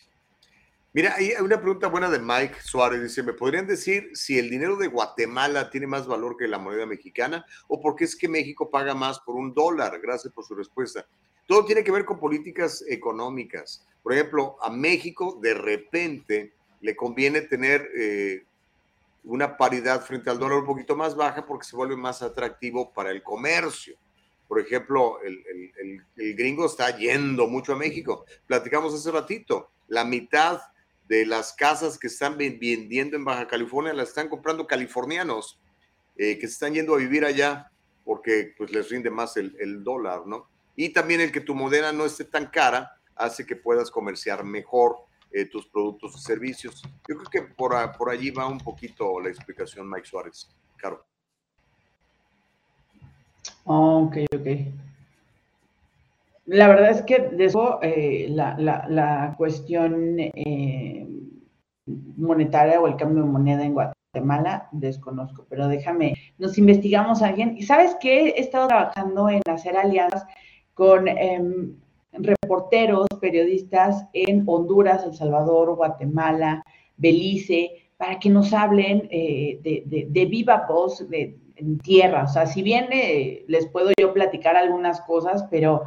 Mira, hay una pregunta buena de Mike Suárez. Dice, ¿me podrían decir si el dinero de Guatemala tiene más valor que la moneda mexicana o por qué es que México paga más por un dólar? Gracias por su respuesta. Todo tiene que ver con políticas económicas. Por ejemplo, a México de repente le conviene tener eh, una paridad frente al dólar un poquito más baja porque se vuelve más atractivo para el comercio. Por ejemplo, el, el- el- gringo está yendo mucho a México. Platicamos hace ratito, la mitad de las casas que están ven- vendiendo en Baja California las están comprando californianos eh, que están yendo a vivir allá porque pues les rinde más el, el dólar, ¿no? Y también el que tu moneda no esté tan cara hace que puedas comerciar mejor eh, tus productos y servicios. Yo creo que por, por allí va un poquito la explicación, Mike Suárez. Claro. Ok, ok. La verdad es que de eh, la, la- la cuestión eh, monetaria o el cambio de moneda en Guatemala, desconozco, pero déjame, nos investigamos a alguien. ¿Y sabes qué? He estado trabajando en hacer alianzas con em, reporteros, periodistas en Honduras, El Salvador, Guatemala, Belice, para que nos hablen eh, de, de- de viva voz de, en tierra. O sea, si bien eh, les puedo yo platicar algunas cosas, pero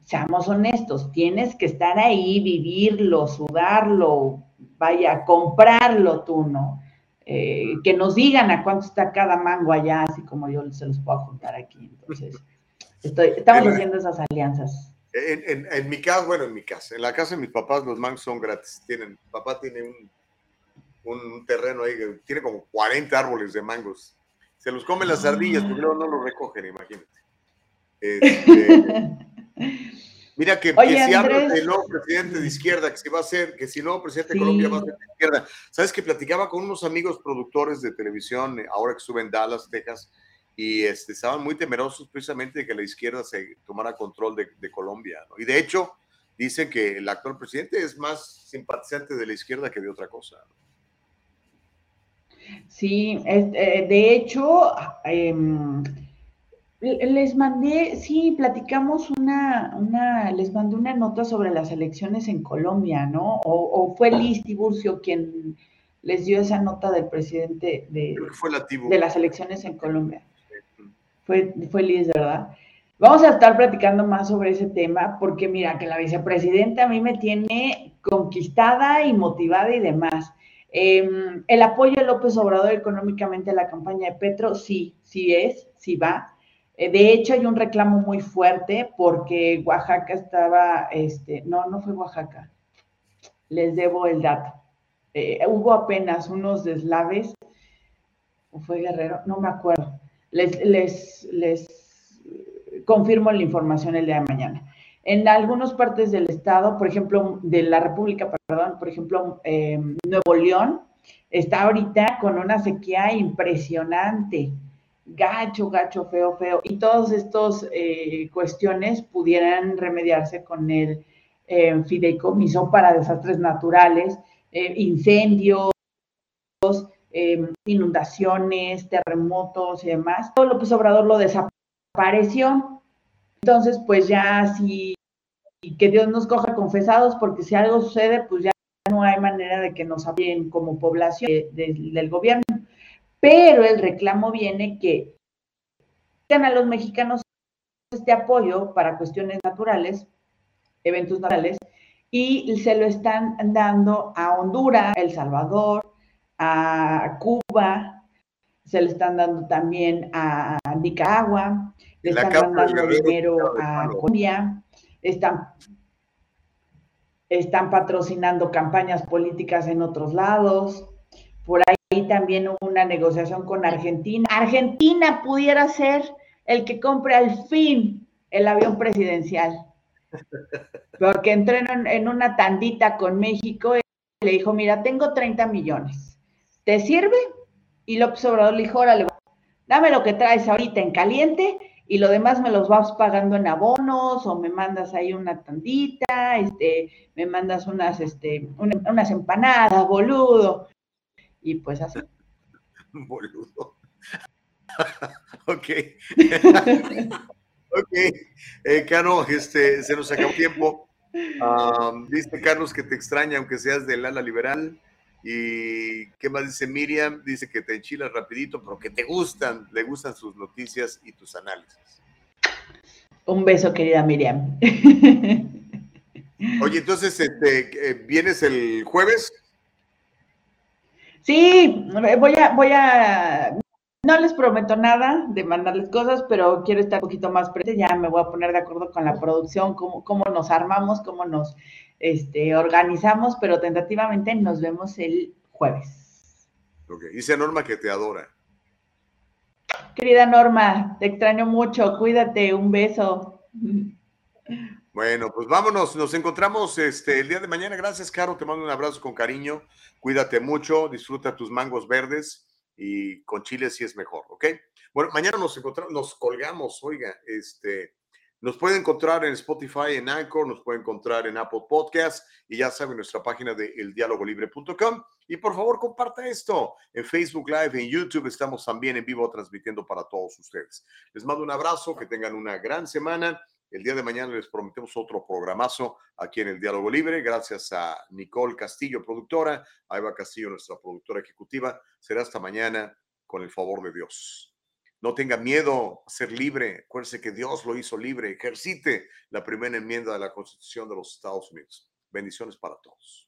seamos honestos, tienes que estar ahí, vivirlo, sudarlo, vaya, comprarlo tú, ¿no? Eh, que nos digan a cuánto está cada mango allá, así como yo se los puedo juntar aquí. Entonces, estoy, estamos haciendo esas alianzas. En, en- en mi casa, bueno, en mi casa, en la casa de mis papás los mangos son gratis. Tienen, papá tiene un, un terreno ahí que tiene como 40 árboles de mangos. Se los comen las ardillas, porque luego no los recogen, imagínate. Este, mira que, que Oye, si habla Andrés. del nuevo presidente de izquierda, que si va a ser, que si el nuevo presidente de Colombia va a ser de izquierda. Sabes que platicaba con unos amigos productores de televisión, ahora que estuve en Dallas, Texas, y este, estaban muy temerosos precisamente de que la izquierda se tomara control de, de Colombia. ¿no? Y de hecho, dicen que el actual presidente es más simpatizante de la izquierda que de otra cosa. ¿no? Sí, eh, de hecho, le- les mandé, sí, platicamos una, una, les mandé una nota sobre las elecciones en Colombia, ¿no? O, o fue Liz Tiburcio quien les dio esa nota del presidente de, fue de las elecciones en Colombia. Fue, fue Liz, ¿verdad? Vamos a estar platicando más sobre ese tema porque mira que la vicepresidenta a mí me tiene conquistada y motivada y demás. Eh, el apoyo de López Obrador económicamente a la campaña de Petro, sí, sí es, sí va. Eh, de hecho, hay un reclamo muy fuerte porque Oaxaca estaba, este, no, no fue Oaxaca, les debo el dato. Eh, hubo apenas unos deslaves, o fue Guerrero, no me acuerdo. Les, les, les confirmo la información el día de mañana. En algunas partes del estado, por ejemplo, de la República, perdón, por ejemplo, eh, Nuevo León, está ahorita con una sequía impresionante, gacho, gacho, feo, feo, y todas estas eh, cuestiones pudieran remediarse con el eh, fideicomiso para desastres naturales, incendios, inundaciones, terremotos y demás. Todo López Obrador lo desapareció. Entonces, pues ya si que Dios nos coja confesados, porque si algo sucede, pues ya no hay manera de que nos apoyen como población del gobierno. Pero el reclamo viene que a los mexicanos este apoyo para cuestiones naturales, eventos naturales, y se lo están dando a Honduras, El Salvador, a Cuba, se le están dando también a Nicaragua, le están dando dinero a Colombia, están, están patrocinando campañas políticas en otros lados. Por ahí también hubo una negociación con Argentina. Argentina pudiera ser el que compre al fin el avión presidencial. Porque entró en una tandita con México y le dijo, mira, tengo 30 millones. ¿Te sirve? Y López Obrador le dijo, órale, dame lo que traes ahorita en caliente y lo demás me los vas pagando en abonos o me mandas ahí una tandita, este, me mandas unas, este, unas empanadas, boludo. Y pues así. Boludo. ok. ok. Eh, Cano, este, se nos acabó tiempo. dice Carlos que te extraña, aunque seas del ala liberal. ¿Y qué más dice Miriam? Dice que te enchilas rapidito, pero que te gustan, le gustan sus noticias y tus análisis. Un beso, querida Miriam. Oye, entonces, este, ¿vienes el jueves? Sí, voy a, voy a, no les prometo nada de mandarles cosas, pero quiero estar un poquito más presente. Ya me voy a poner de acuerdo con la producción, cómo, cómo nos armamos, cómo nos este, organizamos, pero tentativamente nos vemos el jueves. Ok, dice Norma que te adora. Querida Norma, te extraño mucho, cuídate, un beso. Bueno, pues vámonos, nos encontramos este, el día de mañana. Gracias, Caro, te mando un abrazo con cariño. Cuídate mucho, disfruta tus mangos verdes y con chile si es mejor, ¿ok? Bueno, mañana nos encontramos, nos colgamos, oiga, este, nos puede encontrar en Spotify, en Anchor, nos puede encontrar en Apple Podcast y ya saben nuestra página de eldialogolibre.com. Y por favor, comparta esto en Facebook Live, en YouTube. Estamos también en vivo transmitiendo para todos ustedes. Les mando un abrazo, que tengan una gran semana. El día de mañana les prometemos otro programazo aquí en el Diálogo Libre. Gracias a Nicole Castillo, productora, a Eva Castillo, nuestra productora ejecutiva. Será hasta mañana con el favor de Dios. No tenga miedo a ser libre. Acuérdese que Dios lo hizo libre. Ejercite la primera enmienda de la Constitución de los Estados Unidos. Bendiciones para todos.